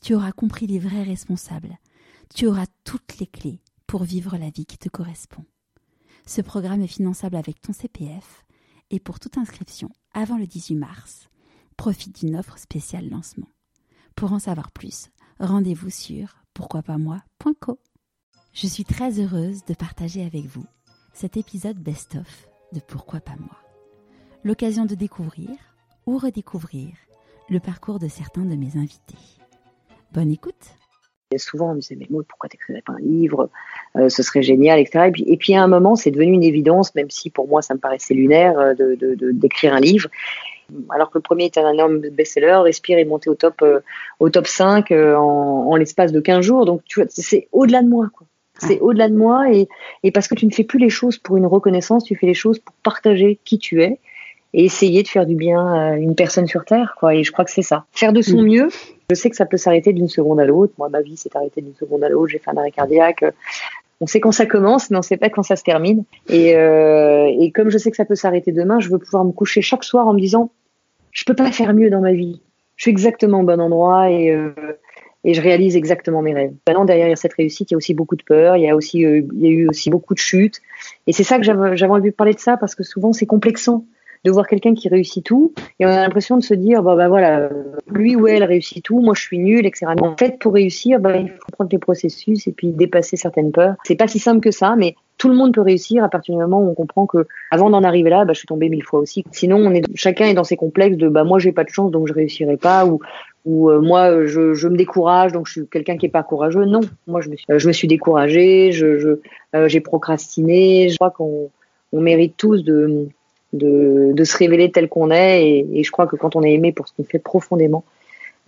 tu auras compris les vrais responsables, tu auras toutes les clés pour vivre la vie qui te correspond. Ce programme est finançable avec ton CPF et pour toute inscription avant le 18 mars, profite d'une offre spéciale lancement. Pour en savoir plus, rendez-vous sur pourquoipasmoi.co. Je suis très heureuse de partager avec vous cet épisode best-of de Pourquoi pas moi. L'occasion de découvrir ou redécouvrir le parcours de certains de mes invités. Bonne écoute et souvent, on me disait, mais moi, pourquoi t'écrirais pas un livre? Euh, Ce serait génial, etc. Et puis, et puis, à un moment, c'est devenu une évidence, même si pour moi, ça me paraissait lunaire, euh, de, d'écrire un livre. Alors que le premier était un énorme best-seller, Respire est monté au top, euh, au top 5 en, l'espace de 15 jours. Donc, tu vois, c'est au-delà de moi, quoi. C'est au-delà de moi et, et parce que tu ne fais plus les choses pour une reconnaissance, tu fais les choses pour partager qui tu es et essayer de faire du bien à une personne sur Terre, quoi. Et je crois que c'est ça. Faire de son mm. mieux. Je sais que ça peut s'arrêter d'une seconde à l'autre. Moi, ma vie s'est arrêtée d'une seconde à l'autre. J'ai fait un arrêt cardiaque. On sait quand ça commence, mais on sait pas quand ça se termine. Et, euh, et comme je sais que ça peut s'arrêter demain, je veux pouvoir me coucher chaque soir en me disant, je peux pas faire mieux dans ma vie. Je suis exactement au bon endroit et euh, et je réalise exactement mes rêves. Maintenant, derrière cette réussite, il y a aussi beaucoup de peur, il y a aussi, euh, il y a eu aussi beaucoup de chutes. Et c'est ça que j'avais envie de parler de ça parce que souvent c'est complexant de voir quelqu'un qui réussit tout. Et on a l'impression de se dire bah, bah voilà lui ou elle réussit tout moi je suis nul etc en fait pour réussir bah, il faut prendre les processus et puis dépasser certaines peurs. C'est pas si simple que ça mais tout le monde peut réussir à partir du moment où on comprend que avant d'en arriver là bah, je suis tombée mille fois aussi. Sinon on est chacun est dans ses complexes de bah moi j'ai pas de chance donc je réussirai pas ou ou euh, moi je, je, me décourage donc je suis quelqu'un qui est pas courageux. Non moi je me suis, je me suis découragée je j'ai je, procrastiné. Je crois qu'on on mérite tous de de, se révéler tel qu'on est. Et, je crois que quand on est aimé pour ce qu'on fait profondément,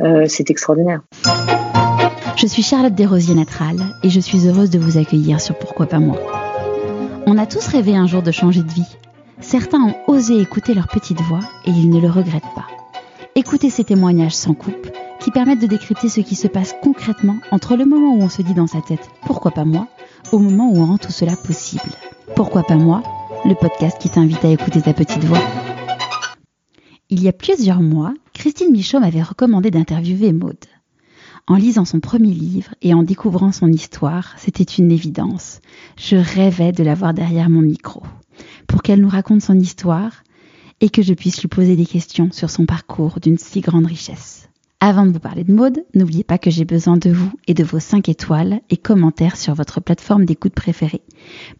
euh, c'est extraordinaire. Je suis Charlotte Desrosiers Natral et je suis heureuse de vous accueillir sur Pourquoi pas moi. On a tous rêvé un jour de changer de vie. Certains ont osé écouter leur petite voix et ils ne le regrettent pas. Écoutez ces témoignages sans coupe qui permettent de décrypter ce qui se passe concrètement entre le moment où on se dit dans sa tête pourquoi pas moi au moment où on rend tout cela possible. Pourquoi pas moi le podcast qui t'invite à écouter ta petite voix. Il y a plusieurs mois, Christine Michaud m'avait recommandé d'interviewer Maude. En lisant son premier livre et en découvrant son histoire, c'était une évidence. Je rêvais de la voir derrière mon micro, pour qu'elle nous raconte son histoire et que je puisse lui poser des questions sur son parcours d'une si grande richesse. Avant de vous parler de mode, n'oubliez pas que j'ai besoin de vous et de vos 5 étoiles et commentaires sur votre plateforme d'écoute préférée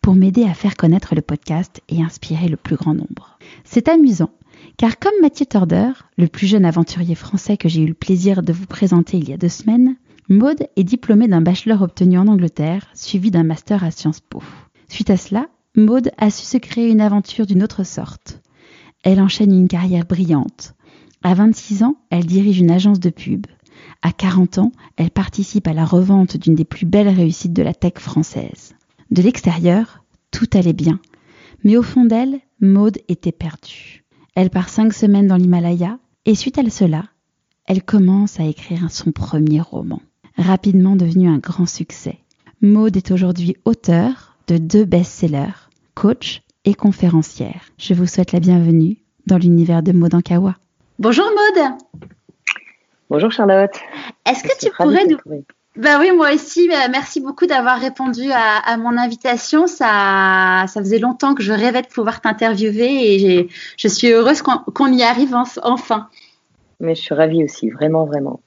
pour m'aider à faire connaître le podcast et inspirer le plus grand nombre. C'est amusant, car comme Mathieu Torder, le plus jeune aventurier français que j'ai eu le plaisir de vous présenter il y a deux semaines, Maude est diplômée d'un bachelor obtenu en Angleterre, suivi d'un master à Sciences Po. Suite à cela, Maude a su se créer une aventure d'une autre sorte. Elle enchaîne une carrière brillante, à 26 ans, elle dirige une agence de pub. À 40 ans, elle participe à la revente d'une des plus belles réussites de la tech française. De l'extérieur, tout allait bien. Mais au fond d'elle, Maude était perdue. Elle part cinq semaines dans l'Himalaya et suite à cela, elle commence à écrire son premier roman, rapidement devenu un grand succès. Maude est aujourd'hui auteure de deux best-sellers, coach et conférencière. Je vous souhaite la bienvenue dans l'univers de Maud Ankawa. Bonjour Maude. Bonjour Charlotte. Est-ce que tu pourrais nous... Ben oui, moi aussi. Bah, merci beaucoup d'avoir répondu à, mon invitation. Ça, ça faisait longtemps que je rêvais de pouvoir t'interviewer et je suis heureuse qu'on y arrive enfin. Mais je suis ravie aussi, vraiment, vraiment.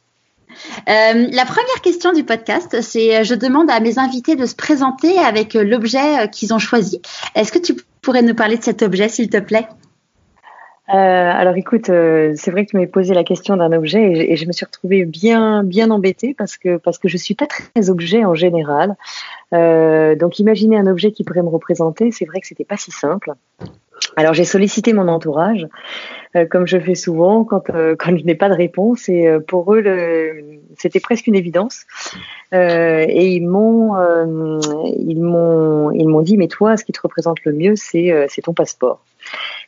Euh, la première question du podcast, c'est je demande à mes invités de se présenter avec l'objet euh, qu'ils ont choisi. Est-ce que tu pourrais nous parler de cet objet, s'il te plaît? Euh, alors écoute, euh, c'est vrai que tu m'as posé la question d'un objet et, je me suis retrouvée bien bien embêtée parce que parce que je suis pas très objet en général. Euh, donc imaginer un objet qui pourrait me représenter, c'est vrai que c'était pas si simple. Alors j'ai sollicité mon entourage, comme je fais souvent quand euh, quand je n'ai pas de réponse. Et pour eux, c'était presque une évidence. et ils m'ont ils m'ont ils m'ont dit mais toi, ce qui te représente le mieux, c'est c'est ton passeport.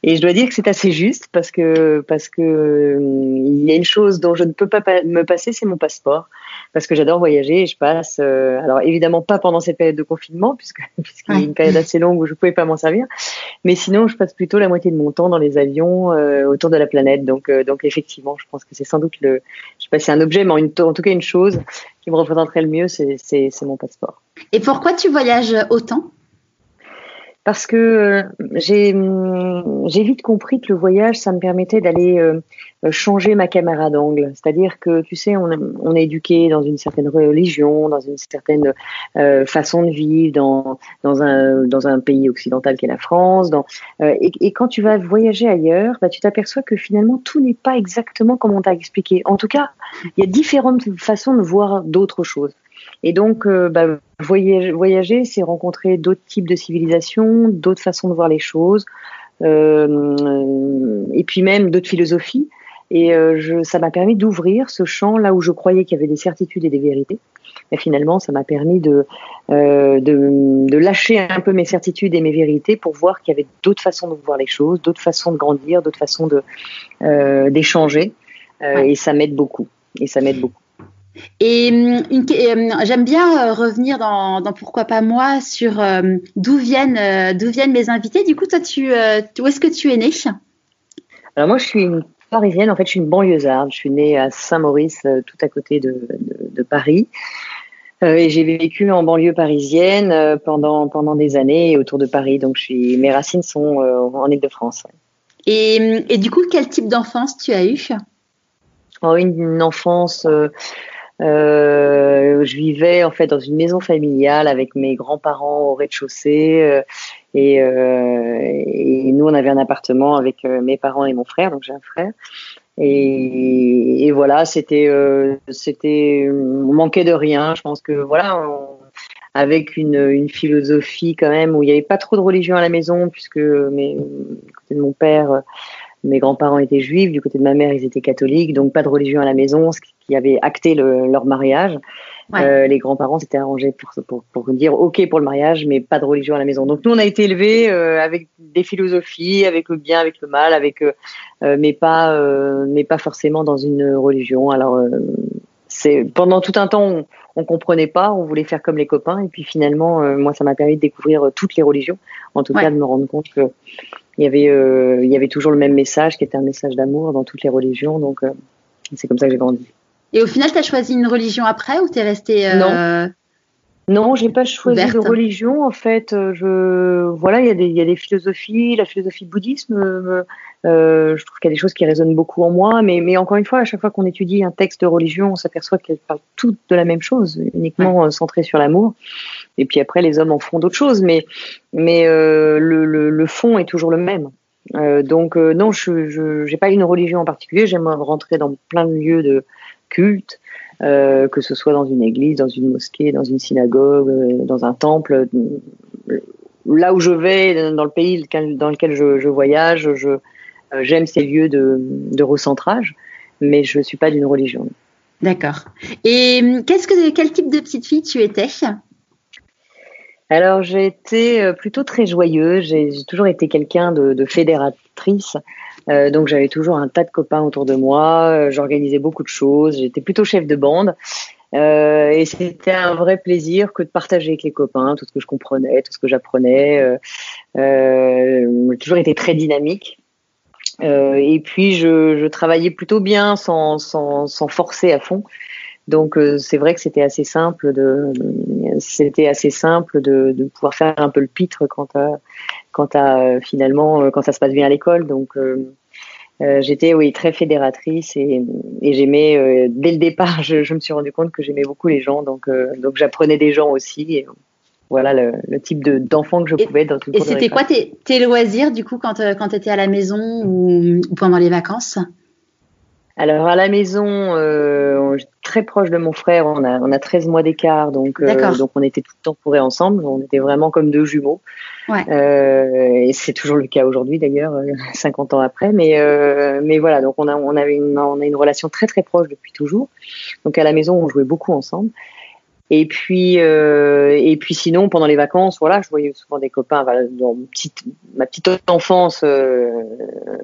Et je dois dire que c'est assez juste parce que parce que il y a une chose dont je ne peux pas me passer, c'est mon passeport parce que j'adore voyager et je passe, euh, alors évidemment pas pendant cette période de confinement, puisque puisqu'il y a une période assez longue où je pouvais pas m'en servir, mais sinon je passe plutôt la moitié de mon temps dans les avions euh, autour de la planète. Donc euh, donc effectivement, je pense que c'est sans doute le, je sais pas si c'est un objet, mais en, tout cas une chose qui me représenterait le mieux, c'est c'est mon passeport. Et pourquoi tu voyages autant? Parce que j'ai j'ai vite compris que le voyage, ça me permettait d'aller euh, changer ma caméra d'angle. C'est-à-dire que, tu sais, on, est éduqué dans une certaine religion, dans une certaine euh, façon de vivre, dans, dans, un, dans un pays occidental qu'est la France. Dans, euh, et, et, quand tu vas voyager ailleurs, bah, tu t'aperçois que finalement, tout n'est pas exactement comme on t'a expliqué. En tout cas, il y a différentes façons de voir d'autres choses. Et donc, bah, voyager, c'est rencontrer d'autres types de civilisations, d'autres façons de voir les choses, euh, et puis même d'autres philosophies. Et euh, je, ça m'a permis d'ouvrir ce champ là où je croyais qu'il y avait des certitudes et des vérités. Mais finalement, ça m'a permis de, euh, de, de, lâcher un peu mes certitudes et mes vérités pour voir qu'il y avait d'autres façons de voir les choses, d'autres façons de grandir, d'autres façons euh, d'échanger. Euh, Et ça m'aide beaucoup. Et ça m'aide beaucoup. Et euh, j'aime bien revenir dans, dans, pourquoi pas moi sur d'où viennent d'où viennent mes invités. Du coup, toi, tu où est-ce que tu es né Alors moi, je suis une parisienne. En fait, je suis une banlieusarde. Je suis née à Saint-Maurice, euh, tout à côté de, de, Paris. Euh, et j'ai vécu en banlieue parisienne euh, pendant pendant des années autour de Paris. Donc, je suis, mes racines sont en Île-de-France. Et, et, du coup, quel type d'enfance tu as eu oh, une, enfance. Je vivais en fait dans une maison familiale avec mes grands-parents au rez-de-chaussée. Et, euh, et, nous, on avait un appartement avec euh, mes parents et mon frère, donc j'ai un frère. Et, et voilà, c'était, euh, c'était, on manquait de rien. Je pense que voilà, avec une, une, philosophie quand même où il n'y avait pas trop de religion à la maison, puisque du côté de mon père, mes grands-parents étaient juifs, du côté de ma mère, ils étaient catholiques, donc pas de religion à la maison, ce qui avait acté le, leur mariage. Euh, les grands-parents s'étaient arrangés pour, pour, pour, dire OK pour le mariage, mais pas de religion à la maison. Donc nous, on a été élevés euh, avec des philosophies, avec le bien, avec le mal, avec euh, mais pas mais pas forcément dans une religion. Alors c'est pendant tout un temps, on, on, comprenait pas, on voulait faire comme les copains, et puis finalement, moi, ça m'a permis de découvrir toutes les religions. En tout cas, de me rendre compte que il y avait il y avait toujours le même message, qui était un message d'amour dans toutes les religions. Donc c'est comme ça que j'ai grandi. Et au final, tu as choisi une religion après ou tu es resté. Euh... Non. Non, j'ai pas choisi de religion. En fait, euh, je voilà, il y, a des, il y a des philosophies, la philosophie bouddhisme. Euh, euh, je trouve qu'il y a des choses qui résonnent beaucoup en moi, mais, mais encore une fois, à chaque fois qu'on étudie un texte de religion, on s'aperçoit qu'elles parlent toutes de la même chose, uniquement ouais. centrées sur l'amour. Et puis après, les hommes en font d'autres choses, mais mais le, le, le, fond est toujours le même. donc non, je n'ai pas une religion en particulier. J'aime rentrer dans plein de lieux de culte, euh, que ce soit dans une église, dans une mosquée, dans une synagogue, euh, dans un temple. Là où je vais, dans le pays dans lequel je, je voyage, je, euh, j'aime ces lieux de, de, recentrage, mais je ne suis pas d'une religion. D'accord. Et qu'est-ce que, quel type de petite fille tu étais? Alors j'ai été plutôt très joyeuse, j'ai toujours été quelqu'un de, de fédératrice, euh, donc j'avais toujours un tas de copains autour de moi, euh, j'organisais beaucoup de choses, j'étais plutôt chef de bande. Euh, et c'était un vrai plaisir que de partager avec les copains tout ce que je comprenais, tout ce que j'apprenais. Euh, euh, toujours été très dynamique. Euh, et puis je, je, travaillais plutôt bien sans, sans, sans forcer à fond. Donc c'est vrai que c'était assez simple de c'était assez simple de, de, pouvoir faire un peu le pitre quand quand à finalement quand ça se passe bien à l'école. Donc euh, j'étais oui très fédératrice et, et j'aimais euh, dès le départ je, je, me suis rendu compte que j'aimais beaucoup les gens. Donc euh, donc j'apprenais des gens aussi. Et voilà le, le type de d'enfant que je pouvais dans tout Et c'était quoi tes, tes, loisirs du coup quand quand tu étais à la maison ou, ou pendant les vacances? Alors à la maison, euh, très proche de mon frère, on a, on a 13 mois d'écart, donc, euh, donc on était tout le temps pourrés ensemble, on était vraiment comme deux jumeaux. Ouais. Euh, et c'est toujours le cas aujourd'hui d'ailleurs, 50 ans après. Mais, mais voilà, donc on a, on, avait une, on a une relation très très proche depuis toujours. Donc à la maison, on jouait beaucoup ensemble. Et puis, euh, et puis sinon, pendant les vacances, voilà, je voyais souvent des copains. dans petite, ma petite enfance, euh,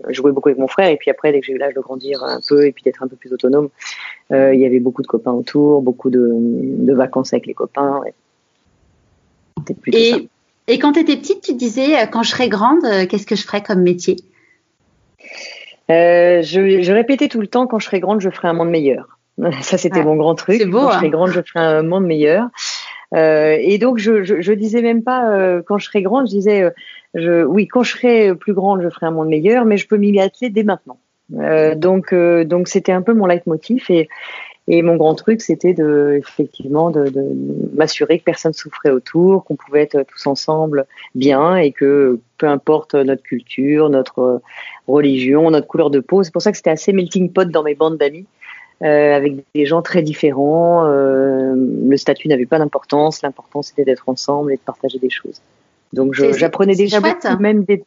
je jouais beaucoup avec mon frère. Et puis après, dès que j'ai eu l'âge de grandir un peu et puis d'être un peu plus autonome, euh, il y avait beaucoup de copains autour, beaucoup de, de vacances avec les copains. Et, et, quand tu étais petite, tu disais, euh, quand je serai grande, euh, qu'est-ce que je ferais comme métier? Je, je répétais tout le temps, quand je serai grande, je ferai un monde meilleur. Ça, c'était mon grand truc. Beau, quand je serai hein. grande, je ferai un monde meilleur. Euh, et donc, je, je, je, disais même pas euh, quand je serai grande, je disais, euh, je, oui, quand je serai plus grande, je ferai un monde meilleur, mais je peux m'y atteler dès maintenant. Euh, donc, donc c'était un peu mon leitmotiv et, et mon grand truc, c'était de, effectivement, de, de m'assurer que personne souffrait autour, qu'on pouvait être tous ensemble bien et que peu importe notre culture, notre religion, notre couleur de peau, c'est pour ça que c'était assez melting pot dans mes bandes d'amis. Euh, avec des gens très différents. Euh, le statut n'avait pas d'importance. L'important, c'était d'être ensemble et de partager des choses. Donc, j'apprenais déjà beaucoup, même des,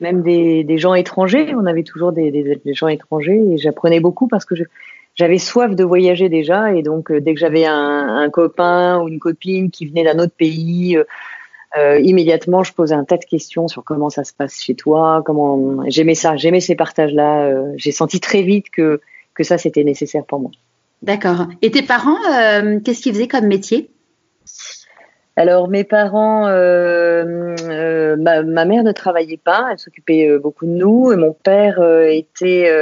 même des, des, gens étrangers. On avait toujours des, des, des gens étrangers et j'apprenais beaucoup parce que j'avais soif de voyager déjà. Et donc, euh, dès que j'avais un, un, copain ou une copine qui venait d'un autre pays, euh, immédiatement, je posais un tas de questions sur comment ça se passe chez toi, comment j'aimais ça, j'aimais ces partages-là. J'ai senti très vite que que ça, c'était nécessaire pour moi. D'accord. Et tes parents, euh, qu'est-ce qu'ils faisaient comme métier? Alors mes parents, euh, euh, ma, mère ne travaillait pas, elle s'occupait beaucoup de nous, et mon père était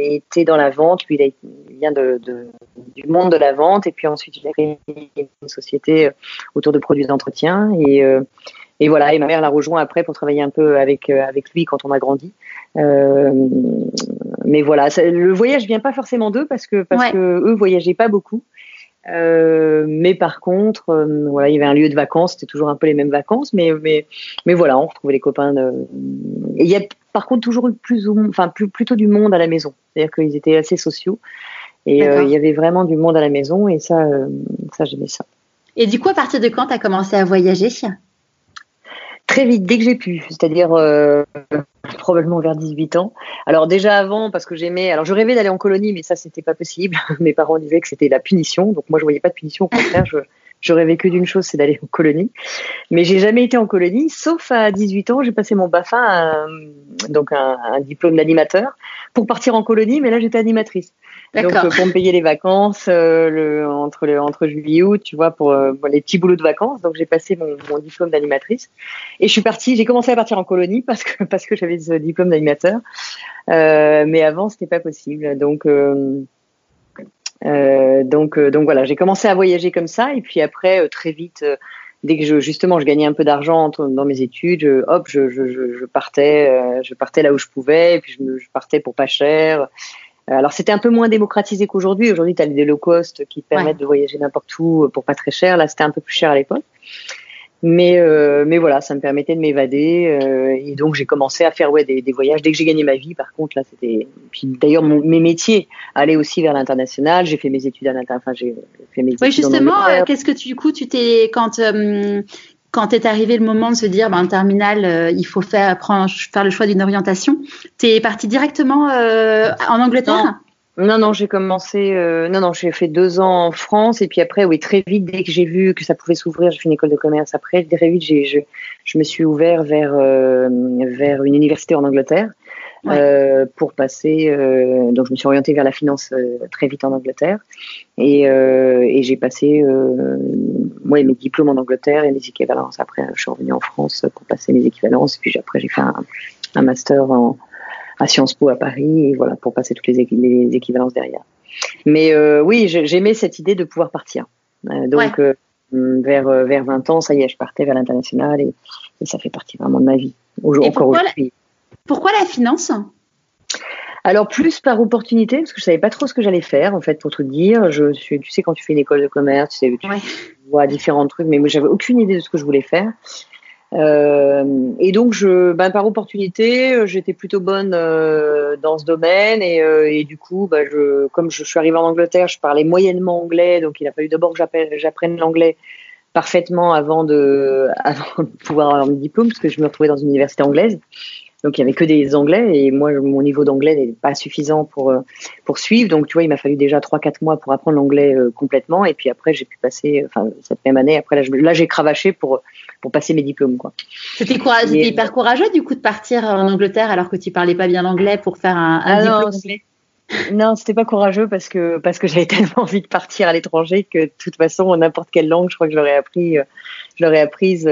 était dans la vente. Lui, il, vient de, du monde de la vente, et puis ensuite il a créé une société autour de produits d'entretien, et et voilà. Et ma mère l'a rejoint après pour travailler un peu avec avec lui quand on a grandi. Mais voilà, le voyage vient pas forcément d'eux parce que parce que eux voyageaient pas beaucoup. Euh, mais par contre, euh, voilà, il y avait un lieu de vacances, c'était toujours un peu les mêmes vacances, mais mais mais voilà, on retrouvait les copains. De... Et il y a par contre toujours plus ou enfin plus, plutôt du monde à la maison, c'est-à-dire qu'ils étaient assez sociaux et euh, il y avait vraiment du monde à la maison et ça ça j'aimais ça. Et du coup, à partir de quand tu as commencé à voyager? Très vite, dès que j'ai pu, c'est-à-dire probablement vers 18 ans. Alors déjà avant, parce que j'aimais, alors je rêvais d'aller en colonie, mais ça c'était pas possible. Mes parents disaient que c'était la punition, donc moi je voyais pas de punition. Au contraire, je, je rêvais que d'une chose, c'est d'aller en colonie. Mais j'ai jamais été en colonie, sauf à 18 ans, j'ai passé mon BAFA, donc un, un diplôme d'animateur, pour partir en colonie, mais là j'étais animatrice. Donc euh, pour me payer les vacances euh, le, entre le, entre juillet et août, tu vois, pour, euh, les petits boulots de vacances. Donc j'ai passé mon, mon diplôme d'animatrice et je suis partie. J'ai commencé à partir en colonie parce que parce que j'avais ce diplôme d'animateur, mais avant c'était pas possible. Donc donc donc voilà, j'ai commencé à voyager comme ça et puis après très vite dès que je, justement je gagnais un peu d'argent dans mes études, je, hop, je, je, je partais, je partais là où je pouvais, et puis je, je partais pour pas cher. Alors c'était un peu moins démocratisé qu'aujourd'hui. Aujourd'hui, tu as des low cost qui te permettent de voyager n'importe où pour pas très cher. Là, c'était un peu plus cher à l'époque. Mais, euh, mais voilà, ça me permettait de m'évader. Euh, et donc, j'ai commencé à faire ouais, des, des voyages dès que j'ai gagné ma vie. Par contre, là, c'était. Puis d'ailleurs, mes métiers allaient aussi vers l'international. J'ai fait mes études à l'international. Enfin, j'ai fait mes oui, justement, euh, qu'est-ce que tu, du coup, tu t'es. Quand, euh, quand est arrivé le moment de se dire, ben, terminal, euh, il faut faire, prendre, faire le choix d'une orientation, tu es parti directement euh, en Angleterre? Non. Non, j'ai commencé. Euh, non, non, j'ai fait deux ans en France et puis après, oui, très vite, dès que j'ai vu que ça pouvait s'ouvrir, j'ai fait une école de commerce. Après, très vite, je, je me suis ouvert vers vers une université en Angleterre. Euh, pour passer. Euh, donc, je me suis orientée vers la finance euh, très vite en Angleterre et, et j'ai passé moi mes diplômes en Angleterre et mes équivalences. Après, je suis revenue en France pour passer mes équivalences. Et puis après, j'ai fait un, un master en, à Sciences Po à Paris et voilà pour passer toutes les, les équivalences derrière. Mais oui, j'aimais cette idée de pouvoir partir. donc vers vers 20 ans, ça y est, je partais vers l'international et, et, ça fait partie vraiment de ma vie. Encore aujourd'hui. Pourquoi la finance? Alors plus par opportunité parce que je savais pas trop ce que j'allais faire en fait pour te dire. Je suis, tu sais quand tu fais une école de commerce, tu sais, tu vois différents trucs, mais moi j'avais aucune idée de ce que je voulais faire. Euh, et donc, je, ben, par opportunité, j'étais plutôt bonne euh, dans ce domaine. Et, euh, et du coup, ben, je, comme je, suis arrivée en Angleterre, je parlais moyennement anglais. Donc, il a fallu d'abord que j'apprenne l'anglais parfaitement avant de, avant de pouvoir avoir mon diplôme, parce que je me retrouvais dans une université anglaise. Donc il y avait que des Anglais et moi mon niveau d'anglais n'est pas suffisant pour euh, pour suivre. Donc tu vois, il m'a fallu déjà 3 4 mois pour apprendre l'anglais euh, complètement et puis après j'ai pu passer enfin cette même année après là j'ai cravaché pour pour passer mes diplômes quoi. C'était hyper courageux du coup de partir en Angleterre alors que tu parlais pas bien l'anglais pour faire un, un ah diplôme anglais? Non, c'était pas courageux parce que parce que j'avais tellement envie de partir à l'étranger que de toute façon n'importe quelle langue, je crois que je l'aurais appris, euh, je l'aurais apprise.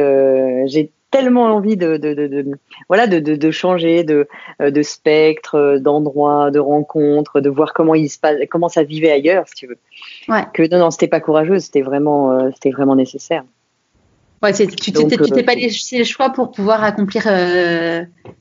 j'ai tellement envie de, de, de, voilà de, de, changer de, euh, de spectre, d'endroits, de rencontres, de voir comment il se passe, comment ça vivait ailleurs, si tu veux. Ouais. Que non, non, c'était pas courageux, c'était vraiment, euh, c'était vraiment nécessaire. Ouais, tu t'es euh, pas laissé le choix pour pouvoir accomplir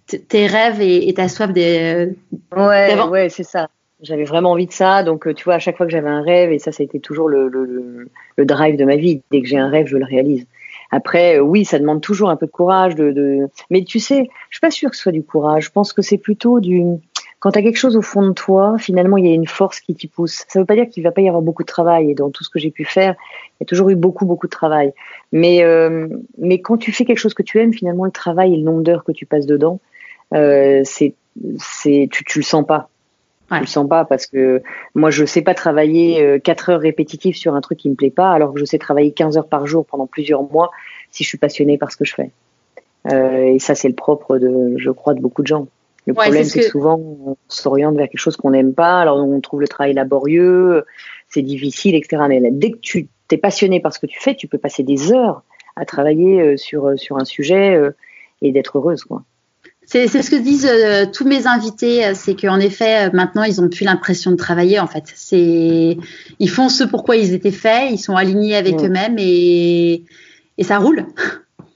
tes rêves et, ta soif des. ouais, ouais, c'est ça. J'avais vraiment envie de ça, donc tu vois, à chaque fois que j'avais un rêve, et ça, ça a été toujours le, le, le drive de ma vie. Dès que j'ai un rêve, je le réalise. Après, euh, oui, ça demande toujours un peu de courage. De, Mais tu sais, je suis pas sûre que ce soit du courage. Je pense que c'est plutôt du. Quand tu as quelque chose au fond de toi, finalement, il y a une force qui t'y pousse. Ça ne veut pas dire qu'il va pas y avoir beaucoup de travail. Et dans tout ce que j'ai pu faire, il y a toujours eu beaucoup, beaucoup de travail. Mais, euh, mais quand tu fais quelque chose que tu aimes, finalement, le travail et le nombre d'heures que tu passes dedans, euh, c'est, c'est, tu, tu le sens pas. Ouais. Je le sens pas parce que moi je sais pas travailler 4 euh, heures répétitives sur un truc qui me plaît pas alors que je sais travailler 15 heures par jour pendant plusieurs mois si je suis passionnée par ce que je fais. Euh, et ça c'est le propre de je crois de beaucoup de gens. Le problème c'est que... souvent on s'oriente vers quelque chose qu'on n'aime pas alors on trouve le travail laborieux, c'est difficile etc. Mais dès que tu t'es passionné par ce que tu fais, tu peux passer des heures à travailler euh, sur euh, sur un sujet et d'être heureuse quoi. C'est ce que disent euh, tous mes invités, euh, c'est qu'en effet, euh, maintenant, ils ont plus l'impression de travailler. En fait, ils font ce pourquoi ils étaient faits, ils sont alignés avec mm. eux-mêmes et, et ça roule.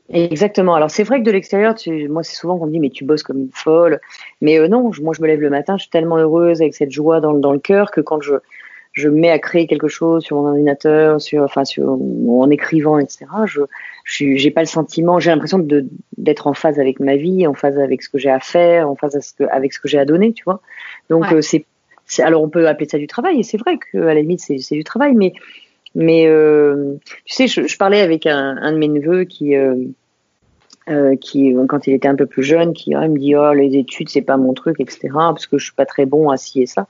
Exactement. Alors c'est vrai que de l'extérieur, moi c'est souvent qu'on me dit mais tu bosses comme une folle. Mais non, moi je me lève le matin, je suis tellement heureuse avec cette joie dans, dans le cœur que quand je je me mets à créer quelque chose sur mon ordinateur, sur, enfin, sur, en écrivant, etc. Je j'ai pas le sentiment, j'ai l'impression de, d'être en phase avec ma vie, en phase avec ce que j'ai à faire, en phase avec ce que, j'ai à donner, tu vois. Donc, euh, c'est, alors on peut appeler ça du travail, et c'est vrai qu'à la limite, c'est, du travail, mais, mais, euh, tu sais, je, je, parlais avec un, un de mes neveux qui, euh, euh qui, quand il était un peu plus jeune, qui ah, me dit oh les études c'est pas mon truc, etc. Parce que je suis pas très bon à ci et ça.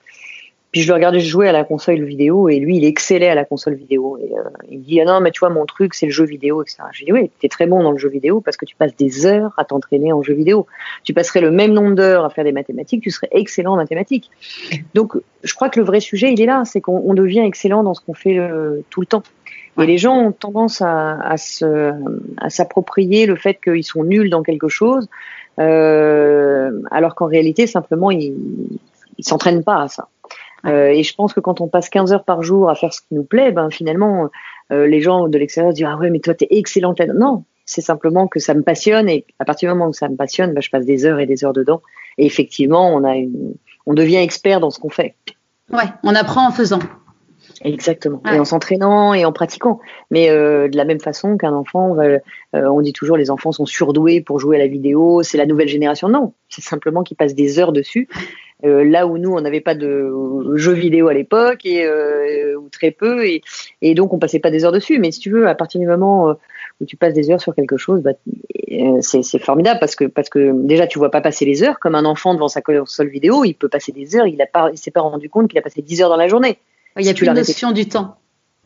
Puis je le regardais jouer à la console vidéo et lui, il excellait à la console vidéo. Et euh, il me dit ah non mais tu vois mon truc c'est le jeu vidéo etc. J'ai dit oui t'es très bon dans le jeu vidéo parce que tu passes des heures à t'entraîner en jeu vidéo. Tu passerais le même nombre d'heures à faire des mathématiques, tu serais excellent en mathématiques. Donc je crois que le vrai sujet il est là, c'est qu'on devient excellent dans ce qu'on fait euh, tout le temps. Et les gens ont tendance à, à s'approprier le fait qu'ils sont nuls dans quelque chose, euh, alors qu'en réalité simplement ils, ils s'entraînent pas à ça. Euh, et je pense que quand on passe 15 heures par jour à faire ce qui nous plaît, ben finalement, euh, les gens de l'extérieur disent ah ouais mais toi t'es excellente. Non, c'est simplement que ça me passionne et à partir du moment où ça me passionne, ben, je passe des heures et des heures dedans. Et effectivement, on a une, on devient expert dans ce qu'on fait. Ouais, on apprend en faisant. Exactement. Et en s'entraînant et en pratiquant. Mais euh, de la même façon qu'un enfant, va, euh, on dit toujours les enfants sont surdoués pour jouer à la vidéo, c'est la nouvelle génération. Non, c'est simplement qu'ils passent des heures dessus euh, là où nous on n'avait pas de jeux vidéo à l'époque et euh, ou très peu. Et, et, donc on passait pas des heures dessus. Mais si tu veux à partir du moment euh, où tu passes des heures sur quelque chose bah, c'est formidable parce que parce que déjà tu vois pas passer les heures comme un enfant devant sa console vidéo. Il peut passer des heures. Il il s'est pas rendu compte qu'il a passé 10 heures dans la journée. Il y a plus la notion du temps.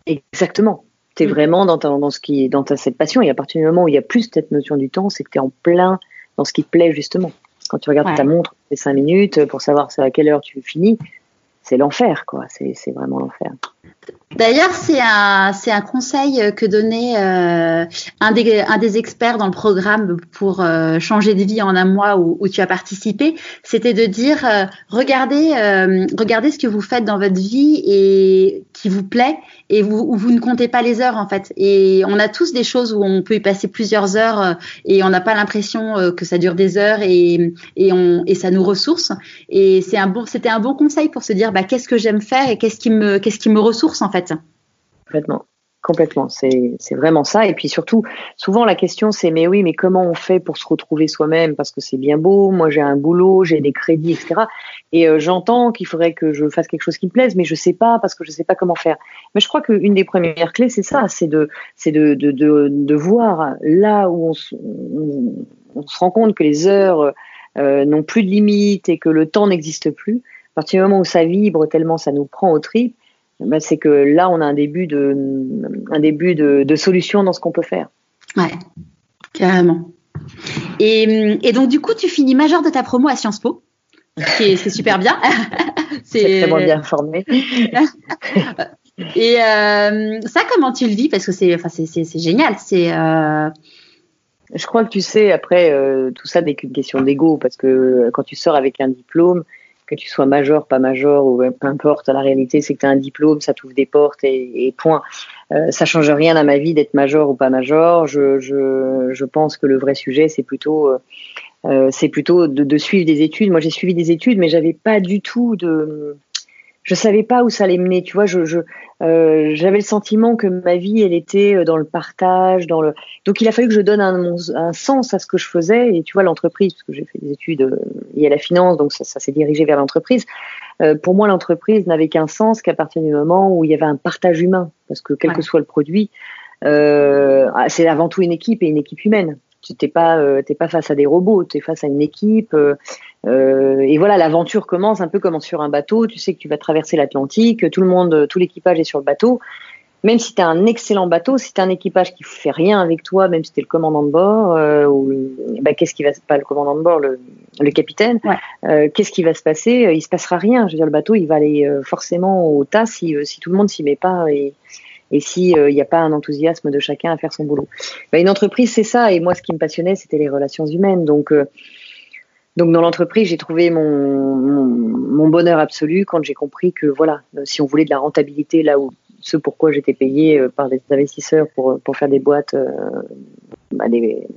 Exactement. Tu es mm. vraiment dans, ta, dans ce qui dans ta, cette passion. Et à partir du moment où il y a plus cette notion du temps c'est que tu es en plein dans ce qui te plaît justement quand tu regardes ta montre, c'est cinq minutes pour savoir à quelle heure tu finis. C'est l'enfer, quoi. C'est vraiment l'enfer. D'ailleurs, c'est un, conseil que donnait euh, un, des, experts dans le programme pour euh, changer de vie en un mois où, où tu as participé. C'était de dire euh, regardez, regardez ce que vous faites dans votre vie et qui vous plaît et vous, vous ne comptez pas les heures en fait. Et on a tous des choses où on peut y passer plusieurs heures et on n'a pas l'impression que ça dure des heures et, et, ça nous ressource. Et c'est un c'était un bon conseil pour se dire bah, qu'est-ce que j'aime faire et qu'est-ce qui me, qu'est-ce qui me ressource en fait. Complètement. Complètement, c'est vraiment ça. Et puis surtout, souvent la question c'est mais oui, mais comment on fait pour se retrouver soi-même? Parce que c'est bien beau, moi j'ai un boulot, j'ai des crédits, etc. Et euh, j'entends qu'il faudrait que je fasse quelque chose qui me plaise, mais je sais pas parce que je sais pas comment faire. Mais je crois qu'une des premières clés c'est ça, c'est de, voir là où on, se, rend compte que les heures euh, n'ont plus de limite et que le temps n'existe plus. À partir du moment où ça vibre tellement ça nous prend au trip, bah, c'est que là, on a un début de, un début de, solution dans ce qu'on peut faire. Ouais, carrément. Et, donc, du coup, tu finis major de ta promo à Sciences Po, c'est super bien. c'est très bien formé. Et euh, ça, comment tu le vis? Parce que c'est, enfin, génial. C'est. Euh, Je crois que tu sais, après, euh, tout ça n'est qu'une question d'ego, parce que quand tu sors avec un diplôme, que tu sois major, pas major, ou peu importe, la réalité, c'est que tu as un diplôme, ça t'ouvre des portes et, point. Euh, ça change rien à ma vie d'être major ou pas major. Je, pense que le vrai sujet, c'est plutôt, euh, euh c'est plutôt de, de, suivre des études. Moi, j'ai suivi des études, mais j'avais pas du tout de, je savais pas où ça allait mener. Tu vois, je, je euh, j'avais le sentiment que ma vie, elle était euh, dans le partage, dans le. Donc, il a fallu que je donne un, un sens à ce que je faisais. Et tu vois, l'entreprise, parce que j'ai fait des études euh, liées à la finance, donc ça, ça s'est dirigé vers l'entreprise. Euh, pour moi, l'entreprise n'avait qu'un sens qu'à partir du moment où il y avait un partage humain, parce que quel que soit le produit, euh, c'est avant tout une équipe et une équipe humaine. Tu n'es pas, euh, pas face à des robots, tu es face à une équipe. Euh, euh, et voilà, l'aventure commence un peu comme sur un bateau. Tu sais que tu vas traverser l'Atlantique, tout le monde, tout l'équipage est sur le bateau. Même si tu as un excellent bateau, si tu as un équipage qui fait rien avec toi, même si tu es le commandant de bord, euh, ou bah, qu'est-ce qui va pas le commandant de bord, le, le capitaine, euh, qu'est-ce qui va se passer Il se passera rien. Je veux dire, le bateau, il va aller euh, forcément au tas si, si tout le monde s'y met pas et, et s'il n'y a pas un enthousiasme de chacun à faire son boulot. Bah, une entreprise, c'est ça. Et moi, ce qui me passionnait, c'était les relations humaines. Donc donc dans l'entreprise, j'ai trouvé mon, mon, bonheur absolu quand j'ai compris que voilà, si on voulait de la rentabilité là où ce pourquoi j'étais payé euh, par des investisseurs pour, pour faire des boîtes, euh, bah des,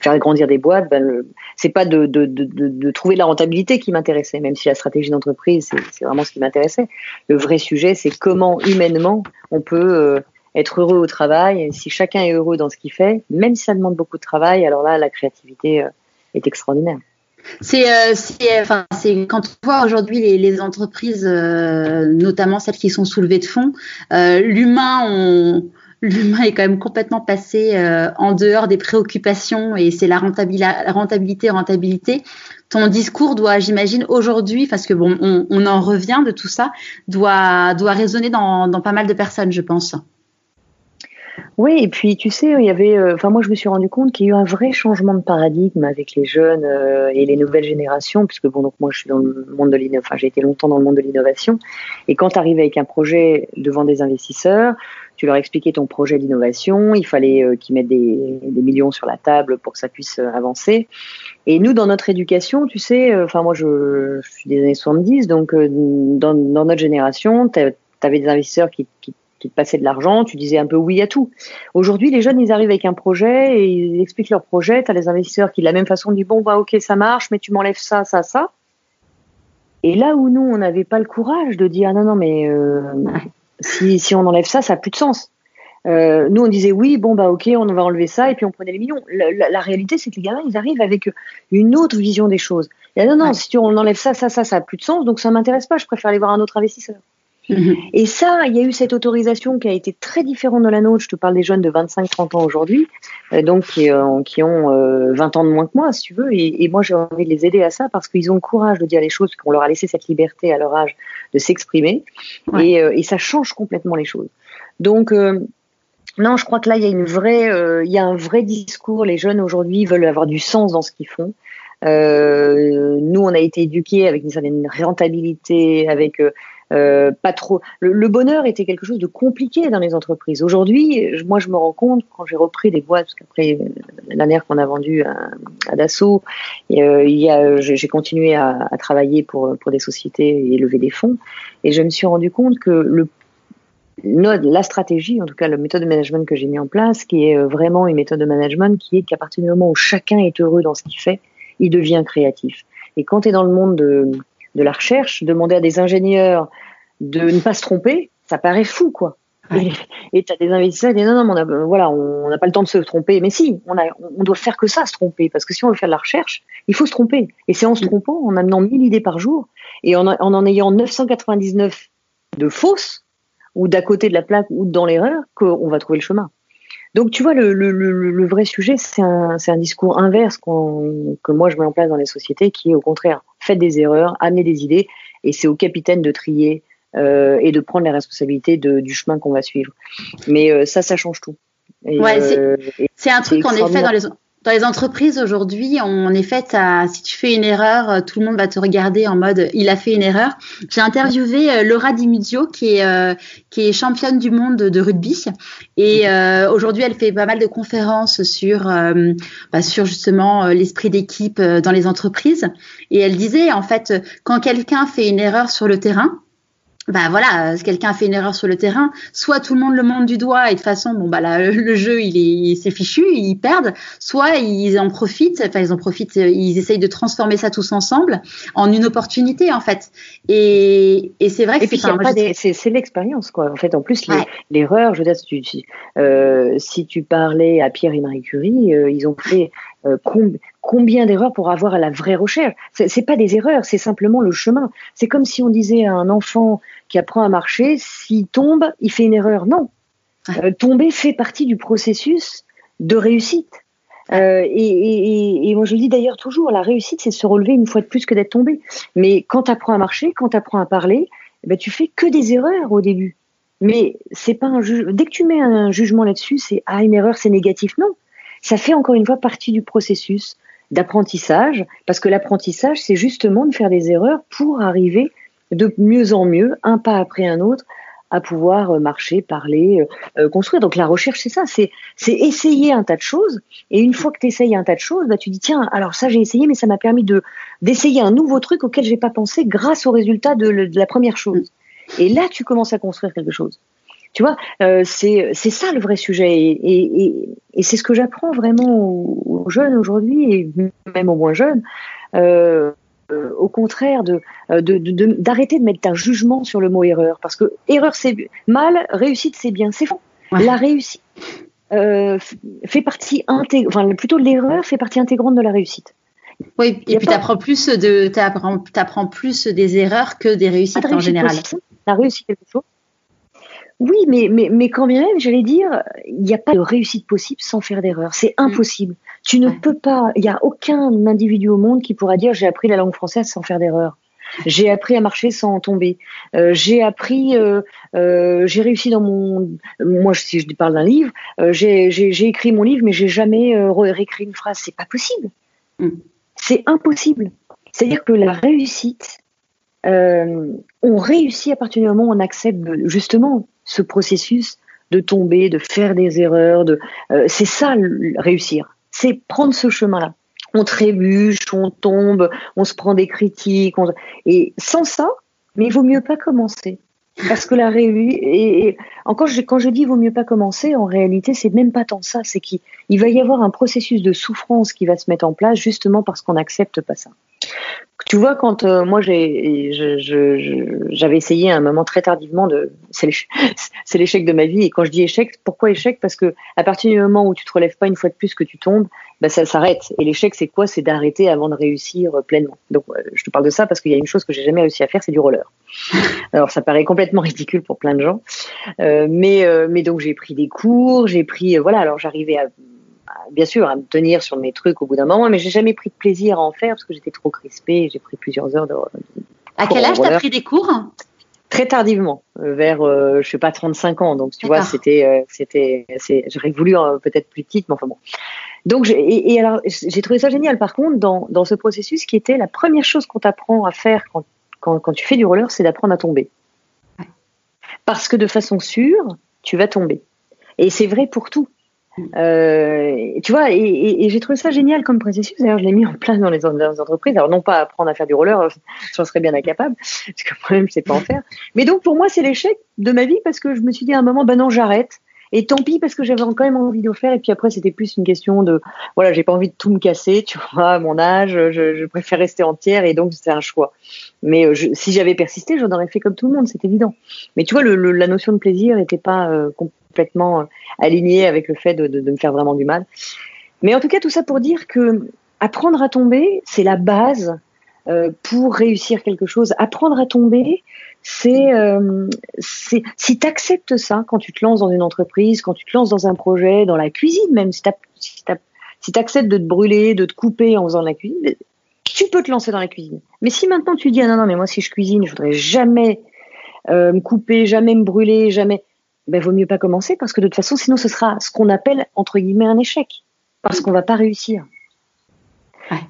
faire grandir des boîtes, ben c'est pas de, de, de, trouver la rentabilité qui m'intéressait, même si la stratégie d'entreprise, c'est vraiment ce qui m'intéressait. Le vrai sujet, c'est comment humainement on peut euh, être heureux au travail. Si chacun est heureux dans ce qu'il fait, même si ça demande beaucoup de travail, alors là, la créativité est extraordinaire. C'est, euh, quand on voit aujourd'hui les, les, entreprises, euh, notamment celles qui sont soulevées de fonds, euh, l'humain, on, l'humain est quand même complètement passé euh, en dehors des préoccupations et c'est la, rentabilité, rentabilité, rentabilité. Ton discours doit, j'imagine, aujourd'hui, parce que bon, on, on, en revient de tout ça, doit, doit résonner dans, dans pas mal de personnes, je pense. Oui, et puis tu sais, il y avait, euh, enfin moi je me suis rendu compte qu'il y a eu un vrai changement de paradigme avec les jeunes euh, et les nouvelles générations, puisque bon donc moi je suis dans le monde de l'innovation, enfin j'ai été longtemps dans le monde de l'innovation, et quand tu arrives avec un projet devant des investisseurs, tu leur expliquais ton projet d'innovation, il fallait euh, qu'ils mettent des, millions sur la table pour que ça puisse avancer. Et nous, dans notre éducation, tu sais, enfin moi je, suis des années 70, donc dans, notre génération, tu avais des investisseurs qui, te passaient de l'argent, tu disais un peu oui à tout. Aujourd'hui, les jeunes, ils arrivent avec un projet et ils expliquent leur projet. Tu as les investisseurs qui, de la même façon, disent bon, bah, ok, ça marche, mais tu m'enlèves ça, ça, ça. Et là où nous, on n'avait pas le courage de dire non, non, mais euh, si, si on enlève ça, ça n'a plus de sens. Euh, nous, on disait oui, bon, bah, ok, on va enlever ça, et puis on prenait les millions. La, la, réalité, c'est que les gamins, ils arrivent avec une autre vision des choses. Et non, non, si tu, on enlève ça, ça, ça, ça n'a plus de sens, donc ça m'intéresse pas, je préfère aller voir un autre investisseur. Mhm. Et ça, il y a eu cette autorisation qui a été très différente de la nôtre. Je te parle des jeunes de 25-30 ans aujourd'hui, euh, donc qui, euh, qui ont 20 euh, ans de moins que moi, si tu veux. Et, et moi, j'ai envie de les aider à ça parce qu'ils ont le courage de dire les choses, qu'on leur a laissé cette liberté à leur âge de s'exprimer. Et, et, ça change complètement les choses. Donc, non, je crois que là, il y a une vraie, il y a un vrai discours. Les jeunes aujourd'hui veulent avoir du sens dans ce qu'ils font. Euh, nous, on a été éduqués avec une certaine rentabilité, avec euh, pas trop. Le, bonheur était quelque chose de compliqué dans les entreprises. Aujourd'hui, moi, je me rends compte quand j'ai repris des boîtes, parce qu'après la dernière qu'on a vendue à, Dassault, euh, j'ai continué à, travailler pour des sociétés et lever des fonds, et je me suis rendu compte que la stratégie, en tout cas la méthode de management que j'ai mis en place, qui est euh, vraiment une méthode de management qui est qu'à partir du moment où chacun est heureux dans ce qu'il fait, il devient créatif. Et quand tu es dans le monde de, de la recherche, demander à des ingénieurs de ne pas se tromper, ça paraît fou, quoi. Et tu as des investisseurs qui disent non, non, on a, voilà, on n'a pas le temps de se tromper. Mais si, on, a, on doit faire que ça, se tromper. Parce que si on veut faire de la recherche, il faut se tromper. Et c'est en se trompant, en amenant 1000 idées par jour, et en en, en ayant 999 de fausses, ou d'à côté de la plaque, ou dans l'erreur, qu'on va trouver le chemin. Donc, tu vois, le, le, le, vrai sujet, c'est un, un, discours inverse que moi je mets en place dans les sociétés, qui est au contraire, faites des erreurs, amenez des idées, et c'est au capitaine de trier euh, et de prendre les responsabilités de, du chemin qu'on va suivre. Mais euh, ça, ça change tout. ouais, euh, c'est un truc qu'on est fait dans les dans les entreprises aujourd'hui, on est fait à si tu fais une erreur, euh, tout le monde va te regarder en mode il a fait une erreur. J'ai interviewé euh, Laura Dimuzio qui est euh, qui est championne du monde de rugby. Et aujourd'hui elle fait pas mal de conférences sur bah, sur justement l'esprit d'équipe dans les entreprises. Et elle disait en fait quand quelqu'un fait une erreur sur le terrain, bah voilà, quelqu'un a fait une erreur sur le terrain, soit tout le monde le monte du doigt et de toute façon, bon bah là, le jeu il est, c'est fichu, ils perdent, soit ils en profitent, enfin ils en profitent, ils essayent de transformer ça tous ensemble en une opportunité en fait. Et, et c'est vrai que c'est, c'est, l'expérience quoi. En fait, en plus l'erreur, je veux dire, si tu, euh, si tu parlais à Pierre et Marie Curie, euh, ils ont fait euh, combien d'erreurs pour avoir la vraie recherche C'est pas des erreurs, c'est simplement le chemin. C'est comme si on disait à un enfant qui apprend à marcher, s'il tombe, il fait une erreur. Non, euh, tomber fait partie du processus de réussite. Euh, et, moi je le dis d'ailleurs toujours, la réussite c'est se relever une fois de plus que d'être tombé. Mais quand tu apprends à marcher, quand tu apprends à parler, eh ben, tu fais que des erreurs au début. Mais c'est pas un Dès que tu mets un jugement là-dessus, c'est ah une erreur c'est négatif. Non, ça fait encore une fois partie du processus d'apprentissage, parce que l'apprentissage, c'est justement de faire des erreurs pour arriver de mieux en mieux, un pas après un autre, à pouvoir euh, marcher, parler, euh, euh, construire. Donc la recherche, c'est ça, c'est c'est essayer un tas de choses. Et une fois que tu essayes un tas de choses, bah, tu dis tiens, alors ça j'ai essayé, mais ça m'a permis de d'essayer un nouveau truc auquel j'ai pas pensé grâce au résultat de, de, la première chose. Et là, tu commences à construire quelque chose. Tu vois, euh, c'est ça le vrai sujet. Et, et, et c'est ce que j'apprends vraiment aux, jeunes aujourd'hui, et même aux moins jeunes. Euh, euh, au contraire, de d'arrêter de, de, mettre un jugement sur le mot erreur. Parce que erreur, c'est mal, réussite, c'est bien. C'est faux. La réussite euh, fait partie intégrante, enfin, plutôt l'erreur fait partie intégrante de la réussite. Oui, et puis tu apprends plus de, apprends, plus des erreurs que des réussites en général. La réussite quelque chose, oui, mais, mais, mais quand bien même, j'allais dire, il n'y a pas de réussite possible sans faire d'erreur. C'est mm. impossible. Tu ne peux pas, il n'y a aucun individu au monde qui pourra dire j'ai appris la langue française sans faire d'erreur. J'ai appris à marcher sans tomber. Euh, j'ai appris, euh, euh, j'ai réussi dans mon, moi si je parle d'un livre, euh, j'ai écrit mon livre, mais j'ai jamais euh, réécrit une phrase. C'est pas possible. Mm. C'est impossible. C'est-à-dire que la réussite, on réussit à partir du moment où on accepte justement ce processus de tomber, de faire des erreurs, de euh, c'est ça réussir, c'est prendre ce chemin-là. On trébuche, on tombe, on se prend des critiques, et sans ça, mais il vaut mieux pas commencer. Parce que la réussite, encore quand je dis il vaut mieux pas commencer, en réalité c'est même pas tant ça, c'est qu'il va y avoir un processus de souffrance qui va se mettre en place justement parce qu'on n'accepte pas ça. Tu vois, quand euh, moi j'ai, j'avais essayé à un moment très tardivement de, c'est l'échec de ma vie. Et quand je dis échec, pourquoi échec? Parce que à partir du moment où tu te relèves pas une fois de plus que tu tombes, bah, ça s'arrête. Et l'échec, c'est quoi? C'est d'arrêter avant de réussir pleinement. Donc, euh, je te parle de ça parce qu'il y a une chose que j'ai jamais réussi à faire, c'est du roller. Alors, ça paraît complètement ridicule pour plein de gens, euh, mais mais donc j'ai pris des cours, j'ai pris voilà. Alors, j'arrivais à bien sûr, à me tenir sur mes trucs au bout d'un moment, mais j'ai jamais pris de plaisir à en faire parce que j'étais trop crispée. J'ai pris plusieurs heures de. à quel âge t'as pris des cours? Très tardivement, euh, vers euh, je sais pas 35 ans. Donc tu vois, c'était euh, c'était j'aurais voulu peut-être plus petite, mais enfin bon. Donc et, et, alors j'ai trouvé ça génial. Par contre, dans, dans ce processus, qui était la première chose qu'on t'apprend à faire quand, quand, quand tu fais du roller, c'est d'apprendre à tomber. Parce que de façon sûre, tu vas tomber. Et c'est vrai pour tout. Euh, tu vois, et, j'ai trouvé ça génial comme processus. D'ailleurs, je l'ai mis en place dans les, entreprises. Alors, non pas apprendre à faire du roller, j'en serais bien incapable, parce que moi-même, je sais pas en faire. Mais donc, pour moi, c'est l'échec de ma vie parce que je me suis dit à un moment, ben non, j'arrête. Et tant pis parce que j'avais quand même envie de le faire. Et puis après, c'était plus une question de, voilà, j'ai pas envie de tout me casser, tu vois, à mon âge, je, je préfère rester entière et donc c'est un choix. Mais euh, si j'avais persisté, j'en aurais fait comme tout le monde, c'est évident. Mais tu vois, le, la notion de plaisir n'était pas euh, complètement euh, alignée avec le fait de, de, de, me faire vraiment du mal. Mais en tout cas, tout ça pour dire que apprendre à tomber, c'est la base pour réussir quelque chose. Apprendre à tomber, c'est euh, si tu acceptes ça quand tu te lances dans une entreprise, quand tu te lances dans un projet, dans la cuisine même, si tu si acceptes de te brûler, de te couper en faisant de la cuisine, tu peux te lancer dans la cuisine. Mais si maintenant tu dis ah non non mais moi si je cuisine, je voudrais jamais euh, me couper, jamais me brûler, jamais, ben vaut mieux pas commencer parce que de toute façon sinon ce sera ce qu'on appelle entre guillemets un échec parce qu'on va pas réussir.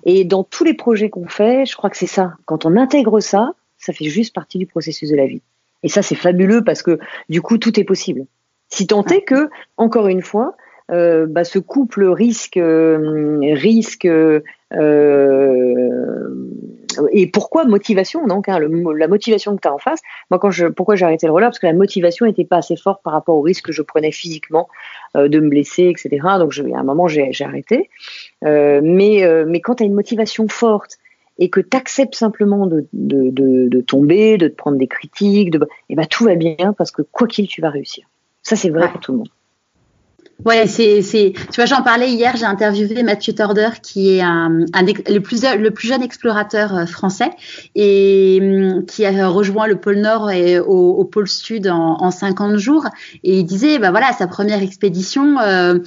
Et dans tous les projets qu'on fait, je crois que c'est ça. Quand on intègre ça, ça fait juste partie du processus de la vie. Et ça, c'est fabuleux parce que du coup, tout est possible. Si tant est que, encore une fois, euh, bah, ce couple risque, euh, risque euh, et pourquoi motivation donc hein, la motivation que tu as en face? Moi quand je pourquoi j'ai arrêté le roller? Parce que la motivation n'était pas assez forte par rapport au risque que je prenais physiquement de me blesser etc donc je, à un moment j'ai arrêté. Mais mais quand tu as une motivation forte et que tu acceptes simplement de, de, de, de, tomber, de te prendre des critiques, de, et eh ben tout va bien parce que quoi qu'il, tu vas réussir. Ça, c'est vrai pour tout le monde. Ouais, c'est, c'est, tu vois, j'en parlais hier, j'ai interviewé Mathieu Torder, qui est un, le, plus, le plus jeune explorateur euh, français et hum, qui a rejoint le pôle Nord et au, pôle Sud en, en, 50 jours. Et il disait, bah voilà, sa première expédition, euh,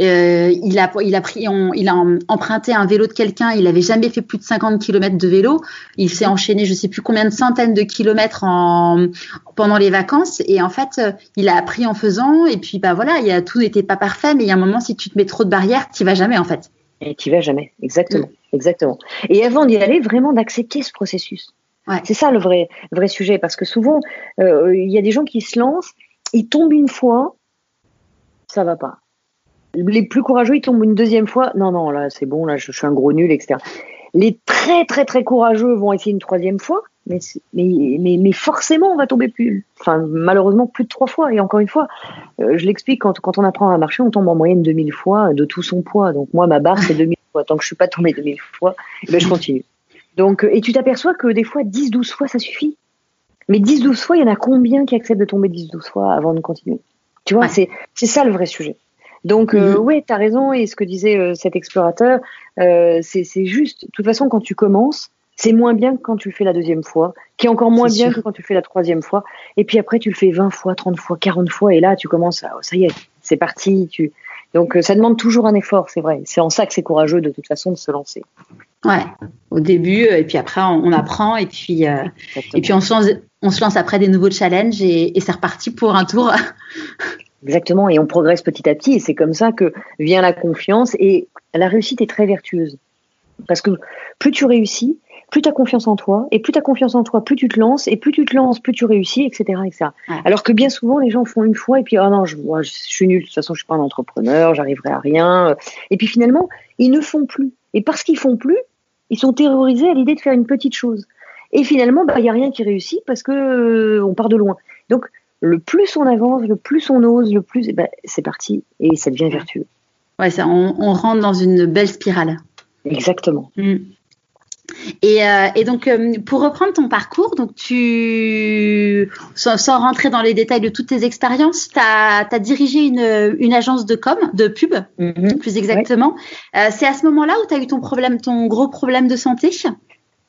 euh, il a, il a pris, il a emprunté un vélo de quelqu'un. Il avait jamais fait plus de 50 km de vélo. Il s'est enchaîné, je sais plus combien de centaines de kilomètres en, pendant les vacances. Et en fait, il a appris en faisant. Et puis, bah voilà, il a, tout n'était pas parfait, mais il y a un moment, si tu te mets trop de barrières, tu vas jamais en fait. Et tu vas jamais, exactement, mm. exactement. Et avant d'y aller, vraiment d'accepter ce processus. Ouais. C'est ça le vrai, vrai sujet, parce que souvent, euh, il y a des gens qui se lancent, ils tombent une fois, ça va pas. Les plus courageux, ils tombent une deuxième fois, non, non, là c'est bon, là je, je suis un gros nul, etc. Les très très très courageux vont essayer une troisième fois, mais, mais, mais, forcément, on va tomber plus, enfin, malheureusement, plus de trois fois. Et encore une fois, euh, je l'explique, quand, quand on apprend à marcher, on tombe en moyenne 2000 fois de tout son poids. Donc, moi, ma barre, c'est 2000 fois. Tant que je suis pas tombée 2000 fois, eh ben, je continue. Donc, euh, et tu t'aperçois que des fois, 10, 12 fois, ça suffit. Mais 10, 12 fois, il y en a combien qui acceptent de tomber 10, 12 fois avant de continuer? Tu vois, c'est, c'est ça le vrai sujet. Donc, euh, mm-hmm. oui, tu as raison. Et ce que disait cet explorateur, c'est, c'est juste. De toute façon, quand tu commences, c'est moins bien que quand tu le fais la deuxième fois, qui est encore moins bien que quand tu le fais la troisième fois. Et puis après, tu le fais 20 fois, 30 fois, 40 fois, et là, tu commences à, oh, ça y est, c'est parti. Tu... Donc, euh, ça demande toujours un effort, c'est vrai. C'est en ça que c'est courageux, de toute façon, de se lancer. Ouais, au début, euh, et puis après, on, apprend, et puis, euh, et puis on, se lance, on se lance après des nouveaux challenges, et, et c'est reparti pour un tour. Exactement, et on progresse petit à petit, et c'est comme ça que vient la confiance, et la réussite est très vertueuse. Parce que plus tu réussis, plus tu as confiance en toi, et plus tu as confiance en toi, plus tu te lances, et plus tu te lances, plus tu réussis, etc. etc. Alors que bien souvent, les gens font une fois, et puis, oh non, je, moi, je, suis nul, de toute façon, je suis pas un entrepreneur, j'arriverai à rien. Et puis finalement, ils ne font plus. Et parce qu'ils font plus, ils sont terrorisés à l'idée de faire une petite chose. Et finalement, bah, il bah, n'y a rien qui réussit parce que euh, on part de loin. Donc, le plus on avance, le plus on ose, le plus, bah, c'est parti, et ça devient vertueux. Ouais, ça, on, on rentre dans une belle spirale. Exactement. Mm. Et, euh, et, donc, euh, pour reprendre ton parcours, donc tu, sans, rentrer dans les détails de toutes tes expériences, tu as, as, dirigé une, une, agence de com, de pub, mm-hmm. plus exactement. Euh, c'est à ce moment-là où tu as eu ton problème, ton gros problème de santé?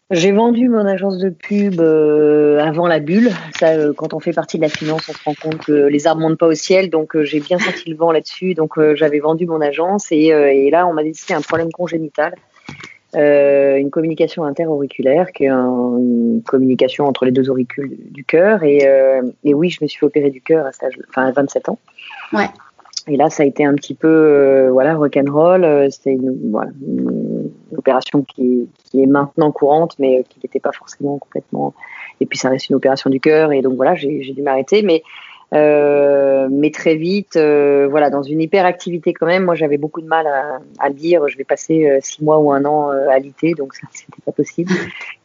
J'ai vendu mon agence de pub avant la bulle. Ça, quand on fait partie de la finance, on se rend compte que les arbres montent pas au ciel. Donc, j'ai bien senti le vent là-dessus. Donc, j'avais vendu mon agence et, et là, on m'a dit que c'était un problème congénital. Euh, une communication interauriculaire, qui est une communication entre les deux auricules du, cœur. Et, euh, et, oui, je me suis fait opérer du cœur à, enfin, à 27 ans. Ouais. Et là, ça a été un petit peu, euh, voilà, rock'n'roll. Euh, c'était une, voilà, une, opération qui, qui, est maintenant courante, mais qui n'était pas forcément complètement. Et puis, ça reste une opération du cœur. Et donc, voilà, j'ai dû m'arrêter. Mais euh, mais très vite, euh, voilà, dans une hyperactivité quand même. Moi, j'avais beaucoup de mal à, à, dire, je vais passer euh, six mois ou un an à l'IT, donc ça, c'était pas possible.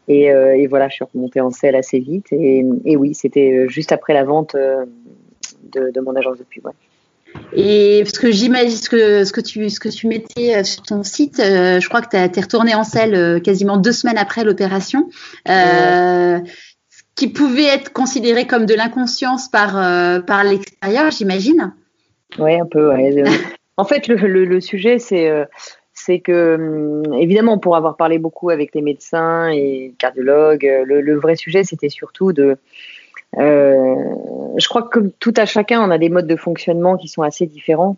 Et, et, voilà, je suis remontée en selle assez vite. Et, et oui, c'était juste après la vente de, de, mon agence de pub. Ouais. Et ce que j'imagine, ce que, ce, que tu, ce que tu mettais sur ton site, je crois que tu es retourné en selle quasiment deux semaines après l'opération. Euh, qui pouvait être considéré comme de l'inconscience par, euh, par l'extérieur, j'imagine. Oui, un peu. Ouais. en fait, le, le, sujet, c'est euh, c'est que, hum, évidemment, pour avoir parlé beaucoup avec les médecins et cardiologues, euh, le, le vrai sujet, c'était surtout de. je crois que comme tout à chacun, on a des modes de fonctionnement qui sont assez différents.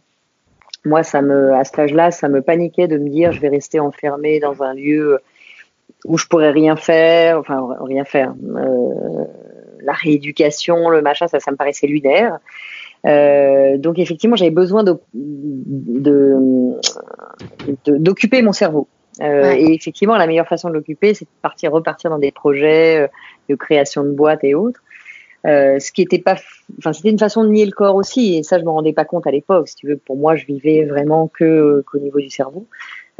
Moi, ça me, à cet âge-là, ça me paniquait de me dire, je vais rester enfermé dans un lieu où je pourrais rien faire, enfin rien faire. Euh, la rééducation, le machin, ça, ça me paraissait lunaire. Euh, donc effectivement, j'avais besoin d'occuper mon cerveau. Euh, Et effectivement, la meilleure façon de l'occuper, c'est de partir, repartir dans des projets de création de boîtes et autres. Euh, ce qui était pas, enfin, c'était une façon de nier le corps aussi, et ça, je me rendais pas compte à l'époque. Si tu veux, pour moi, je vivais vraiment que qu'au niveau du cerveau.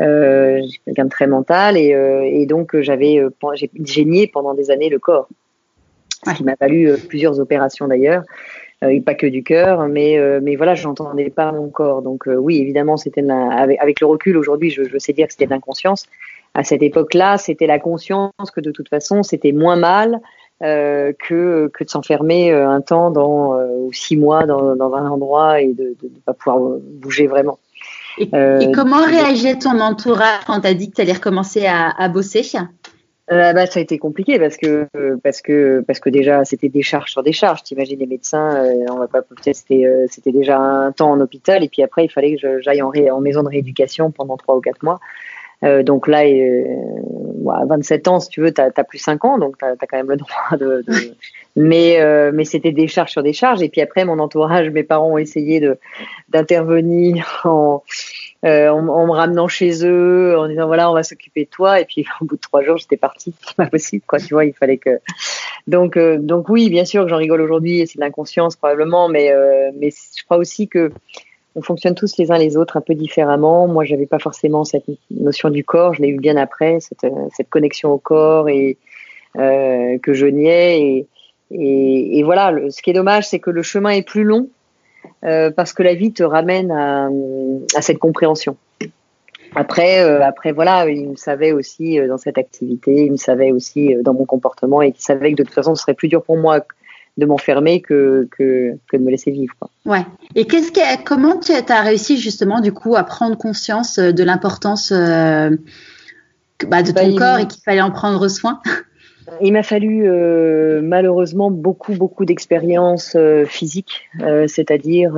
Euh, j'ai quelqu'un de très mental et, euh, et donc euh, j'avais j'ai nié pendant des années le corps, ce qui m'a valu plusieurs opérations d'ailleurs. et pas que du cœur, mais mais voilà, j'entendais pas mon corps. Donc oui, évidemment, c'était avec, avec, le recul aujourd'hui, je, je sais dire que c'était l'inconscience. À cette époque-là, c'était la conscience que de toute façon, c'était moins mal euh, que que de s'enfermer un temps dans ou six mois dans, dans un endroit et de ne pas pouvoir bouger vraiment. Et, euh, comment réagit ton entourage quand tu as dit que tu allais recommencer à, à bosser? Euh, bah, ça a été compliqué parce que parce que parce que déjà c'était des charges sur des charges. T'imagines les médecins, euh, on va pas c'était euh, c'était déjà un temps en hôpital et puis après il fallait que j'aille en, en maison de rééducation pendant trois ou quatre mois. Euh, donc là, à 27 ans, si tu veux, tu as, plus 5 ans, donc tu as, quand même le droit de. de... Mais, euh, mais c'était des charges sur des charges. Et puis après, mon entourage, mes parents ont essayé d'intervenir en, euh, en, en, me ramenant chez eux, en disant voilà, on va s'occuper de toi. Et puis au bout de trois jours, j'étais partie. C'est pas possible, quoi. Tu vois, il fallait que. Donc, euh, donc oui, bien sûr que j'en rigole aujourd'hui, c'est de l'inconscience probablement, mais mais je crois aussi que on fonctionne tous les uns les autres un peu différemment. Moi, j'avais pas forcément cette notion du corps. Je l'ai eu bien après, cette, cette connexion au corps et euh, que je niais. Et, et, voilà, ce qui est dommage, c'est que le chemin est plus long euh, parce que la vie te ramène à, cette compréhension. Après, euh, après voilà, il me savait aussi euh, dans cette activité, il me savait aussi euh, dans mon comportement et il savait que de toute façon, ce serait plus dur pour moi de m'enfermer que, que, que, de me laisser vivre. Quoi. Ouais. Et qu'est-ce que, comment tu as réussi justement du coup à prendre conscience euh, de l'importance euh, bah, de ton bah, corps et qu'il fallait en prendre soin? Il m'a fallu euh, malheureusement beaucoup beaucoup d'expériences euh, physiques, c'est-à-dire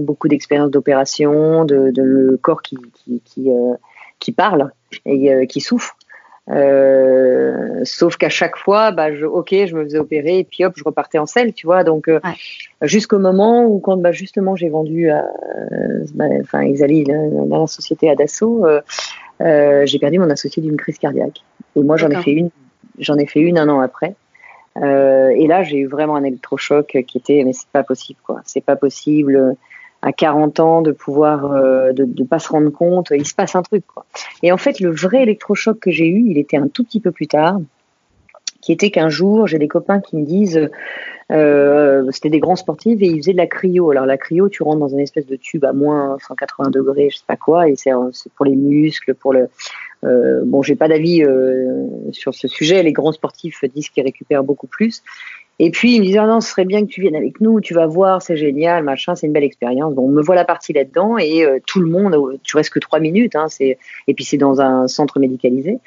beaucoup d'expériences d'opération, de, de, le corps qui qui, qui, qui parle et qui souffre. Euh, sauf qu'à chaque fois, bah, je, ok, je me faisais opérer et puis hop, je repartais en selle, tu vois. Donc euh, ouais. jusqu'au moment où quand bah, justement j'ai vendu, à, bah, enfin Exali, dans la société Adasso, euh, euh, j'ai perdu mon associé d'une crise cardiaque. Et moi j'en ai fait une, j'en ai fait une un an après. Euh, et là j'ai eu vraiment un électrochoc qui était, mais c'est pas possible quoi, c'est pas possible à 40 ans de pouvoir euh, de ne pas se rendre compte, il se passe un truc. Quoi. Et en fait, le vrai électrochoc que j'ai eu, il était un tout petit peu plus tard, qui était qu'un jour, j'ai des copains qui me disent, euh, c'était des grands sportifs et ils faisaient de la cryo. Alors la cryo, tu rentres dans une espèce de tube à moins 180 degrés, je sais pas quoi, et c'est pour les muscles, pour le... Euh, bon, j'ai pas d'avis euh, sur ce sujet. Les grands sportifs disent qu'ils récupèrent beaucoup plus. Et puis, il me disait, ah non, ce serait bien que tu viennes avec nous, tu vas voir, c'est génial, machin, c'est une belle expérience. Bon, on me voit la partie là-dedans et euh, tout le monde, euh, tu restes que trois minutes, hein, c'est, et puis c'est dans un centre médicalisé.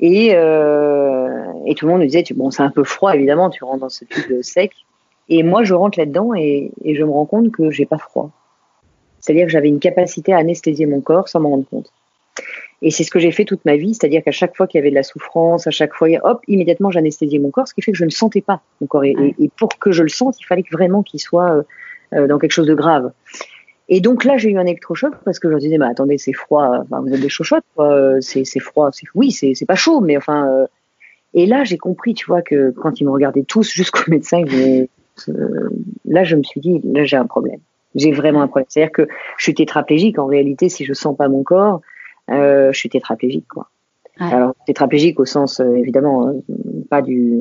Et, euh, et tout le monde me disait, bon, c'est un peu froid, évidemment, tu rentres dans ce tube sec. Et moi, je rentre là-dedans et, et je me rends compte que j'ai pas froid. C'est-à-dire que j'avais une capacité à anesthésier mon corps sans m'en rendre compte. Et c'est ce que j'ai fait toute ma vie, c'est-à-dire qu'à chaque fois qu'il y avait de la souffrance, à chaque fois, hop, immédiatement j'anesthésiais mon corps, ce qui fait que je ne sentais pas mon corps. Et, et pour que je le sente, il fallait vraiment qu'il soit euh, euh, dans quelque chose de grave. Et donc là, j'ai eu un électrochoc parce que je me disais, bah attendez, c'est froid, enfin, vous êtes des chochottes, c'est c'est froid, c'est oui, c'est c'est pas chaud, mais enfin. Euh... Et là, j'ai compris, tu vois, que quand ils me regardaient tous jusqu'au médecin, je, euh, là, je me suis dit, là, j'ai un problème. J'ai vraiment un problème. C'est-à-dire que je suis tétraplégique. En réalité, si je sens pas mon corps, euh, je suis tétraplégique quoi. Ouais. Alors tétraplégique au sens euh, évidemment pas du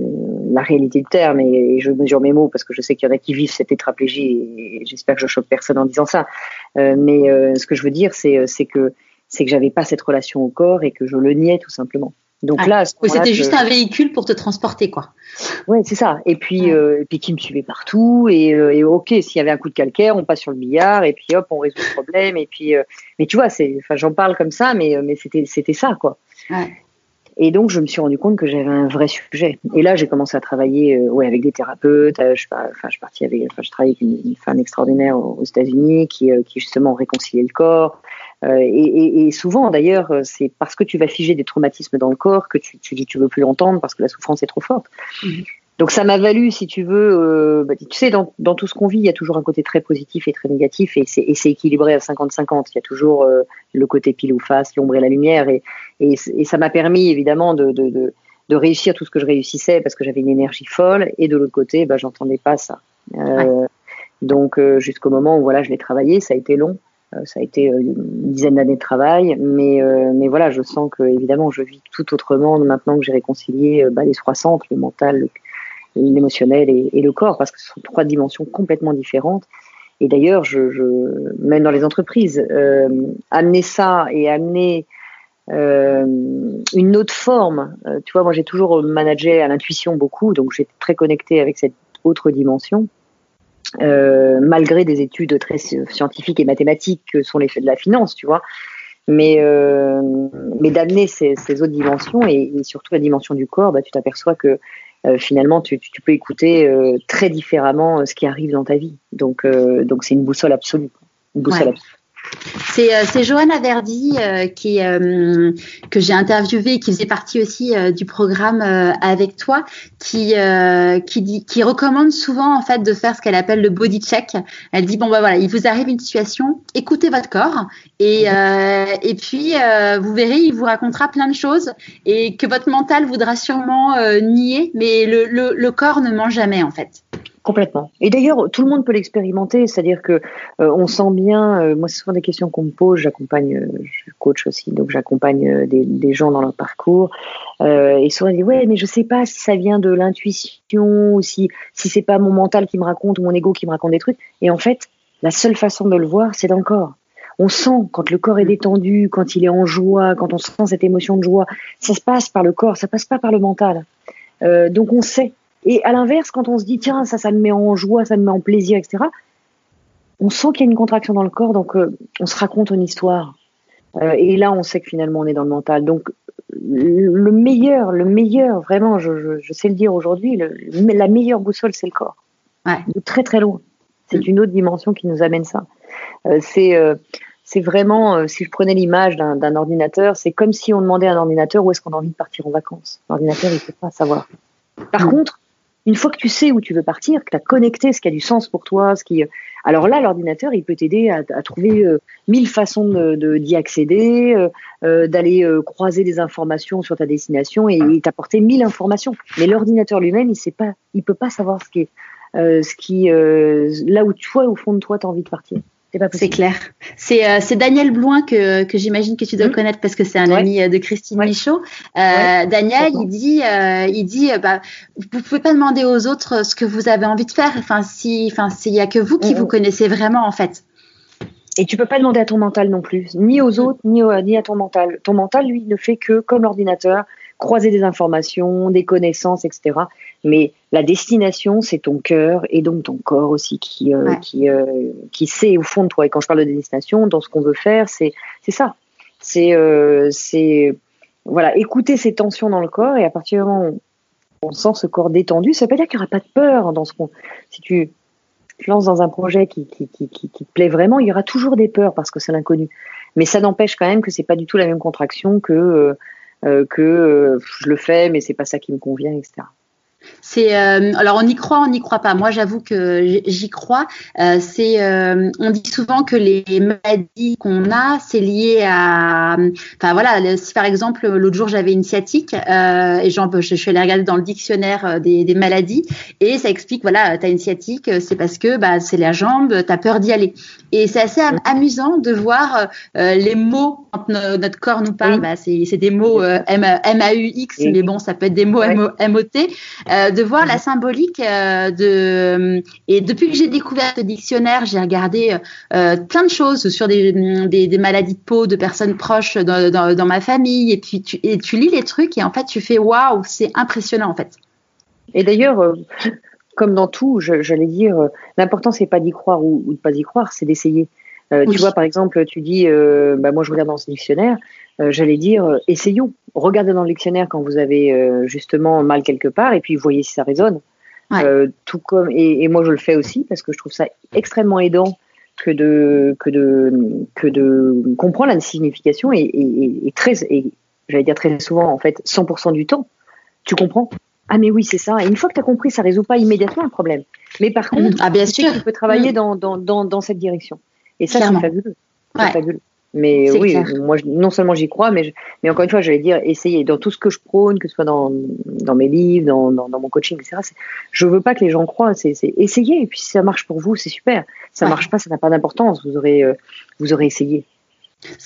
la réalité du terme et, je mesure mes mots parce que je sais qu'il y en a qui vivent cette tétraplégie et j'espère que je choque personne en disant ça. Euh, mais euh, ce que je veux dire, c'est c'est que c'est que j'avais pas cette relation au corps et que je le niais tout simplement. Donc ah, là, c'était juste un véhicule pour te transporter, quoi. Ouais, c'est ça. Et puis, euh, et puis qui me suivait partout. Et, euh, et ok, s'il y avait un coup de calcaire, on passe sur le billard et puis hop, on résout le problème. Et puis, euh, mais tu vois, c'est, enfin, j'en parle comme ça, mais mais c'était c'était ça, quoi. Ouais. Et donc, je me suis rendu compte que j'avais un vrai sujet. Et là, j'ai commencé à travailler, ouais, avec des thérapeutes. je, enfin, je partis avec, enfin, je travaillais avec une, femme extraordinaire aux, États-Unis qui, qui justement réconciliait le corps. Euh, et, et, souvent, d'ailleurs, c'est parce que tu vas figer des traumatismes dans le corps que tu, tu, tu veux plus l'entendre parce que la souffrance est trop forte. Mhm. Donc ça m'a valu, si tu veux, euh, bah, tu sais, dans, dans tout ce qu'on vit, il y a toujours un côté très positif et très négatif, et c'est équilibré à 50-50. Il y a toujours euh, le côté pile ou face, l'ombre et la lumière, et, et, et ça m'a permis évidemment de, de, de, de, réussir tout ce que je réussissais parce que j'avais une énergie folle, et de l'autre côté, bah, j'entendais pas ça. Euh, Donc jusqu'au moment où voilà, je l'ai travaillé, ça a été long. Euh, ça a été euh, une dizaine d'années de travail, mais, euh, mais voilà, je sens que évidemment, je vis tout autrement maintenant que j'ai réconcilié bah, les trois centres, le mental, l'émotionnel et, le corps, parce que ce sont trois dimensions complètement différentes. Et d'ailleurs, je, je, même dans les entreprises, amener ça et amener euh, une autre forme. tu vois, moi j'ai toujours managé à l'intuition beaucoup, donc j'étais très connectée avec cette autre dimension. Euh, malgré des études très scientifiques et mathématiques que sont les faits de la finance, tu vois. Mais, euh, mais d'amener ces, ces, autres dimensions et, surtout la dimension du corps, bah, tu t'aperçois que euh, finalement tu, tu, peux écouter euh, très différemment ce qui arrive dans ta vie. Donc donc c'est une boussole absolue. Une boussole absolue. C'est, euh, Johanna Verdi euh, qui, euh, que j'ai interviewé et qui faisait partie aussi du programme avec toi, qui, qui, dit, qui recommande souvent en fait de faire ce qu'elle appelle le body check. Elle dit bon bah voilà, il vous arrive une situation, écoutez votre corps et, et puis vous verrez, il vous racontera plein de choses et que votre mental voudra sûrement nier, mais le, le, le corps ne ment jamais en fait. Complètement. Et d'ailleurs, tout le monde peut l'expérimenter, c'est-à-dire que euh, on sent bien. Euh, moi, ce sont des questions qu'on me pose. J'accompagne, euh, je coach aussi, donc j'accompagne des, des, gens dans leur parcours. et souvent, ils disent ouais, mais je sais pas si ça vient de l'intuition ou si si c'est pas mon mental qui me raconte ou mon ego qui me raconte des trucs. Et en fait, la seule façon de le voir, c'est dans le corps. On sent quand le corps est détendu, quand il est en joie, quand on sent cette émotion de joie, ça se passe par le corps, ça passe pas par le mental. donc on sait. Et à l'inverse, quand on se dit, tiens, ça, ça me met en joie, ça me met en plaisir, etc., on sent qu'il y a une contraction dans le corps, donc euh, on se raconte une histoire. Euh, et là, on sait que finalement, on est dans le mental. Donc, le meilleur, le meilleur, vraiment, je, je, sais le dire aujourd'hui, la meilleure boussole, c'est le corps. Ouais. De très très loin. C'est mm. une autre dimension qui nous amène ça. Euh, c'est c'est vraiment, si je prenais l'image d'un ordinateur, c'est comme si on demandait à un ordinateur où est-ce qu'on a envie de partir en vacances. L'ordinateur, il ne peut pas savoir. Par mm. contre, une fois que tu sais où tu veux partir, que tu as connecté ce qui a du sens pour toi, ce qui, alors là, l'ordinateur, il peut t'aider à, trouver euh, mille façons de, d'y accéder, euh, euh, d'aller croiser des informations sur ta destination et, t'apporter mille informations. Mais l'ordinateur lui-même, il sait pas, il peut pas savoir ce qui est, ce qui, là où toi, au fond de toi, tu as envie de partir. C'est clair. Euh, c'est Daniel Blouin que, que j'imagine que tu dois mmh. connaître parce que c'est un ami euh, de Christine Michaud. Euh, Daniel, il dit, il dit, bah, vous pouvez pas demander aux autres ce que vous avez envie de faire. Enfin, si, enfin, s'il y a que vous qui mmh, vous mmh. connaissez vraiment en fait. Et tu peux pas demander à ton mental non plus, ni aux autres, ni, ni à ton mental. Ton mental, lui, ne fait que comme l'ordinateur, croiser des informations, des connaissances, etc. Mais la destination, c'est ton cœur et donc ton corps aussi qui euh, qui euh, qui sait au fond de toi. Et quand je parle de destination, dans ce qu'on veut faire, c'est c'est ça. C'est euh, c'est voilà, écouter ces tensions dans le corps et à partir du moment où on sent ce corps détendu, ça veut pas dire qu'il n'y aura pas de peur dans ce qu'on. Si tu te lances dans un projet qui, qui, qui, qui, te plaît vraiment, il y aura toujours des peurs parce que c'est l'inconnu. Mais ça n'empêche quand même que c'est pas du tout la même contraction que euh, que je le fais, mais c'est pas ça qui me convient, etc. C'est euh, alors on y croit, on n'y croit pas. Moi, j'avoue que j'y crois. Euh, c'est euh, on dit souvent que les maladies qu'on a, c'est lié à. Enfin voilà, si par exemple l'autre jour j'avais une sciatique et genre, je, suis allée regarder dans le dictionnaire des, des maladies et ça explique voilà, t'as une sciatique, c'est parce que bah c'est la jambe, t'as peur d'y aller. Et c'est assez amusant de voir les mots quand notre corps nous parle. Bah, c'est des mots M, A U X, mais bon, ça peut être des mots M O T. Euh, de voir la symbolique euh, de et depuis que j'ai découvert ce dictionnaire, j'ai regardé euh, plein de choses sur des, des, maladies de peau de personnes proches dans, dans, ma famille et puis tu, et tu lis les trucs et en fait tu fais waouh, c'est impressionnant en fait. Et d'ailleurs, comme dans tout, j'allais dire, l'important c'est pas d'y croire ou, ou de pas y croire, c'est d'essayer. Tu vois, par exemple, tu dis, bah, moi je regarde dans ce dictionnaire, euh, j'allais dire, euh, essayons. Regardez dans le dictionnaire quand vous avez euh, justement mal quelque part et puis voyez si ça résonne. tout comme et, moi je le fais aussi parce que je trouve ça extrêmement aidant que de que de que de comprendre la signification et, et, et très j'allais dire très souvent en fait 100% du temps tu comprends ah mais oui c'est ça et une fois que tu as compris ça résout pas immédiatement le problème mais par contre ah, bien sûr. tu peux travailler mm. dans, dans, dans, dans cette direction et ça c'est fabuleux fabuleux mais oui, moi, non seulement j'y crois, mais, mais encore une fois, j'allais dire, essayer dans tout ce que je prône, que ce soit dans, dans mes livres, dans, dans, mon coaching, etc. Je veux pas que les gens croient, c'est essayer. Et puis si ça marche pour vous, c'est super. Si ça marche pas, ça n'a pas d'importance. Vous aurez, euh, vous aurez essayé.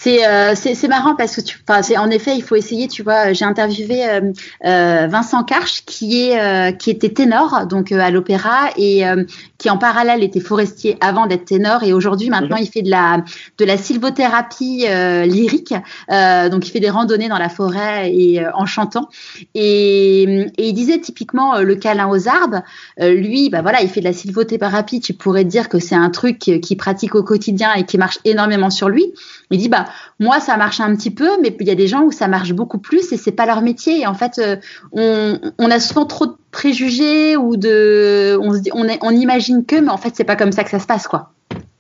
Euh, c'est c'est marrant parce que tu c'est en effet il faut essayer tu vois j'ai interviewé euh, euh, Vincent Karch qui est qui était ténor donc à l'opéra et qui en parallèle était forestier avant d'être ténor. Et aujourd'hui maintenant mhm. il fait de la de la sylvothérapie lyrique. Donc il fait des randonnées dans la forêt et en chantant. Et, et, il disait typiquement le câlin aux arbres. Lui bah voilà il fait de la sylvothérapie. Tu pourrais dire que c'est un truc qu'il pratique au quotidien et qui marche énormément sur lui. Il dit bah moi ça marche un petit peu, mais il y a des gens où ça marche beaucoup plus et c'est pas leur métier. Et en fait, euh, on, on, a souvent trop de préjugés ou de, on se dit, on, est, on imagine que, mais en fait c'est pas comme ça que ça se passe quoi.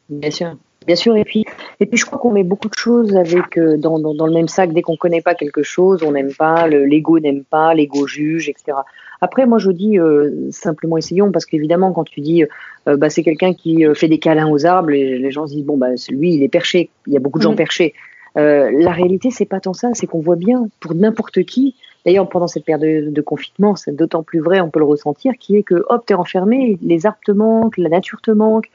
Bien sûr. Bien sûr, et puis, et puis je crois qu'on met beaucoup de choses avec euh, dans, dans, dans, le même sac. Dès qu'on connaît pas quelque chose, on n'aime pas, l'ego n'aime pas, l'ego juge, etc. Après, moi, je dis euh, simplement essayons, parce qu'évidemment, quand tu dis, euh, bah, c'est quelqu'un qui fait des câlins aux arbres, les, les gens se disent bon, bah, lui, il est perché. Il y a beaucoup de gens mm. perchés. la réalité, c'est pas tant ça, c'est qu'on voit bien pour n'importe qui. D'ailleurs, pendant cette période de, de confinement, c'est d'autant plus vrai, on peut le ressentir, qui est que hop, t'es enfermé, les arbres te manquent, la nature te manque.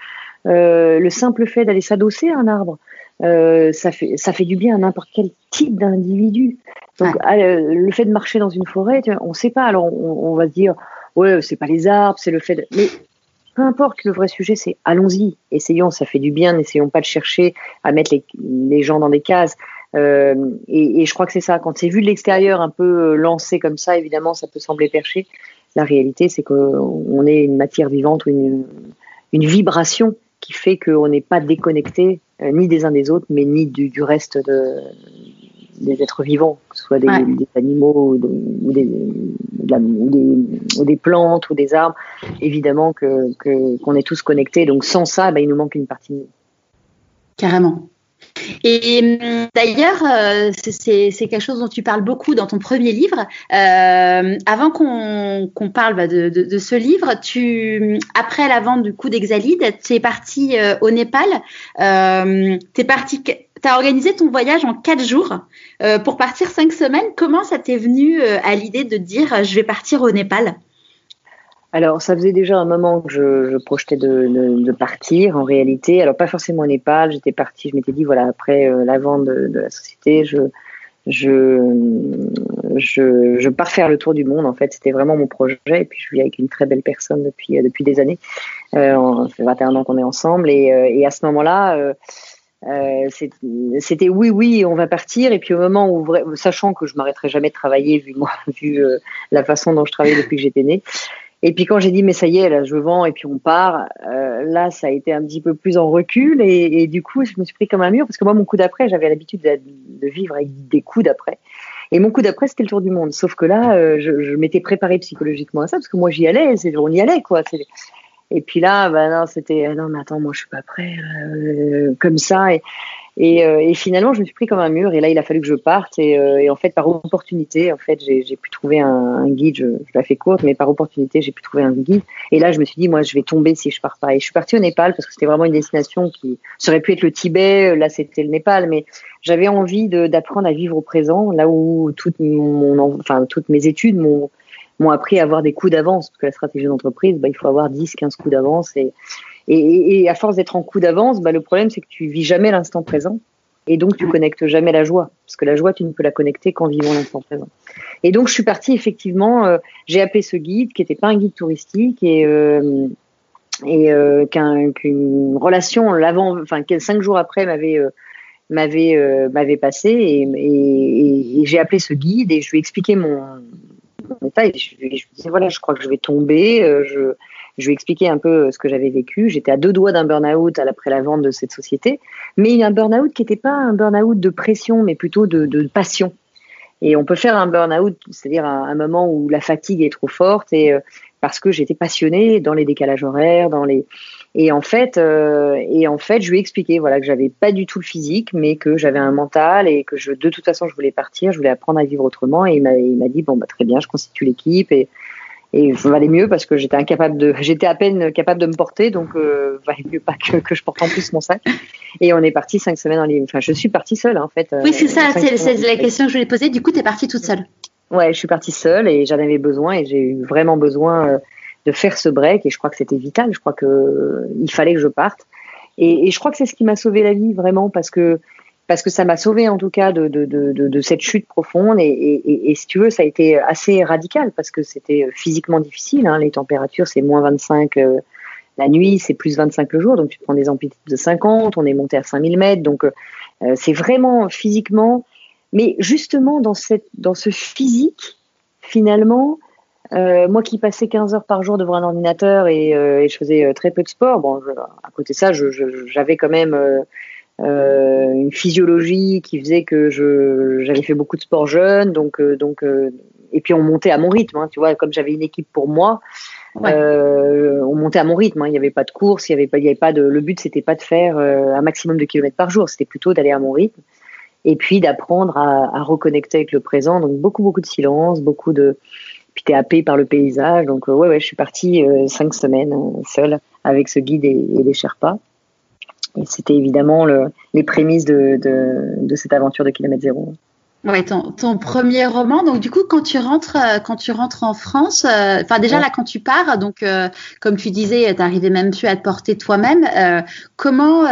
Euh, le simple fait d'aller s'adosser à un arbre, euh, ça, fait, ça fait du bien à n'importe quel type d'individu. Donc, ah, le fait de marcher dans une forêt, on ne sait pas. Alors, on, va se dire, ouais, c'est pas les arbres, c'est le fait. De... Mais peu importe, le vrai sujet, c'est allons-y, essayons, ça fait du bien, n'essayons pas de chercher à mettre les, gens dans des cases. Euh, et, et, je crois que c'est ça. Quand c'est vu de l'extérieur, un peu lancé comme ça, évidemment, ça peut sembler perché. La réalité, c'est qu'on est une matière vivante ou une, une vibration qui fait qu'on n'est pas déconnecté euh, ni des uns des autres, mais ni du, du reste de, des êtres vivants, que ce soit des, des animaux ou, des, ou, des, plantes ou des arbres. Évidemment que qu'on est tous connectés. Donc sans ça, bah, il nous manque une partie de nous. Carrément. Et hum, d'ailleurs, euh, c'est quelque chose dont tu parles beaucoup dans ton premier livre. Euh, avant qu'on parle bah, de, de, ce livre, tu, après la vente du coup d'Exalide, tu es parti euh, au Népal. Euh, tu as organisé ton voyage en quatre jours euh, pour partir cinq semaines. Comment ça t'est venu à l'idée de dire je vais partir au Népal? Alors, ça faisait déjà un moment que je, je projetais de, partir, en réalité. Alors, pas forcément au Népal. J'étais partie, je m'étais dit, voilà, après euh, la vente de, la société, je, pars faire le tour du monde. En fait, c'était vraiment mon projet. Et puis, je vis avec une très belle personne depuis, euh, depuis des années. Euh, ça fait 21 ans qu'on est ensemble. Et, euh, à ce moment-là, euh, c'était oui, oui, on va partir. Et puis au moment où, sachant que je m'arrêterai jamais de travailler vu moi, vu la façon dont je travaille depuis que j'étais née, et puis quand j'ai dit mais ça y est là je vends et puis on part, euh, là ça a été un petit peu plus en recul et, du coup je me suis pris comme un mur parce que moi mon coup d'après j'avais l'habitude de, vivre avec des coups d'après et mon coup d'après c'était le tour du monde sauf que là euh, je, m'étais préparé psychologiquement à ça parce que moi j'y allais, on y allait quoi. Et puis là bah non c'était ah non mais attends moi je suis pas prêt euh, comme ça et Euh, et, finalement, je me suis pris comme un mur. Et là, il a fallu que je parte. Et, euh, en fait, par opportunité, en fait, j'ai pu trouver un, guide. Je, je, la fais courte, mais par opportunité, j'ai pu trouver un guide. Et là, je me suis dit, moi, je vais tomber si je pars pas. Et je suis partie au Népal parce que c'était vraiment une destination qui aurait pu être le Tibet. Là, c'était le Népal, mais j'avais envie d'apprendre à vivre au présent, là où toute mon, enfin, toutes mes études m'ont m'ont appris à avoir des coups d'avance, parce que la stratégie d'entreprise, bah, il faut avoir 10, 15 coups d'avance. Et, et, et, à force d'être en coup d'avance, bah, le problème, c'est que tu vis jamais l'instant présent. Et donc, tu connectes jamais la joie. Parce que la joie, tu ne peux la connecter qu'en vivant l'instant présent. Et donc, je suis partie, effectivement, euh, j'ai appelé ce guide, qui n'était pas un guide touristique, et, euh, et euh, qu'une relation, l'avant, enfin, cinq jours après, m'avait euh, m'avait m'avait passé et, et, et j'ai appelé ce guide et je lui ai expliqué mon, et je, je, disais voilà je crois que je vais tomber je je lui ai expliqué un peu euh, ce que j'avais vécu. J'étais à deux doigts d'un burn-out après la vente de cette société, mais un burn-out qui n'était pas un burn-out de pression, mais plutôt de, de passion. Et on peut faire un burn-out, c'est-à-dire un, moment où la fatigue est trop forte et euh, parce que j'étais passionnée dans les décalages horaires, dans les et en fait euh, et en fait je lui ai expliqué voilà que j'avais pas du tout le physique, mais que j'avais un mental et que je de toute façon je voulais partir, je voulais apprendre à vivre autrement et il m'a dit bon bah très bien, je constitue l'équipe et et valait mieux parce que j'étais incapable de, j'étais à peine capable de me porter, donc euh, valait mieux pas que, que, je porte en plus mon sac. Et on est parti cinq semaines en ligne. Enfin, je suis partie seule en fait. Oui, c'est ça, c'est la question que je voulais poser. Du coup, tu es partie toute seule. Ouais, je suis partie seule et j'en avais besoin et j'ai eu vraiment besoin euh, de faire ce break et je crois que c'était vital. Je crois que euh, il fallait que je parte. Et, je crois que c'est ce qui m'a sauvé la vie vraiment parce que parce que ça m'a sauvé en tout cas de, de, de, de, cette chute profonde. Et, et, et, si tu veux, ça a été assez radical parce que c'était physiquement difficile. Hein. Les températures, c'est moins 25 euh, la nuit, c'est plus 25 le jour. Donc tu prends des amplitudes de 50, on est monté à 5000 mètres. Donc euh, c'est vraiment physiquement. Mais justement, dans, cette, dans ce physique, finalement, euh, moi qui passais 15 heures par jour devant un ordinateur et, euh, et je faisais très peu de sport, bon, à côté de ça, j'avais quand même euh, une physiologie qui faisait que je j'avais fait beaucoup de sport jeune, donc euh, donc euh, et puis on montait à mon rythme, hein, tu vois, comme j'avais une équipe pour moi. Euh, on montait à mon rythme. Hein, il n'y avait pas de course, il y avait pas, il y avait pas de. Le but c'était pas de faire un maximum de kilomètres par jour, c'était plutôt d'aller à mon rythme et puis d'apprendre à, à, reconnecter avec le présent. Donc beaucoup beaucoup de silence, beaucoup de. Puis t'es happé par le paysage. Donc ouais ouais, je suis partie cinq semaines seule avec ce guide et, et les Sherpas. Et c'était évidemment le, les prémices de, de, de, cette aventure de Kilomètre Zéro. Ouais, ton, ton, premier roman. Donc du coup, quand tu rentres, euh, quand tu rentres en France, euh, enfin déjà là quand tu pars, donc euh, comme tu disais, t'arrivais même plus à te porter toi-même. Euh, comment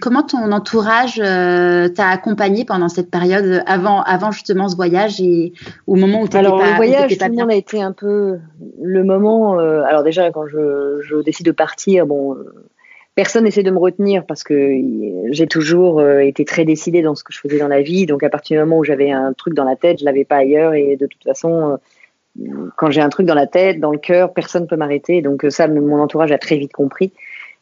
comment ton entourage t'a accompagné pendant cette période avant avant justement ce voyage et au moment où tu Alors pas, le voyage, tout le monde a été un peu le moment. alors déjà quand je, je décide de partir, bon personne n'essaie de me retenir parce que j'ai toujours euh, été très décidée dans ce que je faisais dans la vie. Donc à partir du moment où j'avais un truc dans la tête, je l'avais pas ailleurs. Et de toute façon, euh, quand j'ai un truc dans la tête, dans le cœur, personne peut m'arrêter. Donc ça, mon entourage a très vite compris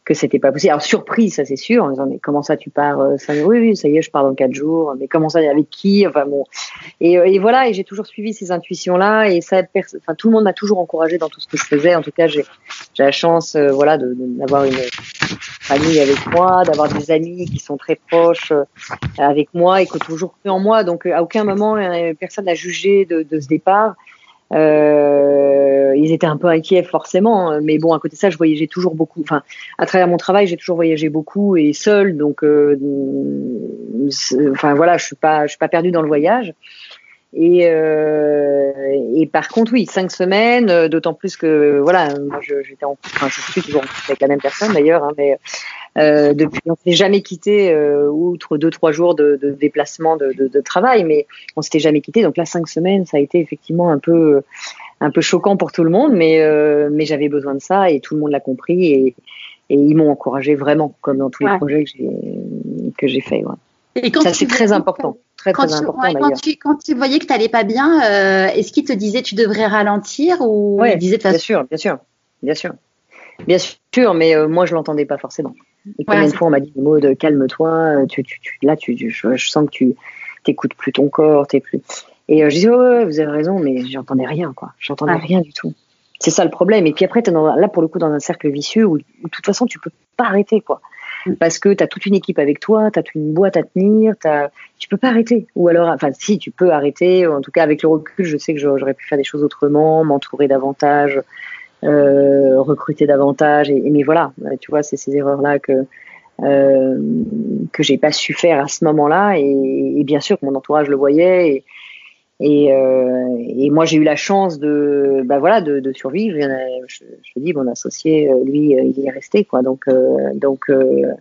que c'était pas possible. Alors surprise, ça c'est sûr, en disant mais comment ça tu pars euh, ça, Oui oui, ça y est, je pars dans quatre jours. Mais comment ça avec qui? Enfin bon. Et, euh, et voilà, et j'ai toujours suivi ces intuitions là et ça, enfin tout le monde m'a toujours encouragé dans tout ce que je faisais. En tout cas, j'ai la chance, euh, voilà, d'avoir une famille avec moi, d'avoir des amis qui sont très proches avec moi et qui ont toujours cru en moi. Donc à aucun moment personne n'a jugé de, de ce départ. Euh, ils étaient un peu inquiets forcément, hein. mais bon, à côté de ça, je voyageais toujours beaucoup. Enfin, à travers mon travail, j'ai toujours voyagé beaucoup et seul, donc, euh, enfin voilà, je suis pas, je suis pas perdue dans le voyage. Et, euh, et par contre, oui, cinq semaines, euh, d'autant plus que voilà, moi j'étais en, enfin, je suis toujours avec la même personne d'ailleurs, hein, mais euh, depuis, on s'est jamais quitté, euh, outre deux trois jours de, de déplacement de, de, de, travail, mais on s'était jamais quitté. Donc là, cinq semaines, ça a été effectivement un peu un peu choquant pour tout le monde, mais euh, mais j'avais besoin de ça et tout le monde l'a compris et, et ils m'ont encouragé vraiment, comme dans tous les projets que j'ai que j'ai fait. Ouais. Et quand ça c'est très important. Très, quand, très tu, important, ouais, quand, tu, quand tu voyais que tu n'allais pas bien, euh, est-ce qu'il te disait tu devrais ralentir ou ouais, il disait bien sûr, bien sûr, bien sûr, bien sûr, mais euh, moi je l'entendais pas forcément. Et combien de fois on m'a dit des mots de calme-toi, euh, tu, tu, tu, là tu, je, je, sens que tu t'écoutes plus ton corps, t'es plus. Et euh, je disais ouais, vous avez raison, mais j'entendais rien quoi, j'entendais rien du tout. C'est ça le problème. Et puis après, tu là pour le coup dans un cercle vicieux où, où de toute façon tu peux pas arrêter quoi. mm. parce que tu as toute une équipe avec toi, tu as toute une boîte à tenir, as, tu peux pas arrêter. Ou alors, enfin, si tu peux arrêter, en tout cas avec le recul, je sais que j'aurais pu faire des choses autrement, m'entourer davantage, euh, recruter davantage. Et, mais voilà, tu vois, c'est ces erreurs-là que euh, que j'ai pas su faire à ce moment-là. Et, et, bien sûr que mon entourage le voyait. Et, et, euh, et moi, j'ai eu la chance de, bah voilà, de, de survivre. Je, te dis, mon associé, euh, lui, euh, il est resté, quoi. Donc, euh, donc, euh,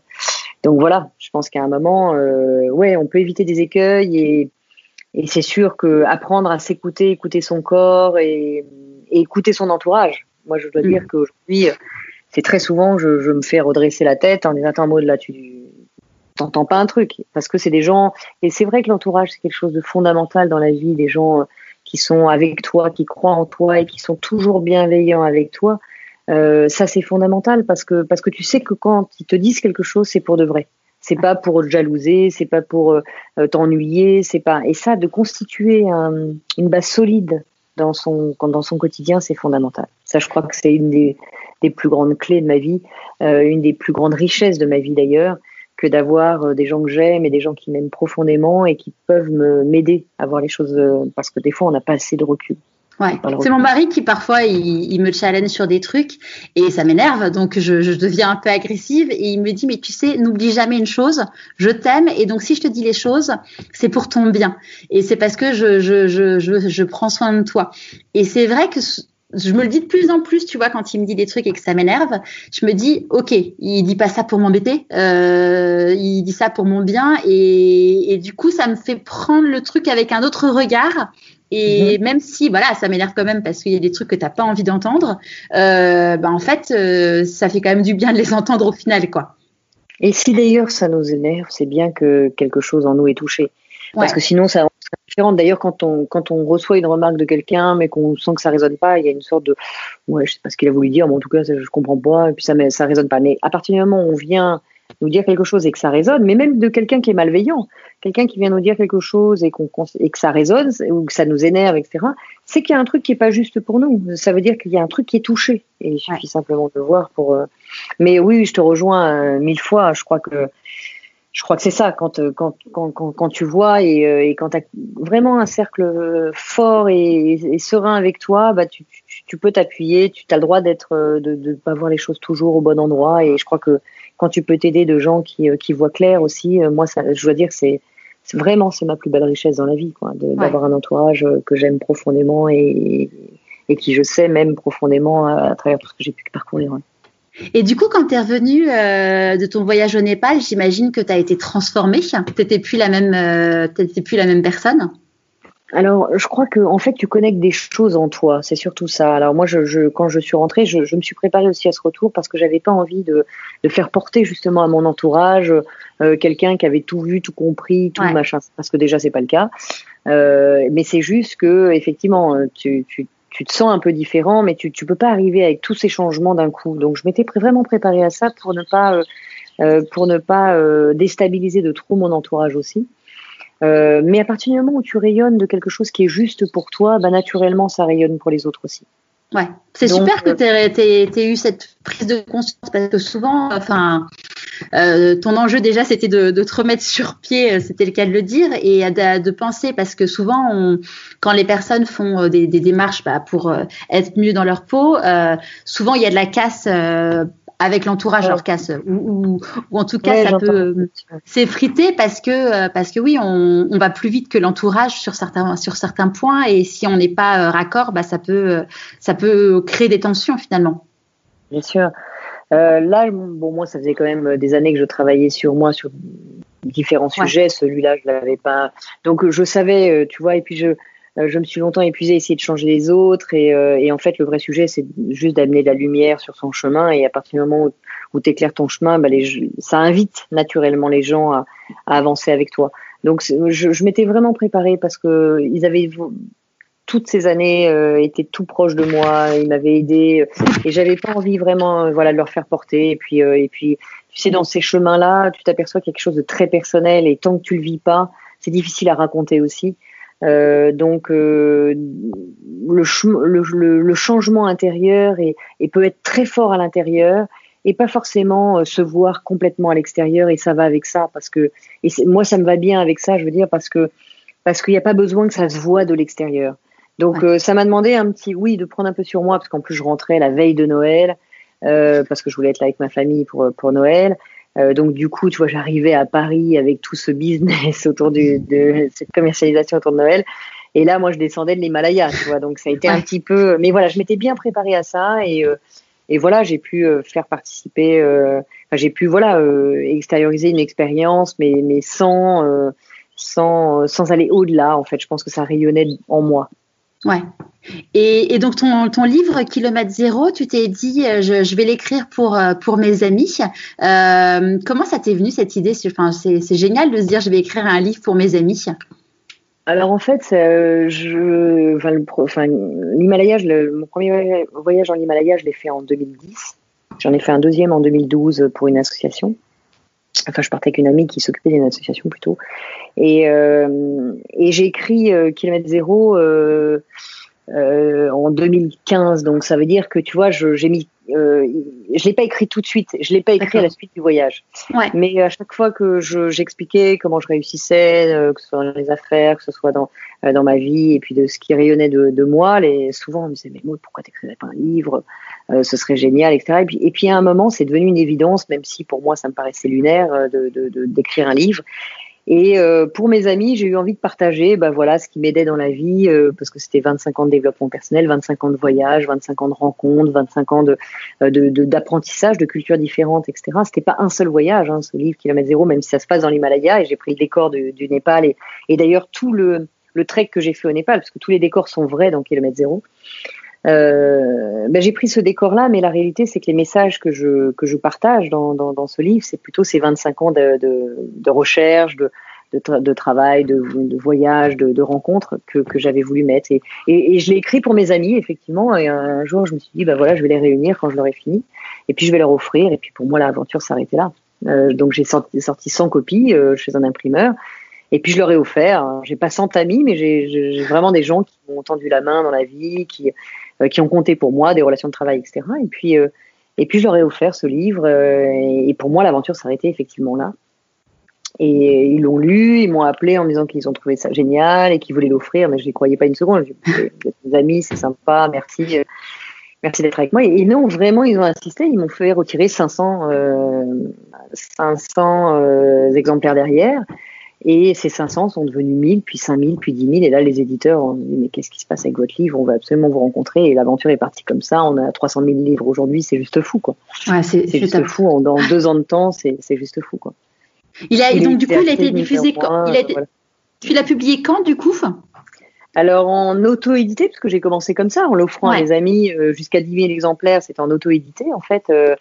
donc voilà. Je pense qu'à un moment, ouais, on peut éviter des écueils et, et c'est sûr que apprendre à s'écouter, écouter son corps et, et, écouter son entourage. Moi, je dois mmh. dire qu'aujourd'hui, c'est très souvent, je, je, me fais redresser la tête en disant, attends, mode là, tu, t'entends pas un truc. Parce que c'est des gens et c'est vrai que l'entourage c'est quelque chose de fondamental dans la vie des gens euh, qui sont avec toi qui croient en toi et qui sont toujours bienveillants avec toi. Euh, ça c'est fondamental parce que parce que tu sais que quand ils te disent quelque chose c'est pour de vrai. C'est pas pour te jalouser c'est pas pour euh, t'ennuyer c'est pas. Et ça de constituer un, une base solide dans son dans son quotidien c'est fondamental ça je crois que c'est une des, des plus grandes clés de ma vie euh, une des plus grandes richesses de ma vie d'ailleurs que d'avoir euh, des gens que j'aime et des gens qui m'aiment profondément et qui peuvent me m'aider à voir les choses euh, parce que des fois on n'a pas assez de recul. Ouais. C'est mon mari qui parfois il, il, me challenge sur des trucs et ça m'énerve. Donc je, je, deviens un peu agressive et il me dit mais tu sais n'oublie jamais une chose. Je t'aime et donc si je te dis les choses c'est pour ton bien. Et c'est parce que je, je, je, je, je prends soin de toi. Et c'est vrai que je me le dis de plus en plus, tu vois, quand il me dit des trucs et que ça m'énerve, je me dis, ok, il dit pas ça pour m'embêter, euh, il dit ça pour mon bien, et, et, du coup, ça me fait prendre le truc avec un autre regard. Et mhm. même si, voilà, ça m'énerve quand même parce qu'il y a des trucs que t'as pas envie d'entendre, euh, bah en fait, euh, ça fait quand même du bien de les entendre au final, quoi. Et si d'ailleurs ça nous énerve, c'est bien que quelque chose en nous est touché. Parce que sinon, ça serait différent. D'ailleurs, quand on, quand on reçoit une remarque de quelqu'un, mais qu'on sent que ça résonne pas, il y a une sorte de, ouais, je sais pas ce qu'il a voulu dire, mais en tout cas, ça, je comprends pas, et puis ça, ça résonne pas. Mais à partir du moment où on vient nous dire quelque chose et que ça résonne, mais même de quelqu'un qui est malveillant, quelqu'un qui vient nous dire quelque chose et, qu'on, et que ça résonne, ou que ça nous énerve, etc., c'est qu'il y a un truc qui est pas juste pour nous. Ça veut dire qu'il y a un truc qui est touché. Et il suffit simplement de le voir pour. Euh, mais oui, je te rejoins euh, mille fois. Je crois que je crois que c'est ça quand, euh, quand, quand, quand, tu vois et, euh, et quand tu as vraiment un cercle fort et, et, serein avec toi, bah tu, tu, tu peux t'appuyer, tu as le droit d'être euh, de ne pas voir les choses toujours au bon endroit et je crois que quand tu peux t'aider de gens qui, qui voient clair aussi, moi ça, je dois dire c'est vraiment c'est ma plus belle richesse dans la vie quoi, d'avoir un entourage que j'aime profondément et, et qui je sais même profondément à, travers tout ce que j'ai pu parcourir. Et du coup, quand tu es revenu euh, de ton voyage au Népal, j'imagine que tu as été transformée. Tu n'étais plus, la même, euh, plus la même personne alors, je crois que en fait, tu connectes des choses en toi. C'est surtout ça. Alors moi, je, je, quand je suis rentrée, je, je, me suis préparée aussi à ce retour parce que j'avais pas envie de, de, faire porter justement à mon entourage euh, quelqu'un qui avait tout vu, tout compris, tout ouais. machin. Parce que déjà, c'est pas le cas. Euh, mais c'est juste que effectivement, tu, tu tu te sens un peu différent, mais tu ne peux pas arriver avec tous ces changements d'un coup. Donc je m'étais vraiment préparée à ça pour ne pas, euh, euh, pour ne pas euh, déstabiliser de trop mon entourage aussi. Euh, mais à partir du moment où tu rayonnes de quelque chose qui est juste pour toi, bah, naturellement ça rayonne pour les autres aussi. Ouais, c'est super que tu aies, eu cette prise de conscience parce que souvent, enfin, euh, ton enjeu déjà c'était de, de, te remettre sur pied, euh, c'était le cas de le dire, et de, de penser parce que souvent, on, quand les personnes font euh, des, des démarches bah, pour être mieux dans leur peau, euh, souvent il y a de la casse avec l'entourage ouais. leur casse ou, ou, ou, en tout cas ouais, ça peut s'effriter parce que parce que oui on, on va plus vite que l'entourage sur certains sur certains points et si on n'est pas raccord bah ça peut ça peut créer des tensions finalement. Bien sûr. Euh, là bon moi ça faisait quand même des années que je travaillais sur moi sur différents ouais. sujets. Celui-là je l'avais pas. Donc je savais tu vois et puis je euh, je me suis longtemps épuisée à essayer de changer les autres et, euh, et en fait le vrai sujet c'est juste d'amener de la lumière sur son chemin et à partir du moment où, où tu éclaires ton chemin bah les, ça invite naturellement les gens à, à avancer avec toi. Donc je, je m'étais vraiment préparée parce que ils avaient toutes ces années euh, étaient tout proches de moi ils m'avaient aidé et j'avais pas envie vraiment euh, voilà de leur faire porter. Et puis euh, et puis tu sais dans ces chemins là tu t'aperçois quelque chose de très personnel et tant que tu le vis pas c'est difficile à raconter aussi euh, donc euh, le, le, le, le, changement intérieur est, et peut être très fort à l'intérieur et pas forcément se voir complètement à l'extérieur et ça va avec ça parce que et moi ça me va bien avec ça je veux dire parce que parce qu'il n'y a pas besoin que ça se voit de l'extérieur. Donc ça m'a demandé un petit oui de prendre un peu sur moi parce qu'en plus je rentrais la veille de Noël parce que je voulais être là avec ma famille pour pour Noël euh, donc du coup, tu vois, j'arrivais à Paris avec tout ce business autour de cette commercialisation autour de Noël. Et là, moi, je descendais de l'Himalaya, tu vois. Donc ça a été un petit peu, mais voilà, je m'étais bien préparée à ça et euh, et voilà, j'ai pu euh, faire participer, j'ai pu voilà extérioriser une expérience, mais mais sans sans sans aller au-delà. En fait, je pense que ça rayonnait en moi. Ouais. Et, donc ton, ton, livre Kilomètre Zéro, tu t'es dit euh, je, vais l'écrire pour euh, pour mes amis. Euh, comment ça t'est venu cette idée? C'est, génial de se dire je vais écrire un livre pour mes amis. Alors en fait, l'Himalaya, mon premier voyage en Himalaya, je l'ai fait en 2010. J'en ai fait un deuxième en 2012 pour une association. Enfin, je partais avec une amie qui s'occupait d'une association plutôt. Et, euh, et j'ai écrit euh, Kilomètre Zéro euh, en 2015. Donc ça veut dire que tu vois, je j'ai mis, euh, je l'ai pas écrit tout de suite. Je l'ai pas écrit à la suite du voyage. Ouais. Mais à chaque fois que je j'expliquais comment je réussissais, que ce soit dans les affaires, que ce soit dans dans ma vie, et puis de ce qui rayonnait de, de moi, les souvent on me disait mais moi pourquoi t'écrirais pas un livre? Ce serait génial, etc. Et puis et puis à un moment c'est devenu une évidence, même si pour moi ça me paraissait lunaire de d'écrire de, un livre. Et euh, pour mes amis, j'ai eu envie de partager bah, voilà, ce qui m'aidait dans la vie, euh, parce que c'était 25 ans de développement personnel, 25 ans de voyage, 25 ans de rencontres, 25 ans euh, de, d'apprentissage, de, de cultures différentes, etc. C'était pas un seul voyage, hein, ce livre Kilomètre Zéro, même si ça se passe dans l'Himalaya, et j'ai pris le décor du, du Népal, et, et d'ailleurs tout le, le trek que j'ai fait au Népal, parce que tous les décors sont vrais dans Kilomètre Zéro. Euh, ben j'ai pris ce décor-là, mais la réalité, c'est que les messages que je, que je partage dans, dans, dans ce livre, c'est plutôt ces 25 ans de, de, de recherche, de, de, de, travail, de, de voyage, de, de rencontres que, que j'avais voulu mettre. Et, et, et je l'ai écrit pour mes amis, effectivement. Et un jour, je me suis dit, ben voilà, je vais les réunir quand je l'aurai fini. Et puis, je vais leur offrir. Et puis, pour moi, l'aventure s'arrêtait là. Euh, donc, j'ai sorti, sorti 100 copies euh, chez un imprimeur. Et puis je leur ai offert. J'ai pas 100 amis, mais j'ai vraiment des gens qui m'ont tendu la main dans la vie, qui, qui ont compté pour moi, des relations de travail, etc. Et puis, euh, et puis je leur ai offert ce livre. Euh, et pour moi, l'aventure s'arrêtait effectivement là. Et ils l'ont lu, ils m'ont appelé en me disant qu'ils ont trouvé ça génial et qu'ils voulaient l'offrir, mais je n'y croyais pas une seconde. Je mes amis, c'est sympa, merci, merci d'être avec moi. Et non, vraiment, ils ont insisté, ils m'ont fait retirer 500, euh, 500 exemplaires derrière. Et ces 500 sont devenus 1000, puis 5000, puis 10 000. Et là, les éditeurs ont dit, mais qu'est-ce qui se passe avec votre livre? On va absolument vous rencontrer. Et l'aventure est partie comme ça. On a 300 000 livres aujourd'hui. C'est juste fou, quoi. Ouais, c'est juste fou. Dans deux ans de temps, c'est juste fou, quoi. Il a, donc, du coup, il a été diffusé quand? Il a été, Tu l'as publié quand, du coup? Alors en auto-édité, parce que j'ai commencé comme ça, en l'offrant à mes amis euh, jusqu'à 10 000 exemplaires, c'était en auto-édité en fait. Euh,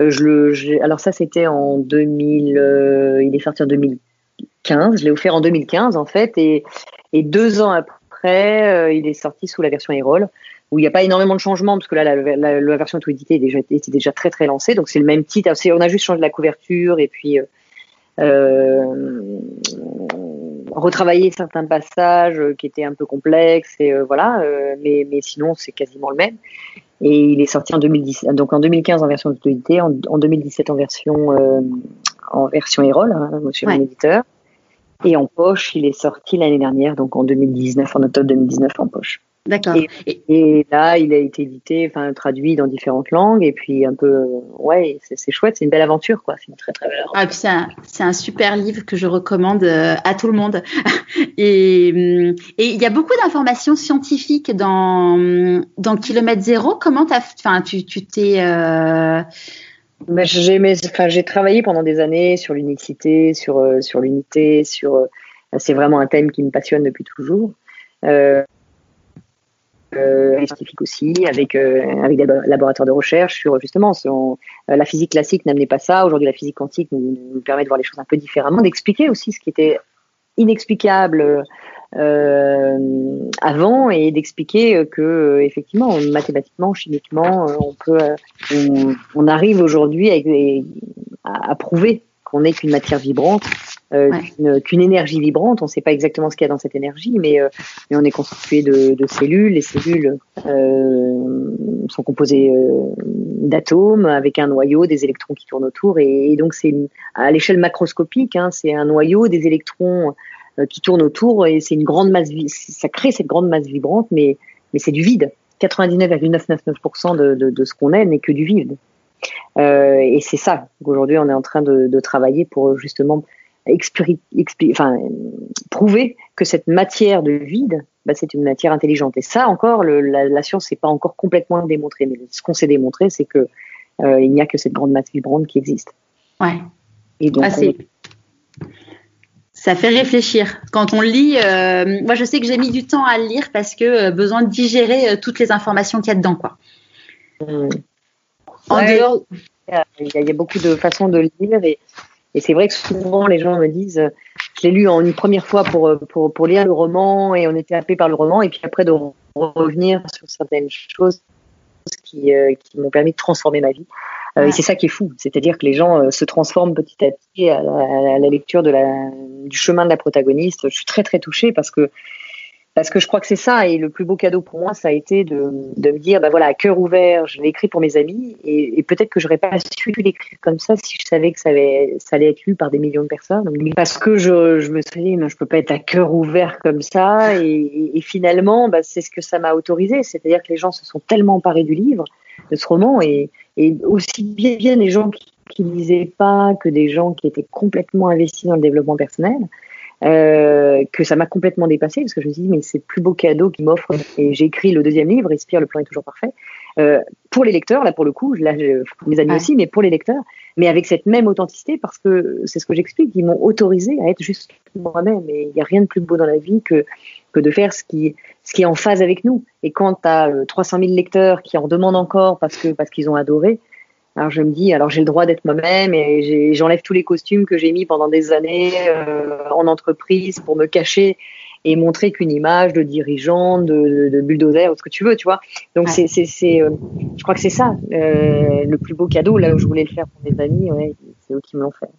je le, alors ça c'était en 2000, euh, il est sorti en 2000, je l'ai offert en 2015 en fait, et, deux ans après, euh, il est sorti sous la version Erol, où il n'y a pas énormément de changements parce que là, la, la, version tout éditée était déjà très très lancée, donc c'est le même titre. On a juste changé la couverture et puis euh, euh, retravaillé certains passages qui étaient un peu complexes et voilà, mais, mais sinon c'est quasiment le même. Et il est sorti en 2010, donc en 2015 en version éditée, en, en 2017 en version en version Erol, hein, monsieur ouais. l'éditeur. Et en poche, il est sorti l'année dernière, donc en 2019, en octobre 2019 en poche. D'accord. Et, là, il a été édité, enfin traduit dans différentes langues, et puis un peu, ouais, c'est chouette, c'est une belle aventure, quoi. C'est une très très belle aventure. Ah, c'est un, super livre que je recommande euh, à tout le monde. et hum, et il y a beaucoup d'informations scientifiques dans dans Kilomètre Zéro. Comment t'as, enfin, tu tu t'es euh, bah, j'ai, travaillé pendant des années sur l'unicité, sur, euh, sur l'unité, sur. Euh, c'est vraiment un thème qui me passionne depuis toujours. Euh, euh, scientifique aussi, avec, euh, avec des laboratoires de recherche sur justement la physique classique n'amenait pas ça. Aujourd'hui, la physique quantique nous, nous, permet de voir les choses un peu différemment, d'expliquer aussi ce qui était inexplicable euh, avant et d'expliquer que euh, effectivement mathématiquement chimiquement euh, on peut on, on arrive aujourd'hui à, à, prouver qu'on n'est qu'une matière vibrante euh, qu'une énergie vibrante. On ne sait pas exactement ce qu'il y a dans cette énergie, mais, euh, mais on est constitué de, de, cellules. Les cellules euh, sont composées d'atomes avec un noyau, des électrons qui tournent autour. Et, donc, c'est à l'échelle macroscopique, hein, c'est un noyau, des électrons qui tournent autour, et c'est une grande masse. Ça crée cette grande masse vibrante, mais mais c'est du vide. 99,999% de, de, de ce qu'on est n'est que du vide. Euh, et c'est ça qu'aujourd'hui on est en train de, de travailler pour justement enfin, prouver que cette matière de vide, bah, c'est une matière intelligente. Et ça encore, le, la, la, science n'est pas encore complètement démontré. Mais ce qu'on s'est démontré, c'est que euh, il n'y a que cette grande masse vibrante qui existe. Ouais. Et donc, ah, ça fait réfléchir. Quand on lit, euh, moi je sais que j'ai mis du temps à le lire parce que euh, besoin de digérer euh, toutes les informations qu'il y a dedans, quoi. Mmh. En dehors, il y, a, beaucoup de façons de lire et, et c'est vrai que souvent les gens me disent, je l'ai lu en une première fois pour, pour, pour lire le roman et on était happé par le roman et puis après de revenir sur certaines choses qui, qui m'ont permis de transformer ma vie. Euh, et c'est ça qui est fou, c'est-à-dire que les gens euh, se transforment petit à petit à la, lecture de la, du chemin de la protagoniste. Je suis très très touchée parce que parce que je crois que c'est ça. Et le plus beau cadeau pour moi ça a été de, de me dire bah voilà à cœur ouvert je l'ai écrit pour mes amis. Et, et peut-être que j'aurais pas su l'écrire comme ça si je savais que ça, allait être lu par des millions de personnes. Parce que je, je me suis dit non, je peux pas être à cœur ouvert comme ça. Et, et finalement bah, c'est ce que ça m'a autorisé. C'est-à-dire que les gens se sont tellement emparés du livre de ce roman et, et aussi bien, bien des gens qui, qui lisaient pas que des gens qui étaient complètement investis dans le développement personnel. Euh, que ça m'a complètement dépassé parce que je me suis dit mais c'est le plus beau cadeau qu'il m'offre et j'ai écrit le deuxième livre Respire le plan est toujours parfait euh, pour les lecteurs là pour le coup là pour mes amis aussi mais pour les lecteurs mais avec cette même authenticité parce que c'est ce que j'explique ils m'ont autorisé à être juste moi-même et il n'y a rien de plus beau dans la vie que que de faire ce qui ce qui est en phase avec nous. Et quand tu as 300 000 lecteurs qui en demandent encore parce que parce qu'ils ont adoré alors je me dis, alors j'ai le droit d'être moi-même et j'enlève tous les costumes que j'ai mis pendant des années euh, en entreprise pour me cacher et montrer qu'une image de dirigeant, de, de, bulldozer, ou ce que tu veux, tu vois. Donc c'est, c'est, c'est, euh, je crois que c'est ça euh, le plus beau cadeau là où je voulais le faire pour mes amis, ouais, c'est eux qui me l'ont fait.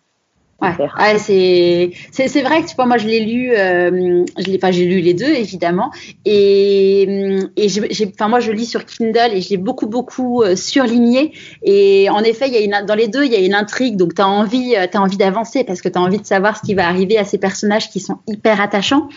Ouais, c'est c'est vrai que tu vois moi je l'ai lu euh, je l'ai pas j'ai lu les deux évidemment. Et et j'ai enfin moi je lis sur Kindle et je l'ai beaucoup beaucoup euh, surligné. Et en effet il y a une dans les deux il y a une intrigue. Donc tu as envie euh, tu as envie d'avancer parce que tu as envie de savoir ce qui va arriver à ces personnages qui sont hyper attachants.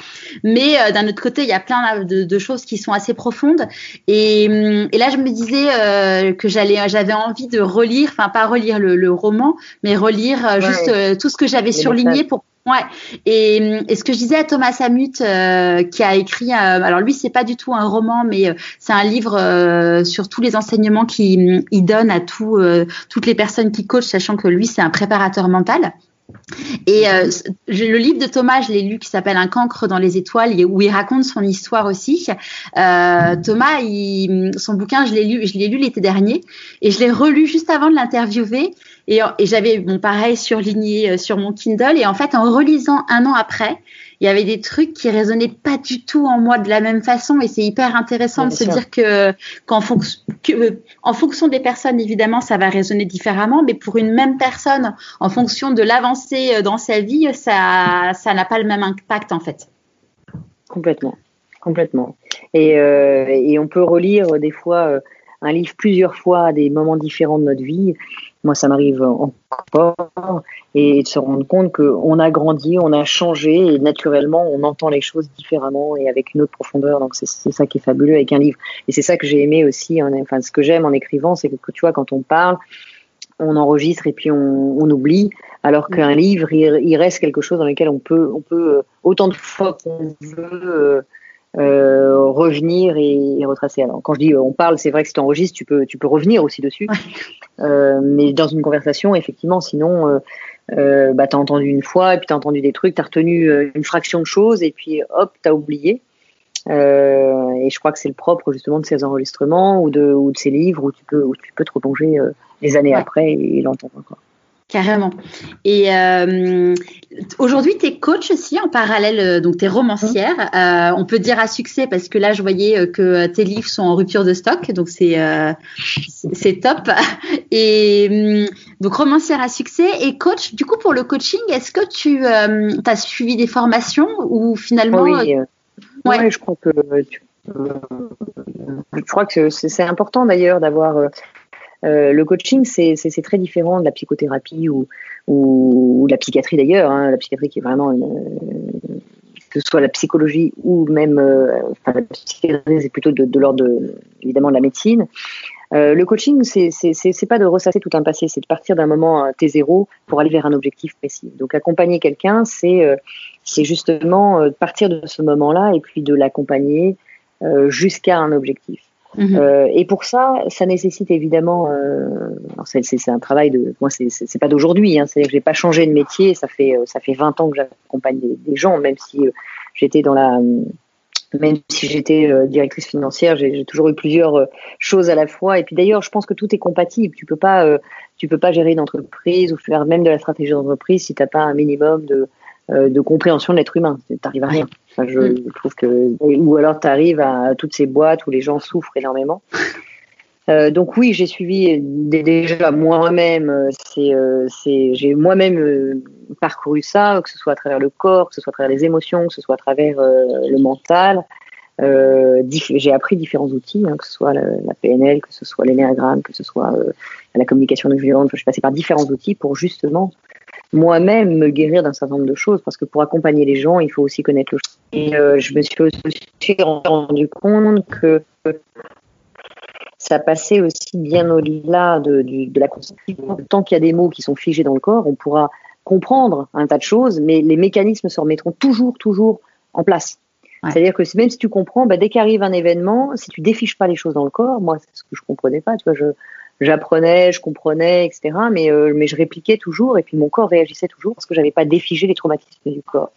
Mais euh, d'un autre côté il y a plein de, de, choses qui sont assez profondes. Et, et là je me disais euh, que j'allais j'avais envie de relire enfin pas relire le, le roman mais relire juste tout ce que j'avais surligné pour Ouais. Et, et, ce que je disais à Thomas Samut, euh, qui a écrit, euh, alors lui c'est pas du tout un roman, mais euh, c'est un livre sur tous les enseignements qu'il donne à tout, toutes les personnes qui coachent, sachant que lui c'est un préparateur mental. Et euh, le livre de Thomas, je l'ai lu, qui s'appelle Un cancre dans les étoiles, où il raconte son histoire aussi. Euh, Thomas, il, son bouquin, je l'ai lu, je l'ai lu l'été dernier, et je l'ai relu juste avant de l'interviewer. Et, et j'avais, bon, pareil, surligné euh, sur mon Kindle. Et en fait, en relisant un an après, il y avait des trucs qui résonnaient pas du tout en moi de la même façon. Et c'est hyper intéressant de se dire que qu'en fonction en fonction des personnes évidemment ça va résonner différemment. Mais pour une même personne en fonction de l'avancée euh, dans sa vie ça ça n'a pas le même impact en fait. Complètement. Complètement. Et, euh, et on peut relire des fois euh, un livre plusieurs fois à des moments différents de notre vie moi ça m'arrive encore, et de se rendre compte qu'on a grandi, on a changé, et naturellement, on entend les choses différemment et avec une autre profondeur. Donc c'est ça qui est fabuleux avec un livre. Et c'est ça que j'ai aimé aussi, enfin ce que j'aime en écrivant, c'est que tu vois, quand on parle, on enregistre et puis on, on oublie, alors qu'un livre, il, reste quelque chose dans lequel on peut, on peut euh, autant de fois qu'on veut... Euh, euh, revenir et, retracer. Alors, quand je dis euh, on parle, c'est vrai que si tu enregistres, tu peux, tu peux revenir aussi dessus. Euh, mais dans une conversation, effectivement, sinon, euh, euh bah, tu as entendu une fois, et puis tu as entendu des trucs, tu as retenu une fraction de choses, et puis hop, tu as oublié. et je crois que c'est le propre justement de ces enregistrements ou de, ou de ces livres où tu peux, où tu peux te replonger des années après et, l'entendre encore. Carrément. Et euh, aujourd'hui, tu es coach aussi en parallèle, euh, donc tu es romancière. Euh, on peut dire à succès parce que là, je voyais que tes livres sont en rupture de stock, donc c'est c'est top. Et donc romancière à succès et coach. Du coup, pour le coaching, est-ce que tu as suivi des formations ou finalement Oui, ouais. je crois que je crois que c'est important d'ailleurs d'avoir euh, le coaching, c'est très différent de la psychothérapie ou, de la psychiatrie d'ailleurs. Hein. la psychiatrie qui est vraiment une, euh, que ce soit la psychologie ou même euh, enfin, la psychiatrie, c'est plutôt de, l'ordre évidemment de la médecine. le coaching, c'est pas de ressasser tout un passé, c'est de partir d'un moment T0 pour aller vers un objectif précis. Donc accompagner quelqu'un, c'est c'est justement partir de ce moment-là et puis de l'accompagner jusqu'à un objectif. Mhm. Euh, et pour ça, ça nécessite évidemment. Euh, c'est un travail de. Moi, c'est pas d'aujourd'hui. Hein, C'est-à-dire que j'ai pas changé de métier. Ça fait ça fait 20 ans que j'accompagne des, gens, même si euh, j'étais dans la. Même si j'étais euh, directrice financière, j'ai toujours eu plusieurs euh, choses à la fois. Et puis d'ailleurs, je pense que tout est compatible. Tu peux pas, tu peux pas gérer une entreprise ou faire même de la stratégie d'entreprise si t'as pas un minimum de euh, de compréhension de l'être humain. Tu n'arrives à rien. Je mm. trouve que ou alors tu arrives à toutes ces boîtes où les gens souffrent énormément. Euh, donc oui, j'ai suivi déjà moi-même. Euh, c'est, j'ai moi-même parcouru ça, que ce soit à travers le corps, que ce soit à travers les émotions, que ce soit à travers le mental. j'ai appris différents outils, hein, que ce soit la, PNL, que ce soit l'énéagramme, que ce soit la communication non violente. Je suis passée par différents outils pour justement moi-même me guérir d'un certain nombre de choses, parce que pour accompagner les gens, il faut aussi connaître le Et euh, je me suis aussi rendu compte que ça passait aussi bien au-delà de, de, la conception. Tant qu'il y a des mots qui sont figés dans le corps, on pourra comprendre un tas de choses, mais les mécanismes se remettront toujours, toujours en place. C'est-à-dire que même si tu comprends, bah, dès qu'arrive un événement, si tu défiches pas les choses dans le corps, moi, c'est ce que je comprenais pas, tu vois, je, j'apprenais, je comprenais, etc. Mais, euh, mais je répliquais toujours et puis mon corps réagissait toujours parce que j'avais pas défigé les traumatismes du corps.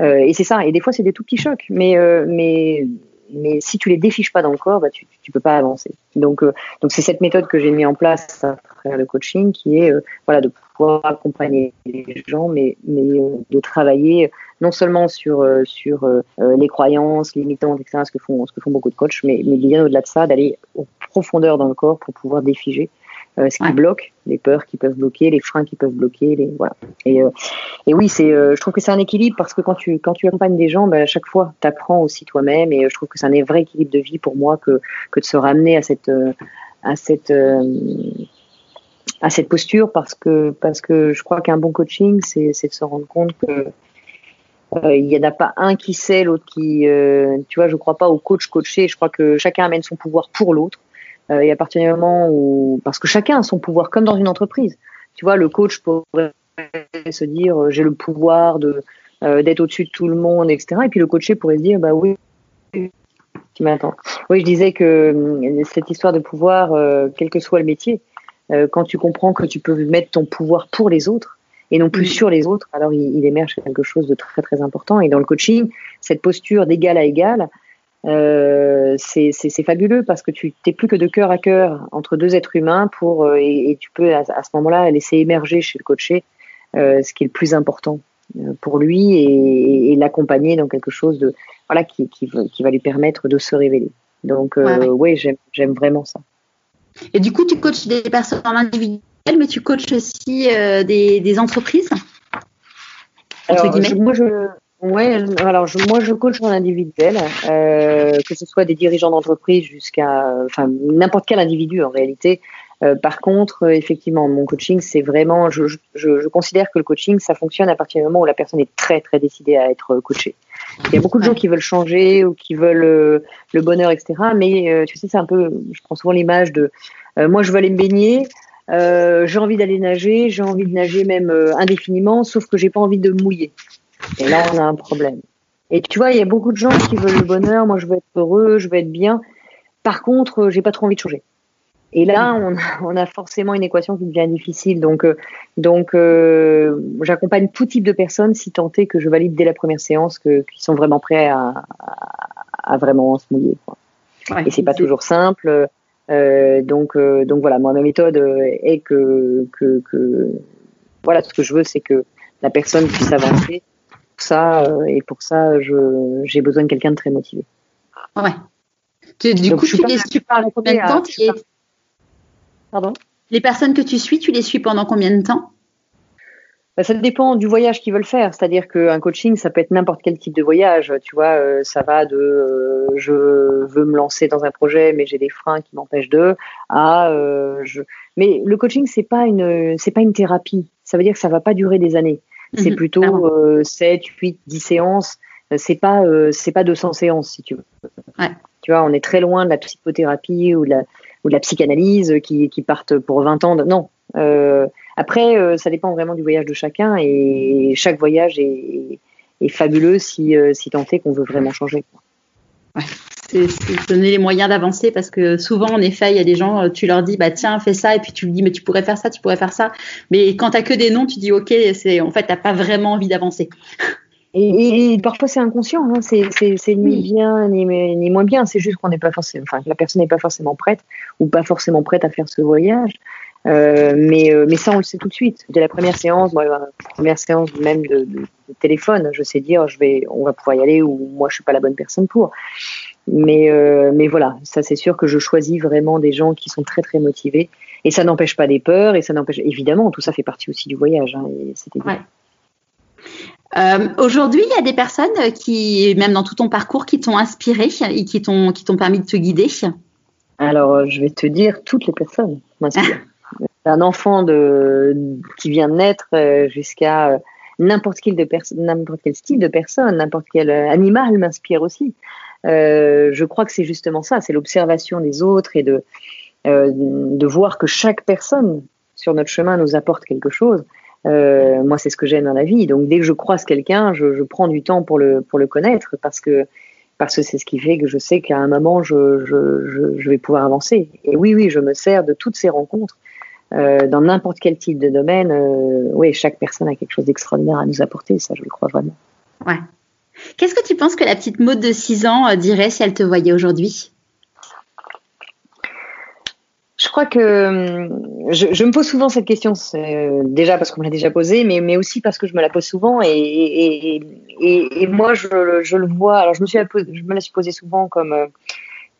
Euh, et c'est ça. Et des fois, c'est des tout petits chocs. Mais, euh, mais, mais si tu les défiches pas dans le corps, bah, tu, tu peux pas avancer. Donc, donc c'est cette méthode que j'ai mis en place à travers le coaching qui est voilà, de pouvoir accompagner les gens, mais, mais de travailler non seulement sur, sur les croyances limitantes, etc., ce que font, ce que font beaucoup de coachs, mais, mais bien au-delà de ça, d'aller au profondeur dans le corps pour pouvoir défiger euh, ce qui bloque, les peurs qui peuvent bloquer, les freins qui peuvent bloquer, les voilà. Et, euh, et oui, c'est, euh, je trouve que c'est un équilibre parce que quand tu quand tu accompagnes des gens, ben, à chaque fois, tu apprends aussi toi-même et je trouve que c'est un vrai équilibre de vie pour moi que que de se ramener à cette à cette à cette posture parce que parce que je crois qu'un bon coaching, c'est c'est de se rendre compte que il n'y en a pas un qui sait, l'autre qui, tu vois, je crois pas au coach coaché. Je crois que chacun amène son pouvoir pour l'autre. Euh, et à partir du moment où, parce que chacun a son pouvoir, comme dans une entreprise. Tu vois, le coach pourrait se dire, euh, j'ai le pouvoir de euh, d'être au-dessus de tout le monde, etc. Et puis le coaché pourrait se dire, bah oui, tu m'attends. Oui, je disais que cette histoire de pouvoir, quel que soit le métier, quand tu comprends que tu peux mettre ton pouvoir pour les autres et non plus sur les autres, alors il, il, émerge quelque chose de très très important. Et dans le coaching, cette posture d'égal à égal, euh, c'est fabuleux parce que tu t'es plus que de cœur à cœur entre deux êtres humains pour euh, et, tu peux à, ce moment-là laisser émerger chez le coaché euh, ce qui est le plus important pour lui et, et l'accompagner dans quelque chose de voilà qui, qui, qui, va lui permettre de se révéler. Donc euh, oui, j'aime vraiment ça. Et du coup, tu coaches des personnes individuelles, mais tu coaches aussi des, des, entreprises. Alors, moi, je, Ouais, alors moi je coach en individuel, euh, que ce soit des dirigeants d'entreprise jusqu'à, enfin n'importe quel individu en réalité. Euh, par contre, euh, effectivement, mon coaching, c'est vraiment, je, je, je, considère que le coaching, ça fonctionne à partir du moment où la personne est très très décidée à être coachée. Il y a beaucoup de gens qui veulent changer ou qui veulent euh, le bonheur, etc. Mais euh, tu sais, c'est un peu, je prends souvent l'image de, moi je veux aller me baigner. j'ai envie d'aller nager, j'ai envie de nager même indéfiniment, sauf que j'ai pas envie de mouiller. Et là, on a un problème. Et tu vois, il y a beaucoup de gens qui veulent le bonheur. Moi, je veux être heureux, je veux être bien. Par contre, euh, j'ai pas trop envie de changer. Et là, on a, on a forcément une équation qui devient difficile. Donc, euh, donc, euh, j'accompagne tout type de personnes, si tant est que je valide dès la première séance que qu'ils sont vraiment prêts à, à, vraiment se mouiller. Quoi. Ouais, et c'est pas toujours simple. donc, donc voilà, moi ma méthode est que, que, que voilà, ce que je veux, c'est que la personne puisse avancer. Pour ça, et pour ça, j'ai besoin de quelqu'un de très motivé. Ouais. du coup, tu les suis pendant combien de temps Pardon? Les personnes que tu suis, tu les suis pendant combien de temps? Bah, ça dépend du voyage qu'ils veulent faire. C'est-à-dire qu'un coaching, ça peut être n'importe quel type de voyage. Tu vois, euh, ça va de euh, je veux me lancer dans un projet, mais j'ai des freins qui m'empêchent de. À euh, je. Mais le coaching, c'est pas une c'est pas une thérapie. Ça veut dire que ça va pas durer des années. C'est mhm, plutôt 7, 8, 10 séances. C'est pas c'est pas 200 séances si tu veux. Ouais. Tu vois, on est très loin de la psychothérapie ou de la ou de la psychanalyse qui, qui partent pour 20 ans. De... Non. Après, euh, ça dépend vraiment du voyage de chacun et chaque voyage est, fabuleux si, euh, si tant est qu'on veut vraiment changer. Ouais, c'est donner les moyens d'avancer parce que souvent, en effet, il y a des gens, euh, tu leur dis, bah tiens, fais ça, et puis tu lui dis, mais tu pourrais faire ça, tu pourrais faire ça. Mais quand tu n'as que des noms, tu dis, ok, c'est en fait, tu n'as pas vraiment envie d'avancer. Et, parfois c'est inconscient, hein. c'est ni bien ni, ni, moins bien, c'est juste qu'on n'est pas forcément, enfin la personne n'est pas forcément prête ou pas forcément prête à faire ce voyage. Euh, mais, euh, mais ça, on le sait tout de suite. Dès la première séance, moi, la première séance même de, de, téléphone, je sais dire, je vais, on va pouvoir y aller ou moi, je suis pas la bonne personne pour. Mais, euh, mais voilà, ça, c'est sûr que je choisis vraiment des gens qui sont très, très motivés. Et ça n'empêche pas des peurs et ça n'empêche, évidemment, tout ça fait partie aussi du voyage. Hein, ouais. Euh, Aujourd'hui, il y a des personnes qui, même dans tout ton parcours, qui t'ont inspiré et qui t'ont qui t'ont permis de te guider. Alors, je vais te dire, toutes les personnes m'inspirent. d'un enfant de, qui vient de naître euh, jusqu'à n'importe quel, style de personne, n'importe quel animal m'inspire aussi. Euh, je crois que c'est justement ça, c'est l'observation des autres et de, euh, de voir que chaque personne sur notre chemin nous apporte quelque chose. Euh, moi, c'est ce que j'aime dans la vie. Donc, dès que je croise quelqu'un, je, prends du temps pour le, pour le connaître parce que parce que c'est ce qui fait que je sais qu'à un moment, je, je, je, vais pouvoir avancer. Et oui, oui, je me sers de toutes ces rencontres dans n'importe quel type de domaine, oui, chaque personne a quelque chose d'extraordinaire à nous apporter, ça je le crois vraiment. Ouais. Qu'est-ce que tu penses que la petite Maud de 6 ans euh, dirait si elle te voyait aujourd'hui? Je crois que je, me pose souvent cette question, déjà parce qu'on me l'a déjà posée, mais, mais aussi parce que je me la pose souvent et, et, et, moi je, je, le vois. Alors je me suis je me la suis posée souvent comme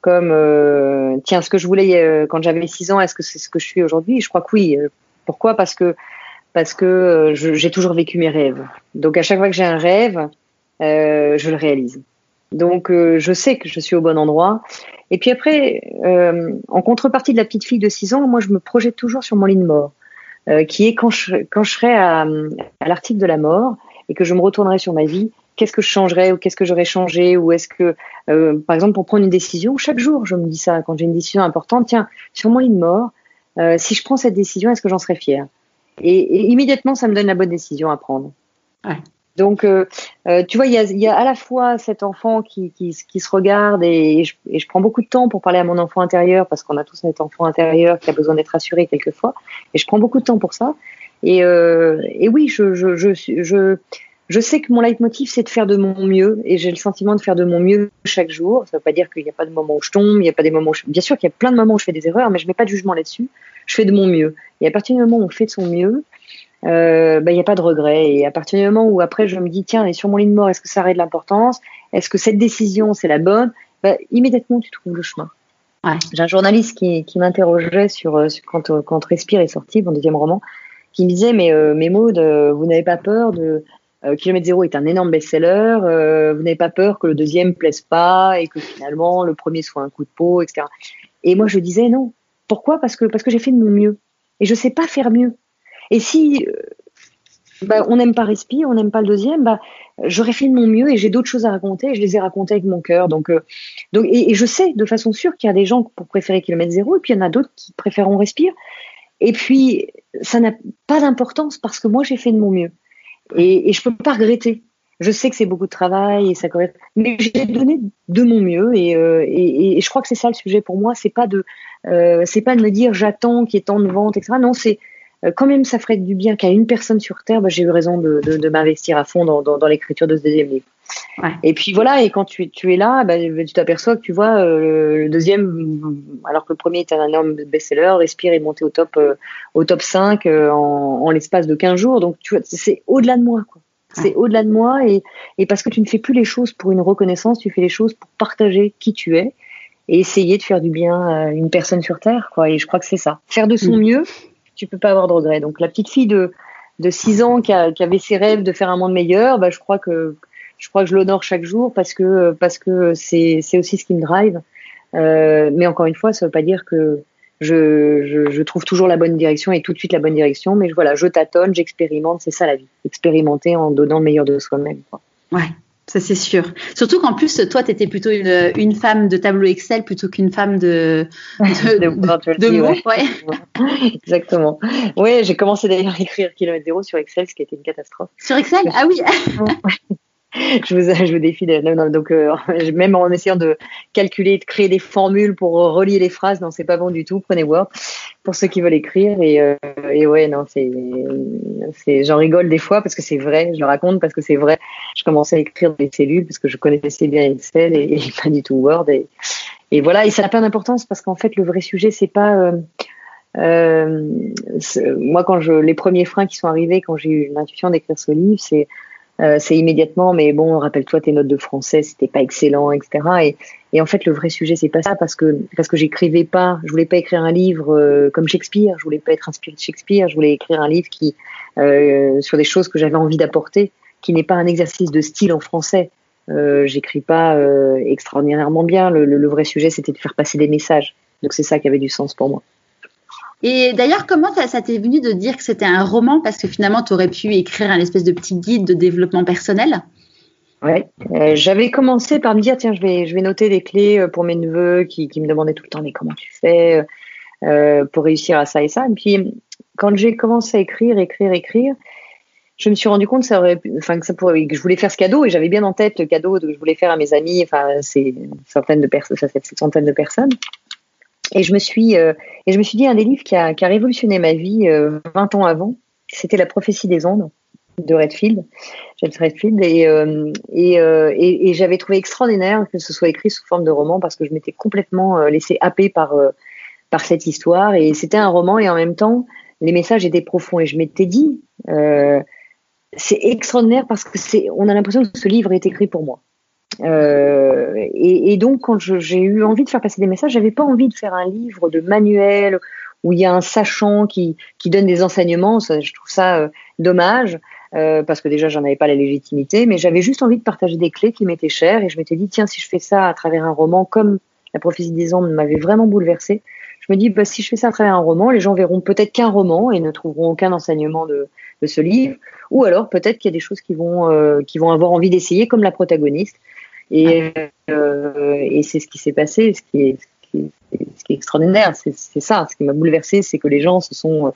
comme euh, tiens ce que je voulais euh, quand j'avais 6 ans est-ce que c'est ce que je suis aujourd'hui? Je crois que oui. Euh, pourquoi? Parce que parce que j'ai toujours vécu mes rêves. Donc à chaque fois que j'ai un rêve je le réalise. Donc je sais que je suis au bon endroit. Et puis après en contrepartie de la petite fille de 6 ans moi je me projette toujours sur mon lit de mort qui est quand je serai à, l'article de la mort et que je me retournerai sur ma vie qu'est-ce que je changerais ou qu'est-ce que j'aurais changé ou est-ce que, euh, par exemple, pour prendre une décision, chaque jour, je me dis ça quand j'ai une décision importante, tiens, sur mon lit de mort, euh, si je prends cette décision, est-ce que j'en serais fière? Et, immédiatement, ça me donne la bonne décision à prendre. Donc, euh, tu vois, il y a, y a, à la fois cet enfant qui, qui, qui se regarde et je, et je, prends beaucoup de temps pour parler à mon enfant intérieur parce qu'on a tous notre enfant intérieur qui a besoin d'être rassuré quelquefois. Et je prends beaucoup de temps pour ça. Et, et oui, je, je, je, je, sais que mon leitmotiv, c'est de faire de mon mieux et j'ai le sentiment de faire de mon mieux chaque jour. Ça ne veut pas dire qu'il n'y a pas de moments où je tombe, il n'y a pas des moments où je... Bien sûr qu'il y a plein de moments où je fais des erreurs, mais je ne mets pas de jugement là-dessus. Je fais de mon mieux. Et à partir du moment où on fait de son mieux, euh, bah, il n'y a pas de regret. Et à partir du moment où après je me dis, tiens, et sur mon lit de mort, est-ce que ça aurait de l'importance? Est-ce que cette décision, c'est la bonne? Bah, Immédiatement, tu trouves le chemin. Ouais. J'ai un journaliste qui, qui m'interrogeait sur, euh, sur quand, euh, quand Respire est sorti, mon deuxième roman, qui me disait, mais, euh, mais Maud, vous n'avez pas peur de euh, Kilomètre Zéro est un énorme best-seller. Euh, vous n'avez pas peur que le deuxième plaise pas et que finalement le premier soit un coup de peau, etc. Et moi, je disais non. Pourquoi? Parce que parce que j'ai fait de mon mieux et je sais pas faire mieux. Et si euh, bah, on n'aime pas Respi, on n'aime pas le deuxième, bah, j'aurais fait de mon mieux et j'ai d'autres choses à raconter. Et je les ai racontées avec mon cœur. Donc, euh, donc et, je sais de façon sûre qu'il y a des gens pour préférer Kilomètre Zéro et puis il y en a d'autres qui préféreront Respire. Et puis, ça n'a pas d'importance parce que moi, j'ai fait de mon mieux. Et, je peux pas regretter. Je sais que c'est beaucoup de travail et ça correspond, mais j'ai donné de mon mieux et, euh, et, et, je crois que c'est ça le sujet pour moi. C'est pas pas de me dire j'attends qu'il y ait tant de ventes, etc. Non, c'est quand même ça ferait du bien qu'à une personne sur Terre, bah, j'ai eu raison de, de, de m'investir à fond dans, dans, dans l'écriture de ce deuxième livre. Ouais. Et puis voilà, et quand tu, tu es là, bah, tu t'aperçois que tu vois euh, le deuxième, alors que le premier était un énorme best-seller, Respire est monté au top, euh, au top 5 euh, en, en l'espace de 15 jours. Donc tu vois, c'est au-delà de moi. Quoi. C'est au-delà de moi et, et parce que tu ne fais plus les choses pour une reconnaissance, tu fais les choses pour partager qui tu es et essayer de faire du bien à une personne sur Terre. Quoi. Et je crois que c'est ça. Faire de son mm. mieux, tu peux pas avoir de regrets. Donc la petite fille de, de 6 ans qui, avait ses rêves de faire un monde meilleur, bah, je crois que je crois l'honore chaque jour parce que c'est aussi ce qui me drive. Euh, mais encore une fois, ça veut pas dire que je, je, je, trouve toujours la bonne direction et tout de suite la bonne direction. Mais voilà, je tâtonne, j'expérimente, c'est ça la vie. Expérimenter en donnant le meilleur de soi-même. Ouais, ça c'est sûr. Surtout qu'en plus, toi, tu étais plutôt une, une, femme de tableau Excel plutôt qu'une femme de, de, de, de mots. Ouais. Exactement. Oui, j'ai commencé d'ailleurs à écrire Kilomètre Zéro sur Excel, ce qui était une catastrophe. Sur Excel? Ah oui je vous, je vous défie. De, non, non, donc, euh, même en essayant de calculer, de créer des formules pour relier les phrases, non, c'est pas bon du tout. Prenez Word pour ceux qui veulent écrire. Et, euh, et ouais, non, c'est, j'en rigole des fois parce que c'est vrai. Je le raconte parce que c'est vrai. Je commençais à écrire les cellules parce que je connaissais bien Excel et, et pas du tout Word. Et, et voilà. Et ça n'a pas d'importance parce qu'en fait, le vrai sujet, c'est pas. Euh, euh, moi, quand je, les premiers freins qui sont arrivés, quand j'ai eu l'intuition d'écrire ce livre, c'est euh, c'est immédiatement, mais bon, rappelle-toi tes notes de français, c'était pas excellent, etc. Et, et, en fait, le vrai sujet, c'est pas ça, parce que parce que j'écrivais pas, je voulais pas écrire un livre euh, comme Shakespeare, je voulais pas être inspiré de Shakespeare, je voulais écrire un livre qui euh, sur des choses que j'avais envie d'apporter, qui n'est pas un exercice de style en français. Euh, J'écris pas euh, extraordinairement bien. Le, le, le vrai sujet, c'était de faire passer des messages. Donc c'est ça qui avait du sens pour moi. Et d'ailleurs, comment ça, t'est venu de dire que c'était un roman? Parce que finalement, tu aurais pu écrire un espèce de petit guide de développement personnel. Ouais, euh, j'avais commencé par me dire tiens, je vais, noter des clés euh, pour mes neveux qui, me demandaient tout le temps mais comment tu fais euh, pour réussir à ça et ça? Et puis quand j'ai commencé à écrire, écrire, écrire, je me suis rendu compte que ça aurait, que je voulais faire ce cadeau et j'avais bien en tête le cadeau que je voulais faire à mes amis, enfin c'est centaines de personnes, centaines de personnes. Et je me suis euh, et je me suis dit un des livres qui a, qui a révolutionné ma vie euh, 20 ans avant, c'était La prophétie des ondes de Redfield, James Redfield, et, euh, et, euh, et, et j'avais trouvé extraordinaire que ce soit écrit sous forme de roman parce que je m'étais complètement euh, laissé happer par par cette histoire. Et c'était un roman et en même temps les messages étaient profonds. Et je m'étais dit c'est extraordinaire parce que c'est on a l'impression que ce livre est écrit pour moi. Euh, et, et, donc, quand j'ai eu envie de faire passer des messages, j'avais pas envie de faire un livre de manuel où il y a un sachant qui, qui donne des enseignements. Ça, je trouve ça euh, dommage euh, parce que déjà, j'en avais pas la légitimité, mais j'avais juste envie de partager des clés qui m'étaient chères. Et je m'étais dit, tiens, si je fais ça à travers un roman comme La prophétie des ondes m'avait vraiment bouleversé, je me dis, bah, si je fais ça à travers un roman, les gens verront peut-être qu'un roman et ne trouveront aucun enseignement de, de ce livre, ou alors peut-être qu'il y a des choses qui vont, euh, qui vont avoir envie d'essayer, comme la protagoniste. Et, euh, et c'est ce qui s'est passé, ce qui est, ce qui est, ce qui est extraordinaire, c'est ça. Ce qui m'a bouleversé, c'est que les gens se sont euh,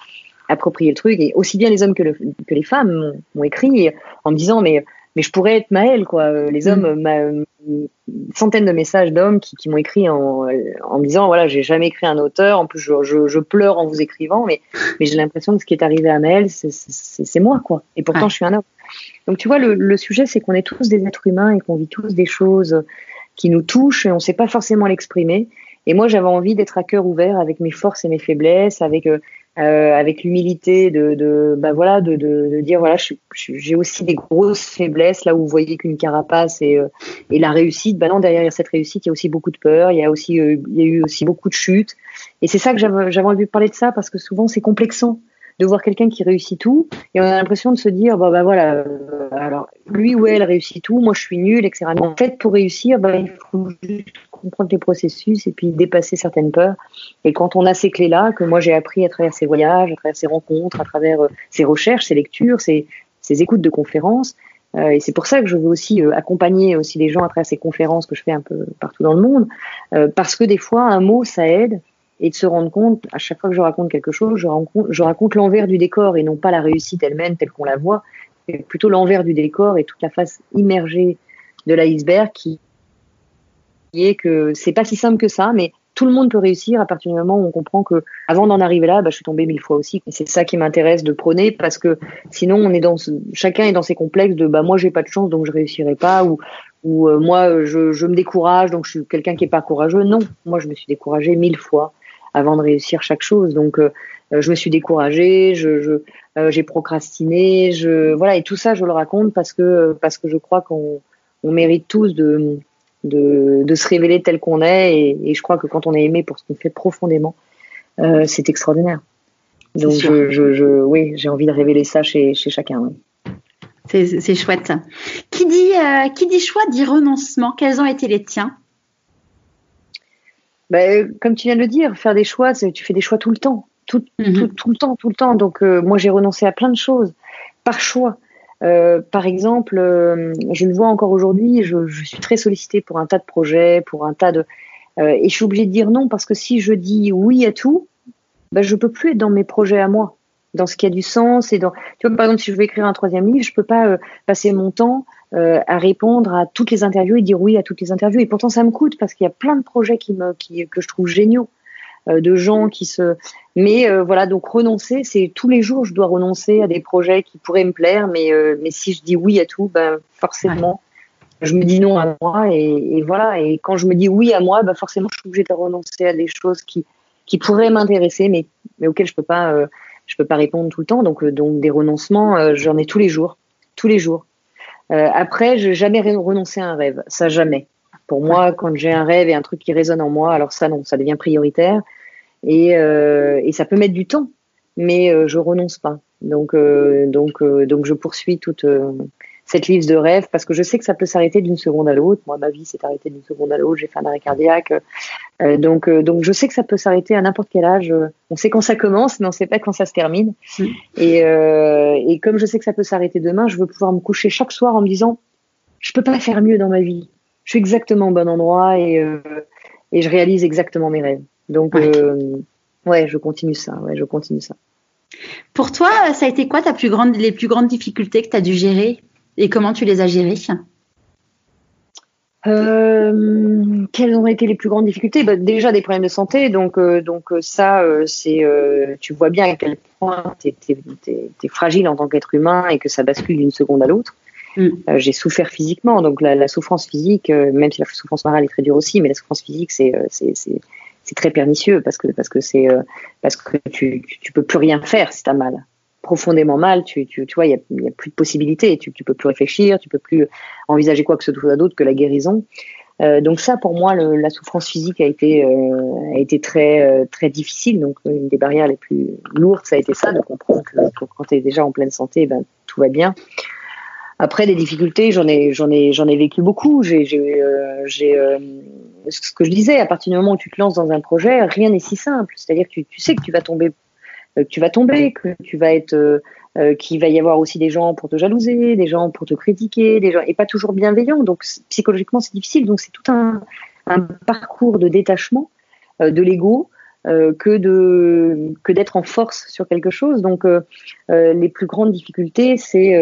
appropriés le truc, et aussi bien les hommes que, le, que les femmes m'ont écrit en me disant mais mais je pourrais être Maëlle quoi. Les hommes, mm. ma, centaines de messages d'hommes qui, qui m'ont écrit en, en me disant voilà j'ai jamais écrit un auteur, en plus je, je, je pleure en vous écrivant, mais mais j'ai l'impression que ce qui est arrivé à Maëlle c'est moi quoi. Et pourtant ouais. je suis un homme. Donc tu vois, le, le sujet, c'est qu'on est tous des êtres humains et qu'on vit tous des choses qui nous touchent et on ne sait pas forcément l'exprimer. Et moi, j'avais envie d'être à cœur ouvert avec mes forces et mes faiblesses, avec euh, avec l'humilité de, de bah voilà de, de, de dire voilà j'ai aussi des grosses faiblesses là où vous voyez qu'une carapace et, euh, et la réussite. Bah non derrière cette réussite il y a aussi beaucoup de peur il y a aussi euh, il y a eu aussi beaucoup de chutes. Et c'est ça que j'avais j'avais envie de parler de ça parce que souvent c'est complexant de voir quelqu'un qui réussit tout. Et on a l'impression de se dire bah, bah voilà euh, alors lui ou elle réussit tout moi je suis nul etc en fait pour réussir bah, il faut juste comprendre les processus et puis dépasser certaines peurs. Et quand on a ces clés là que moi j'ai appris à travers ces voyages à travers ces rencontres à travers euh, ces recherches ces lectures ces, ces écoutes de conférences euh, et c'est pour ça que je veux aussi euh, accompagner aussi les gens à travers ces conférences que je fais un peu partout dans le monde parce que des fois un mot ça aide et de se rendre compte, à chaque fois que je raconte quelque chose, je raconte, l'envers du décor et non pas la réussite elle-même telle qu'on la voit, mais plutôt l'envers du décor et toute la face immergée de l'iceberg qui est que c'est pas si simple que ça, mais tout le monde peut réussir à partir du moment où on comprend que avant d'en arriver là, bah, je suis tombée mille fois aussi. Et c'est ça qui m'intéresse de prôner parce que sinon chacun est dans ses complexes de bah moi j'ai pas de chance donc je réussirai pas ou ou euh, moi je, je me décourage donc je suis quelqu'un qui est pas courageux. Non, moi je me suis découragée mille fois avant de réussir chaque chose. Donc euh, je me suis découragée, je, je j'ai procrastiné, je voilà et tout ça je le raconte parce que parce que je crois qu'on on mérite tous de de, se révéler tel qu'on est. Et, je crois que quand on est aimé pour ce qu'on fait profondément, euh, c'est extraordinaire. Donc, je, oui, j'ai envie de révéler ça chez, chacun. C'est chouette. Qui dit, euh, qui dit choix dit renoncement. Quels ont été les tiens? Ben, Comme tu viens de le dire, faire des choix, tu fais des choix tout le temps. Tout, mhm. tout, le temps, tout le temps. Donc, euh, moi, j'ai renoncé à plein de choses par choix. Euh, par exemple, euh, je le vois encore aujourd'hui, je, je, suis très sollicitée pour un tas de projets, pour un tas de... Euh, et je suis obligée de dire non parce que si je dis oui à tout, ben, je peux plus être dans mes projets à moi, dans ce qui a du sens. Et dans, tu vois, par exemple, si je veux écrire un troisième livre, je peux pas euh, passer mon temps à répondre à toutes les interviews et dire oui à toutes les interviews. Et pourtant, ça me coûte parce qu'il y a plein de projets qui me, qui, que je trouve géniaux. Euh, de gens qui se. Mais euh, voilà, donc renoncer, c'est tous les jours, je dois renoncer à des projets qui pourraient me plaire, mais euh, mais si je dis oui à tout, ben forcément. Je me dis non à moi et, voilà. Et quand je me dis oui à moi, ben forcément, je suis obligée de renoncer à des choses qui, qui pourraient m'intéresser, mais, mais auxquelles je peux pas, je peux pas répondre tout le temps. Donc, donc des renoncements, j'en ai tous les jours, tous les jours. après, je n'ai jamais renoncé à un rêve, ça jamais. Pour moi, quand j'ai un rêve et un truc qui résonne en moi, alors ça, non, ça devient prioritaire. Et, euh, et ça peut mettre du temps, mais euh, je renonce pas. Donc, euh, donc, euh, donc, je poursuis toute euh, cette liste de rêves parce que je sais que ça peut s'arrêter d'une seconde à l'autre. Moi, ma vie s'est arrêtée d'une seconde à l'autre. J'ai fait un arrêt cardiaque. donc, donc, je sais que ça peut s'arrêter à n'importe quel âge. On sait quand ça commence, mais on sait pas quand ça se termine. Mm. Et, et comme je sais que ça peut s'arrêter demain, je veux pouvoir me coucher chaque soir en me disant, je peux pas faire mieux dans ma vie je suis exactement au bon endroit et, euh, et je réalise exactement mes rêves. Donc, ouais. Euh, ouais, je continue ça. Ouais, je continue ça. Pour toi, ça a été quoi ta plus grande, les plus grandes difficultés que tu as dû gérer? Et comment tu les as gérées euh, quelles ont été les plus grandes difficultés? Bah, Déjà des problèmes de santé, donc euh, donc ça c'est tu vois bien à quel point tu es, fragile en tant qu'être humain et que ça bascule d'une seconde à l'autre. Mm. Euh, j'ai souffert physiquement, donc la, la souffrance physique, euh, même si la souffrance morale est très dure aussi, mais la souffrance physique c'est euh, c'est c'est très pernicieux parce que parce que c'est parce que tu, tu, peux plus rien faire si t'as mal profondément mal, tu, tu, tu vois, il y a, plus de possibilités, tu, tu peux plus réfléchir, tu peux plus envisager quoi que ce soit d'autre que la guérison. Euh, donc ça, pour moi, la souffrance physique a été euh, a été très très difficile. Donc une des barrières les plus lourdes, ça a été ça, de comprendre que, quand tu es déjà en pleine santé, ben tout va bien. Après, des difficultés, j'en ai, j'en ai, j'en ai vécu beaucoup. J'ai, j'ai, euh, j'ai euh, ce que je disais, à partir du moment où tu te lances dans un projet, rien n'est si simple. C'est-à-dire que tu, tu, sais que tu vas tomber, euh, que tu vas tomber, que tu vas être, euh, qu'il va y avoir aussi des gens pour te jalouser, des gens pour te critiquer, des gens et pas toujours bienveillants. Donc psychologiquement, c'est difficile. Donc c'est tout un, un parcours de détachement de l'ego euh, que de que d'être en force sur quelque chose. Donc euh, euh, les plus grandes difficultés, c'est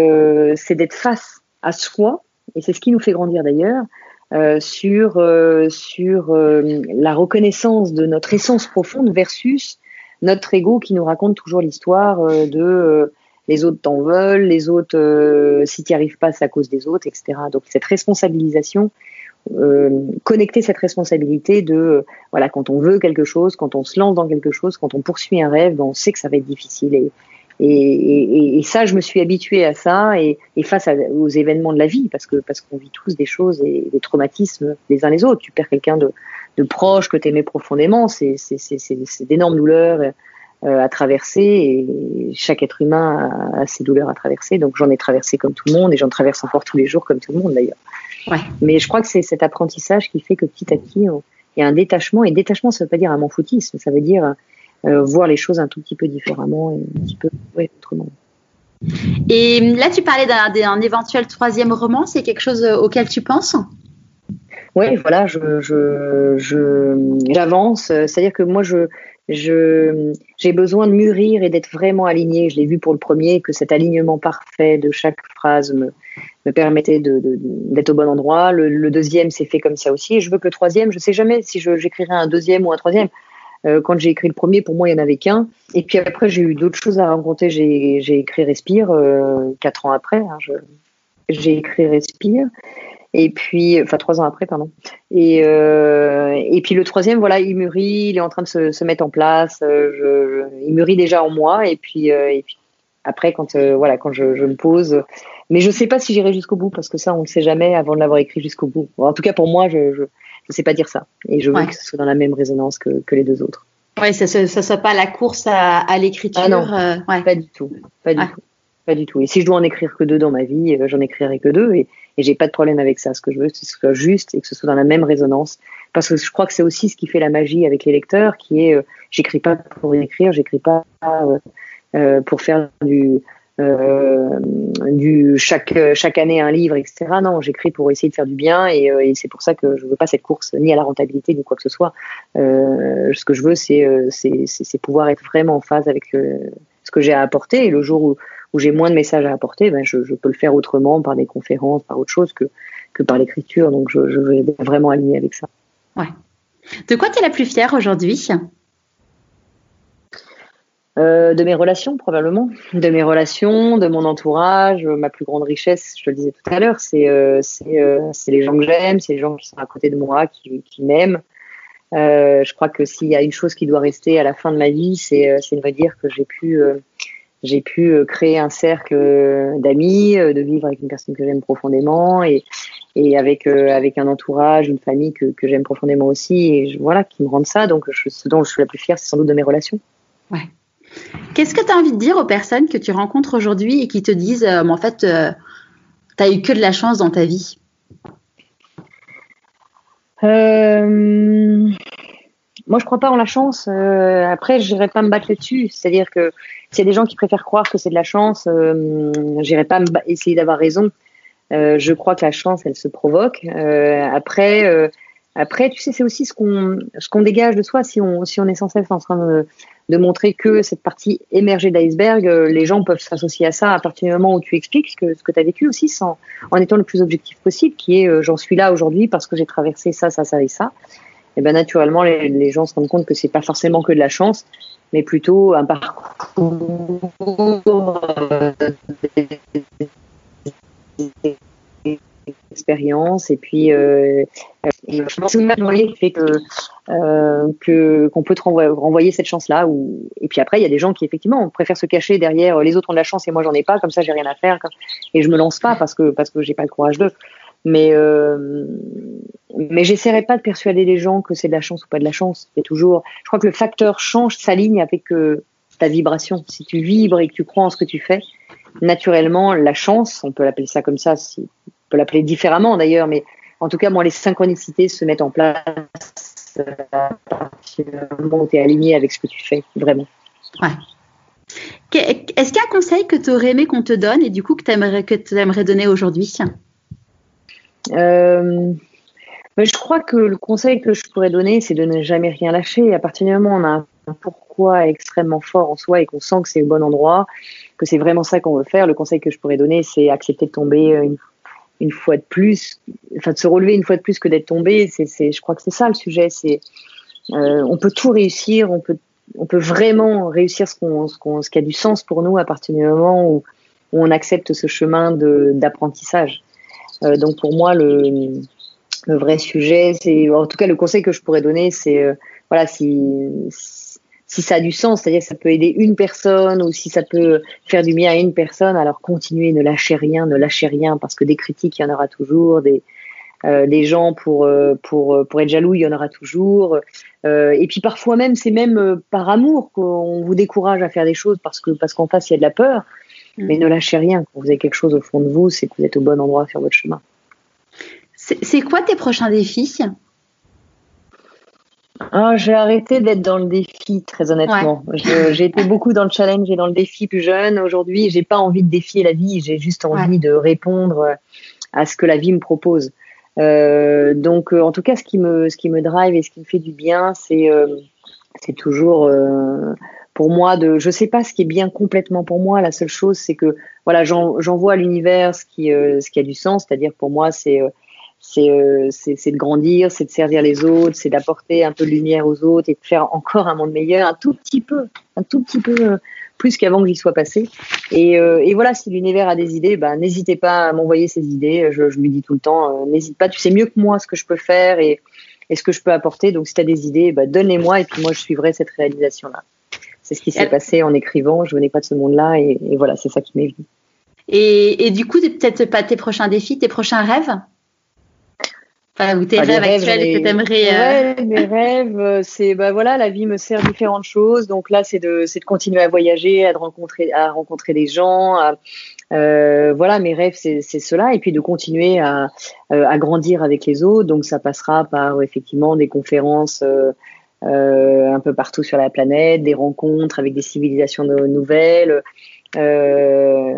c'est d'être face à soi, et c'est ce qui nous fait grandir d'ailleurs. sur sur la reconnaissance de notre essence profonde versus notre ego qui nous raconte toujours l'histoire de les autres t'en veulent, les autres, si tu n'y arrives pas, c'est à cause des autres, etc. Donc cette responsabilisation, euh, connecter cette responsabilité de voilà quand on veut quelque chose, quand on se lance dans quelque chose, quand on poursuit un rêve, ben, on sait que ça va être difficile et et, et, et ça, je me suis habituée à ça et, et face aux événements de la vie, parce que parce qu'on vit tous des choses et des traumatismes les uns les autres. Tu perds quelqu'un de, de proche que tu aimais profondément, c'est d'énormes douleurs euh, à traverser et chaque être humain a, a ses douleurs à traverser. Donc j'en ai traversé comme tout le monde et j'en traverse encore tous les jours comme tout le monde d'ailleurs. Mais je crois que c'est cet apprentissage qui fait que petit à petit, il y a un détachement. Et détachement, ça ne veut pas dire un foutisme, ça veut dire voir les choses un tout petit peu différemment et un petit peu autrement. Et là, tu parlais d'un éventuel troisième roman. C'est quelque chose auquel tu penses? Oui, voilà, je, je, j'avance. C'est-à-dire que moi, je, j'ai besoin de mûrir et d'être vraiment aligné. Je l'ai vu pour le premier, que cet alignement parfait de chaque phrase me, me permettait de, d'être au bon endroit. Le, deuxième s'est fait comme ça aussi. Et je veux que le troisième, je sais jamais si j'écrirai un deuxième ou un troisième. Euh, quand j'ai écrit le premier, pour moi, il n'y en avait qu'un. Et puis après, j'ai eu d'autres choses à raconter. J'ai, écrit Respire euh, quatre ans après. Hein, j'ai écrit Respire. Et puis, enfin trois ans après, pardon. Et, euh, et puis le troisième, voilà, il mûrit, il est en train de se, mettre en place. Il mûrit déjà en moi. Et puis, après, quand voilà, quand je, je, me pose, mais je sais pas si j'irai jusqu'au bout parce que ça, on ne sait jamais avant de l'avoir écrit jusqu'au bout. en tout cas, pour moi, je, je, je sais pas dire ça. Et je veux que ce soit dans la même résonance que, que les deux autres. Oui, ça ne soit pas la course à, à l'écriture. Ah non, ouais. pas du tout, pas du tout. Pas du tout. Et si je dois en écrire que deux dans ma vie, euh, j'en écrirai que deux. Et, et j'ai pas de problème avec ça. Ce que je veux, c'est que ce soit juste et que ce soit dans la même résonance. Parce que je crois que c'est aussi ce qui fait la magie avec les lecteurs, qui est, euh, j'écris pas pour écrire, j'écris pas euh, euh, pour faire du, euh, du chaque chaque année un livre, etc. Non, j'écris pour essayer de faire du bien et, et c'est pour ça que je veux pas cette course ni à la rentabilité ni quoi que ce soit. ce que je veux, c'est c'est pouvoir être vraiment en phase avec ce que j'ai à apporter et le jour où où j'ai moins de messages à apporter, ben je, peux le faire autrement, par des conférences, par autre chose que, que par l'écriture. Donc, je, je vais vraiment aligner avec ça. Ouais. De quoi tu es la plus fière aujourd'hui? Euh, de mes relations probablement, de mes relations, de mon entourage, ma plus grande richesse, je te le disais tout à l'heure, c'est euh, euh, les gens que j'aime, c'est les gens qui sont à côté de moi, qui, qui m'aiment. Euh, je crois que s'il y a une chose qui doit rester à la fin de ma vie, c'est euh, de me dire que j'ai pu j'ai pu euh, créer un cercle euh, d'amis, euh, de vivre avec une personne que j'aime profondément et, et avec avec un entourage, une famille que, que j'aime profondément aussi et voilà qui me rendent ça. Donc je, ce dont je suis la plus fière, c'est sans doute de mes relations. Ouais. Qu'est-ce que tu as envie de dire aux personnes que tu rencontres aujourd'hui et qui te disent, en fait, tu as eu que de la chance dans ta vie? Euh, moi, je crois pas en la chance. Euh, après, j'irai pas me battre là-dessus. C'est-à-dire que s'il y a des gens qui préfèrent croire que c'est de la chance, euh, j'irai pas essayer d'avoir raison. Euh, je crois que la chance, elle se provoque. Euh, après, euh, après, tu sais, c'est aussi ce qu'on ce qu'on dégage de soi. Si on si on est sans cesse en train de, montrer que cette partie émergée d'iceberg, euh, les gens peuvent s'associer à ça à partir du moment où tu expliques ce que ce que tu as vécu aussi, en étant le plus objectif possible, qui est j'en suis là aujourd'hui parce que j'ai traversé ça, ça, ça et ça et ben naturellement les, les, gens se rendent compte que c'est pas forcément que de la chance, mais plutôt un parcours euh, expérience et puis euh, et je pense que fait que euh, qu'on peut te renvoyer, cette chance là ou et puis après il y a des gens qui effectivement préfèrent se cacher derrière les autres ont de la chance et moi j'en ai pas comme ça j'ai rien à faire et je me lance pas parce que parce que j'ai pas le courage d'eux mais euh, mais j'essaierai pas de persuader les gens que c'est de la chance ou pas de la chance. C'est toujours, je crois que le facteur change, s'aligne avec euh, ta vibration. Si tu vibres et que tu crois en ce que tu fais, naturellement, la chance, on peut l'appeler ça comme ça, si, peut l'appeler différemment d'ailleurs, mais en tout cas, moi, les synchronicités se mettent en place à partir du moment où tu es aligné avec ce que tu fais, vraiment. Ouais. Est-ce qu'il y a un conseil que tu aurais aimé qu'on te donne et du coup que tu aimerais, donner aujourd'hui? Euh, je crois que le conseil que je pourrais donner, c'est de ne jamais rien lâcher. À partir du moment où on a un pourquoi extrêmement fort en soi et qu'on sent que c'est au bon endroit, que c'est vraiment ça qu'on veut faire, le conseil que je pourrais donner, c'est accepter de tomber une, une, fois de plus, enfin de se relever une fois de plus que d'être tombé. C'est, je crois que c'est ça le sujet. C'est, euh, on peut tout réussir, on peut, on peut vraiment réussir ce, qu'on, ce, qu'on, ce qui a du sens pour nous à partir du moment où, où on accepte ce chemin de, d'apprentissage. Euh, donc pour moi, le, le vrai sujet, c'est en tout cas le conseil que je pourrais donner, c'est euh, voilà si ça a du sens, c'est-à-dire que ça peut aider une personne ou si ça peut faire du bien à une personne, alors continuez, ne lâchez rien, ne lâchez rien parce que des critiques il y en aura toujours, des euh, des gens pour euh, pour pour être jaloux il y en aura toujours, euh, et puis parfois même c'est même par amour qu'on vous décourage à faire des choses parce que parce qu'en face il y a de la peur, mm. mais ne lâchez rien. Quand vous avez quelque chose au fond de vous, c'est que vous êtes au bon endroit faire votre chemin. C'est quoi tes prochains défis? Ah, J'ai arrêté d'être dans le défi, très honnêtement. J'ai été beaucoup dans le challenge et dans le défi plus jeune. Aujourd'hui, j'ai pas envie de défier la vie, j'ai juste envie ouais. de répondre à ce que la vie me propose. donc, en tout cas, ce qui me, ce qui me drive et ce qui me fait du bien, c'est, c'est toujours pour moi de je sais pas ce qui est bien complètement pour moi la seule chose c'est que voilà j'envoie à l'univers ce qui euh, ce qui a du sens c'est-à-dire pour moi c'est euh, euh, c'est c'est de grandir c'est de servir les autres c'est d'apporter un peu de lumière aux autres et de faire encore un monde meilleur un tout petit peu un tout petit peu plus qu'avant que j'y sois passé. Et, et voilà si l'univers a des idées ben n'hésitez pas à m'envoyer ces idées. Je, je lui dis tout le temps n'hésite pas. Tu sais mieux que moi ce que je peux faire et, et ce que je peux apporter. Donc si tu as des idées ben, donne-les-moi et puis moi je suivrai cette réalisation là c'est ce qui s'est passé en écrivant. Je venais pas de ce monde-là et, voilà, c'est ça qui m'est venu. Et, du coup, peut-être pas tes prochains défis, tes prochains rêves? Enfin, ou tes rêves, actuels que tu aimerais. Euh, ouais, mes rêves, euh, c'est bah voilà, la vie me sert différentes choses. Donc là, c'est de, c'est de continuer à voyager, à rencontrer, à rencontrer des gens. euh, voilà, mes rêves, c'est, c'est cela, et puis de continuer à, euh, à grandir avec les autres. Donc ça passera par effectivement des conférences. Euh, un peu partout sur la planète, des rencontres avec des civilisations nouvelles. Euh,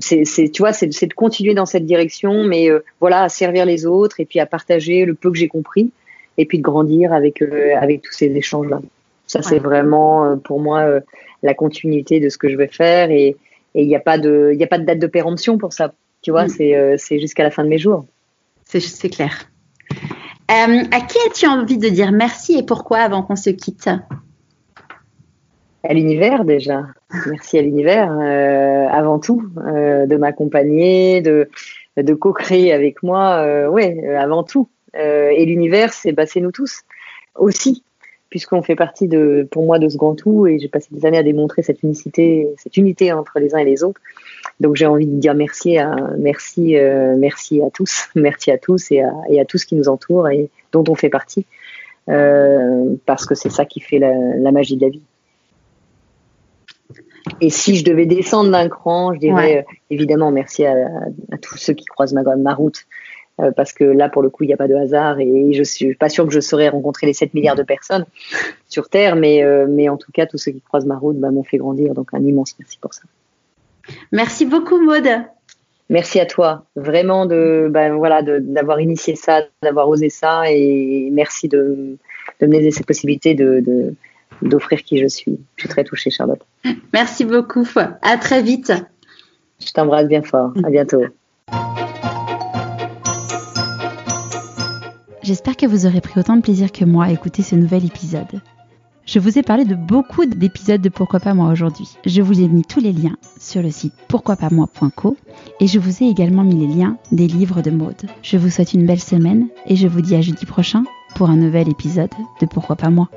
c'est, tu vois, c'est, de continuer dans cette direction, mais euh, voilà, à servir les autres et puis à partager le peu que j'ai compris et puis de grandir avec avec tous ces échanges là. Ça, c'est vraiment pour moi la continuité de ce que je vais faire et il n'y a pas de il a pas de date de péremption pour ça. Tu vois, mm. c'est jusqu'à la fin de mes jours. C'est, c'est clair. Euh, à qui as-tu envie de dire merci et pourquoi avant qu'on se quitte? À l'univers déjà. Merci à l'univers euh, avant tout euh, de m'accompagner, de, de co-créer avec moi. oui, avant tout. et l'univers, c'est bah, nous tous aussi puisqu'on fait partie de, pour moi, de ce grand tout, et j'ai passé des années à démontrer cette unicité, cette unité entre les uns et les autres. Donc j'ai envie de dire merci à, merci, euh, merci à tous, merci à tous et à, et à tout ce qui nous entoure et dont on fait partie, euh, parce que c'est ça qui fait la, la, magie de la vie. Et si je devais descendre d'un cran, je dirais euh, évidemment merci à, à, tous ceux qui croisent ma, ma route, euh, parce que là, pour le coup, il n'y a pas de hasard et je suis pas sûre que je saurais rencontrer les 7 milliards de personnes sur Terre, mais, euh, mais en tout cas, tous ceux qui croisent ma route bah, m'ont fait grandir. Donc, un immense merci pour ça. Merci beaucoup, Maude. Merci à toi, vraiment de bah, voilà d'avoir initié ça, d'avoir osé ça, et merci de, de me laisser cette possibilité de d'offrir qui je suis. Je suis très touchée, Charlotte. Merci beaucoup. À très vite. Je t'embrasse bien fort. À bientôt. J'espère que vous aurez pris autant de plaisir que moi à écouter ce nouvel épisode. Je vous ai parlé de beaucoup d'épisodes de Pourquoi pas moi aujourd'hui. Je vous ai mis tous les liens sur le site pourquoipasmoi.co et je vous ai également mis les liens des livres de mode. Je vous souhaite une belle semaine et je vous dis à jeudi prochain pour un nouvel épisode de Pourquoi pas moi.